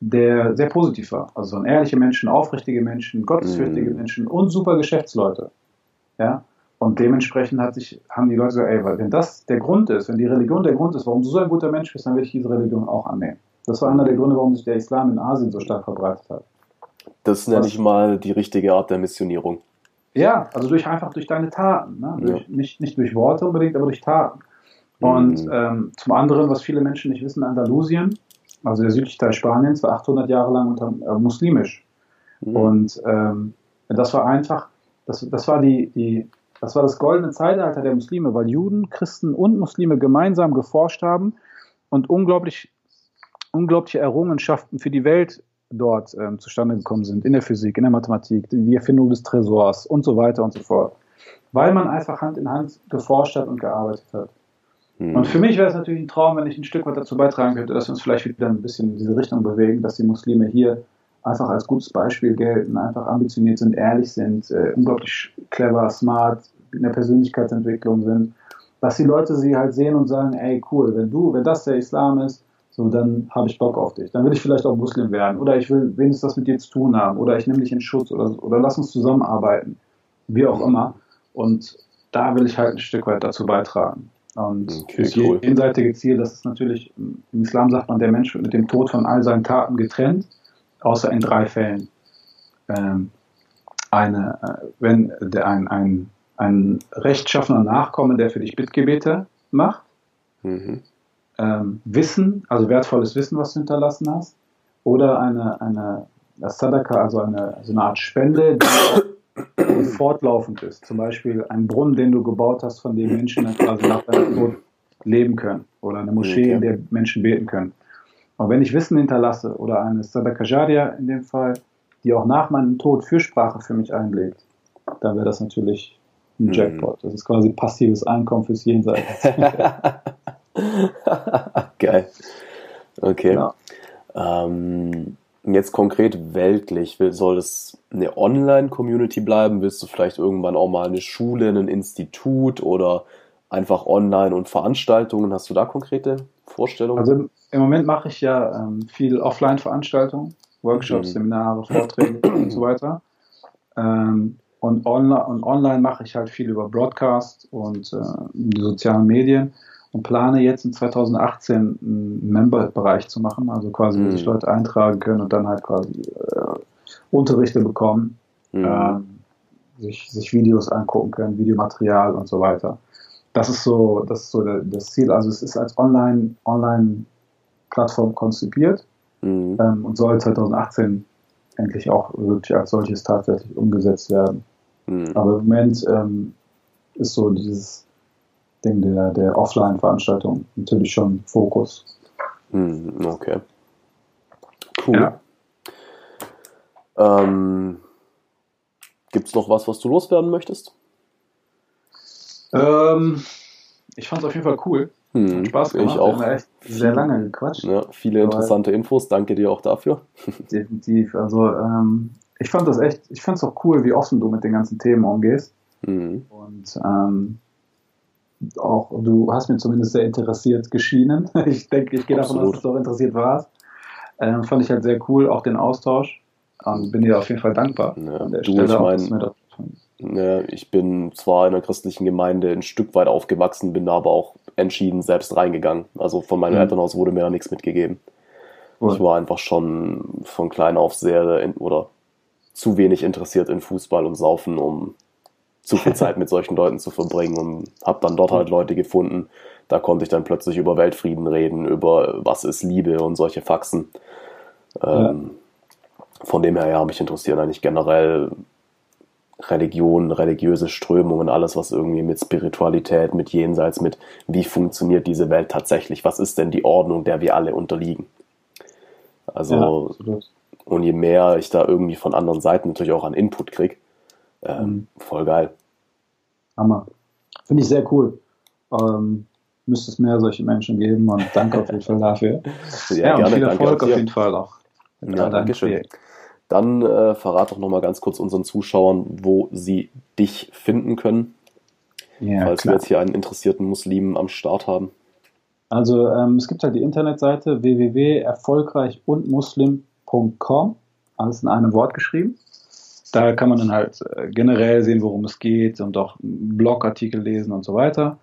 der sehr positiv war. Also so ehrliche Menschen, aufrichtige Menschen, gottesfürchtige mhm. Menschen und super Geschäftsleute. Ja. Und dementsprechend hat sich, haben die Leute gesagt, ey, wenn das der Grund ist, wenn die Religion der Grund ist, warum du so ein guter Mensch bist, dann will ich diese Religion auch annehmen. Das war einer der Gründe, warum sich der Islam in Asien so stark verbreitet hat. Das nenne ich mal die richtige Art der Missionierung. Ja, also durch einfach durch deine Taten. Ne? Durch, ja. nicht, nicht durch Worte unbedingt, aber durch Taten. Und mhm. ähm, zum anderen, was viele Menschen nicht wissen, Andalusien, also der südliche Teil Spaniens, war 800 Jahre lang unter, äh, muslimisch. Mhm. Und ähm, das war einfach, das, das war die, die das war das goldene Zeitalter der Muslime, weil Juden, Christen und Muslime gemeinsam geforscht haben und unglaublich, unglaubliche Errungenschaften für die Welt dort ähm, zustande gekommen sind, in der Physik, in der Mathematik, die Erfindung des Tresors und so weiter und so fort. Weil man einfach Hand in Hand geforscht hat und gearbeitet hat. Mhm. Und für mich wäre es natürlich ein Traum, wenn ich ein Stück weit dazu beitragen könnte, dass wir uns vielleicht wieder ein bisschen in diese Richtung bewegen, dass die Muslime hier einfach als gutes Beispiel gelten, einfach ambitioniert sind, ehrlich sind, äh, unglaublich clever, smart, in der Persönlichkeitsentwicklung sind, dass die Leute sie halt sehen und sagen, ey cool, wenn du, wenn das der Islam ist, so dann habe ich Bock auf dich. Dann will ich vielleicht auch Muslim werden oder ich will wenigstens das mit dir zu tun haben oder ich nehme dich in Schutz oder, oder lass uns zusammenarbeiten, wie auch immer. Und da will ich halt ein Stück weit dazu beitragen. Und okay, das cool. jenseitige Ziel, das ist natürlich, im Islam sagt man, der Mensch wird mit dem Tod von all seinen Taten getrennt, außer in drei Fällen. Ähm, eine, äh, wenn der, ein, ein ein rechtschaffener Nachkomme, der für dich Bittgebete macht. Mhm. Ähm, Wissen, also wertvolles Wissen, was du hinterlassen hast. Oder eine, eine Sadaka, also eine, so eine Art Spende, die fortlaufend ist. Zum Beispiel ein Brunnen, den du gebaut hast, von dem Menschen quasi nach deinem Tod leben können. Oder eine Moschee, okay. in der Menschen beten können. Aber wenn ich Wissen hinterlasse oder eine Sadaka Jaria in dem Fall, die auch nach meinem Tod Fürsprache für mich einlegt, dann wäre das natürlich ein mhm. Jackpot. Das ist quasi passives Einkommen fürs Jenseits. Geil. Okay. Ja. Ähm, jetzt konkret weltlich, soll es eine Online-Community bleiben? Willst du vielleicht irgendwann auch mal eine Schule, ein Institut oder einfach online und Veranstaltungen? Hast du da konkrete Vorstellungen? Also im Moment mache ich ja ähm, viel Offline-Veranstaltungen, Workshops, mhm. Seminare, Vorträge und so weiter. Ähm, und, online, und online mache ich halt viel über Broadcast und äh, die sozialen Medien und plane jetzt in 2018 einen Member-Bereich zu machen, also quasi, wo mhm. sich Leute eintragen können und dann halt quasi äh, Unterrichte bekommen, mhm. ähm, sich, sich Videos angucken können, Videomaterial und so weiter. Das ist so, das ist so das Ziel. Also es ist als Online, Online-Plattform konzipiert mhm. ähm, und soll 2018 endlich auch wirklich als solches tatsächlich umgesetzt werden. Mhm. Aber im Moment ähm, ist so dieses Ding der, der Offline-Veranstaltung natürlich schon Fokus. Hm, okay. Cool. Ja. Ähm, Gibt es noch was, was du loswerden möchtest? Ähm, ich fand es auf jeden Fall cool. Hm, Hat Spaß gemacht. Ich auch. Wir haben echt sehr lange gequatscht. Ja, viele interessante Infos. Danke dir auch dafür. Definitiv. Also ähm, ich fand das echt, ich fand es auch cool, wie offen du mit den ganzen Themen umgehst. Mhm. Und ähm, auch, du hast mir zumindest sehr interessiert geschienen. Ich denke, ich gehe davon aus, dass du auch interessiert warst. Ähm, fand ich halt sehr cool, auch den Austausch. Und bin dir auf jeden Fall dankbar. Ja, an der du, Stelle ich mein, ja, ich bin zwar in einer christlichen Gemeinde ein Stück weit aufgewachsen, bin aber auch entschieden selbst reingegangen. Also von meinem mhm. Elternhaus wurde mir da nichts mitgegeben. Cool. Ich war einfach schon von klein auf sehr in, oder zu wenig interessiert in Fußball und Saufen, um zu viel Zeit mit solchen Leuten zu verbringen und habe dann dort halt Leute gefunden. Da konnte ich dann plötzlich über Weltfrieden reden, über was ist Liebe und solche Faxen. Ähm, Von dem her, ja, mich interessieren eigentlich generell Religion, religiöse Strömungen, alles, was irgendwie mit Spiritualität, mit Jenseits, mit wie funktioniert diese Welt tatsächlich, was ist denn die Ordnung, der wir alle unterliegen. Also, ja, und je mehr ich da irgendwie von anderen Seiten natürlich auch an Input kriege, ähm, mhm. Voll geil. Hammer. Finde ich sehr cool. Ähm, müsste es mehr solche Menschen geben und danke auf jeden Fall dafür. Ja, ja gerne, viel Erfolg auf jeden Fall auch. Ja, danke schön. Dann äh, verrat doch nochmal ganz kurz unseren Zuschauern, wo sie dich finden können, ja, falls klar. wir jetzt hier einen interessierten Muslim am Start haben. Also ähm, es gibt halt die Internetseite www.erfolgreichundmuslim.com, alles in einem Wort geschrieben. Da kann man dann halt äh, generell sehen, worum es geht und auch Blogartikel lesen und so weiter.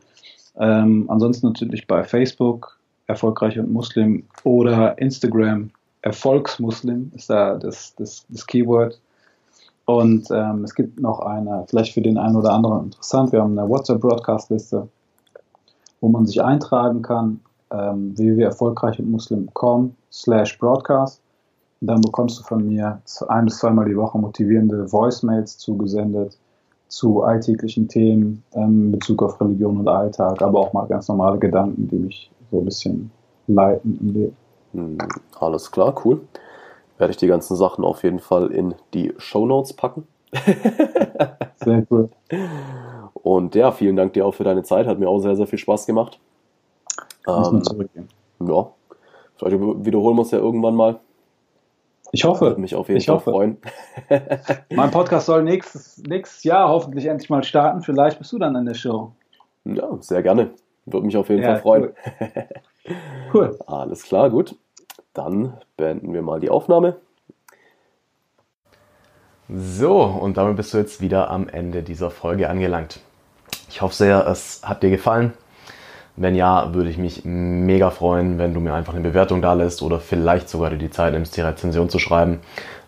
Ähm, ansonsten natürlich bei Facebook Erfolgreich und Muslim oder Instagram Erfolgsmuslim ist da das, das, das Keyword. Und ähm, es gibt noch eine, vielleicht für den einen oder anderen interessant, wir haben eine WhatsApp-Broadcast-Liste, wo man sich eintragen kann, ähm, www.erfolgreichundmuslim.com slash broadcast. Und dann bekommst du von mir ein bis zweimal die Woche motivierende Voicemails zugesendet zu alltäglichen Themen ähm, in Bezug auf Religion und Alltag, aber auch mal ganz normale Gedanken, die mich so ein bisschen leiten im Leben. Hm, alles klar, cool. Werde ich die ganzen Sachen auf jeden Fall in die Show Notes packen. sehr cool. Und ja, vielen Dank dir auch für deine Zeit. Hat mir auch sehr, sehr viel Spaß gemacht. Ähm. Ja. Vielleicht wiederholen wir uns ja irgendwann mal. Ich hoffe. Würde mich auf jeden ich Fall hoffe. freuen. mein Podcast soll nächstes, nächstes Jahr hoffentlich endlich mal starten. Vielleicht bist du dann in der Show. Ja, sehr gerne. Würde mich auf jeden ja, Fall freuen. Cool. cool. Alles klar, gut. Dann beenden wir mal die Aufnahme. So, und damit bist du jetzt wieder am Ende dieser Folge angelangt. Ich hoffe sehr, es hat dir gefallen. Wenn ja, würde ich mich mega freuen, wenn du mir einfach eine Bewertung da lässt oder vielleicht sogar dir die Zeit nimmst, die Rezension zu schreiben.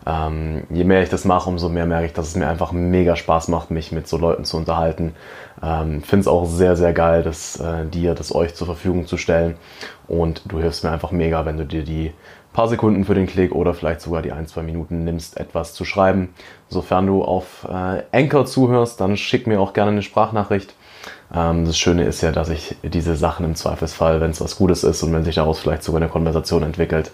Ähm, je mehr ich das mache, umso mehr merke ich, dass es mir einfach mega Spaß macht, mich mit so Leuten zu unterhalten. Ähm, Finde es auch sehr, sehr geil, das äh, dir, das euch zur Verfügung zu stellen. Und du hilfst mir einfach mega, wenn du dir die paar Sekunden für den Klick oder vielleicht sogar die ein, zwei Minuten nimmst, etwas zu schreiben. Sofern du auf äh, Anchor zuhörst, dann schick mir auch gerne eine Sprachnachricht. Ähm, das Schöne ist ja, dass ich diese Sachen im Zweifelsfall, wenn es was Gutes ist und wenn sich daraus vielleicht sogar eine Konversation entwickelt,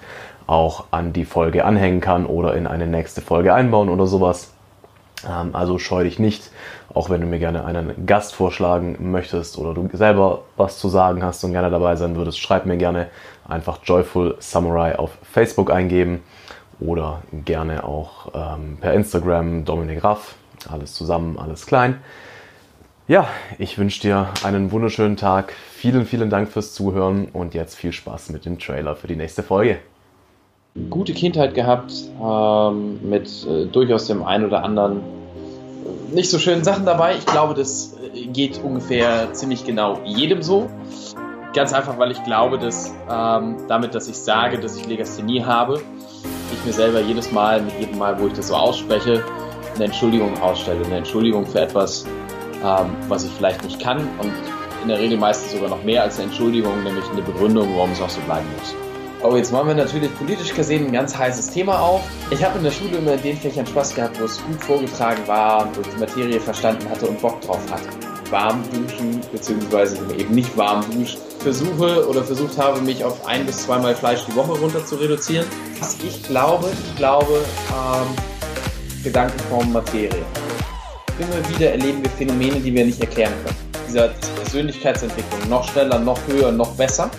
auch an die Folge anhängen kann oder in eine nächste Folge einbauen oder sowas. Ähm, also scheu dich nicht, auch wenn du mir gerne einen Gast vorschlagen möchtest oder du selber was zu sagen hast und gerne dabei sein würdest, schreib mir gerne einfach Joyful Samurai auf Facebook eingeben oder gerne auch ähm, per Instagram Dominik Raff. Alles zusammen, alles klein. Ja, ich wünsche dir einen wunderschönen Tag. Vielen, vielen Dank fürs Zuhören und jetzt viel Spaß mit dem Trailer für die nächste Folge. Gute Kindheit gehabt, ähm, mit äh, durchaus dem einen oder anderen äh, nicht so schönen Sachen dabei. Ich glaube, das äh, geht ungefähr ziemlich genau jedem so. Ganz einfach, weil ich glaube, dass ähm, damit, dass ich sage, dass ich Legasthenie habe, ich mir selber jedes Mal, mit jedem Mal, wo ich das so ausspreche, eine Entschuldigung ausstelle. Eine Entschuldigung für etwas, ähm, was ich vielleicht nicht kann und in der Regel meistens sogar noch mehr als eine Entschuldigung, nämlich eine Begründung, warum es auch so bleiben muss. Oh, jetzt machen wir natürlich politisch gesehen ein ganz heißes Thema auf. Ich habe in der Schule immer in den Fächern Spaß gehabt, wo es gut vorgetragen war, wo ich die Materie verstanden hatte und Bock drauf hatte. Warm duschen, beziehungsweise eben nicht warm duschen. Versuche oder versucht habe, mich auf ein bis zweimal Fleisch die Woche runter zu reduzieren. Was ich glaube, ich glaube, ähm, Gedankenform Materie. Immer wieder erleben wir Phänomene, die wir nicht erklären können. Dieser Persönlichkeitsentwicklung noch schneller, noch höher, noch besser.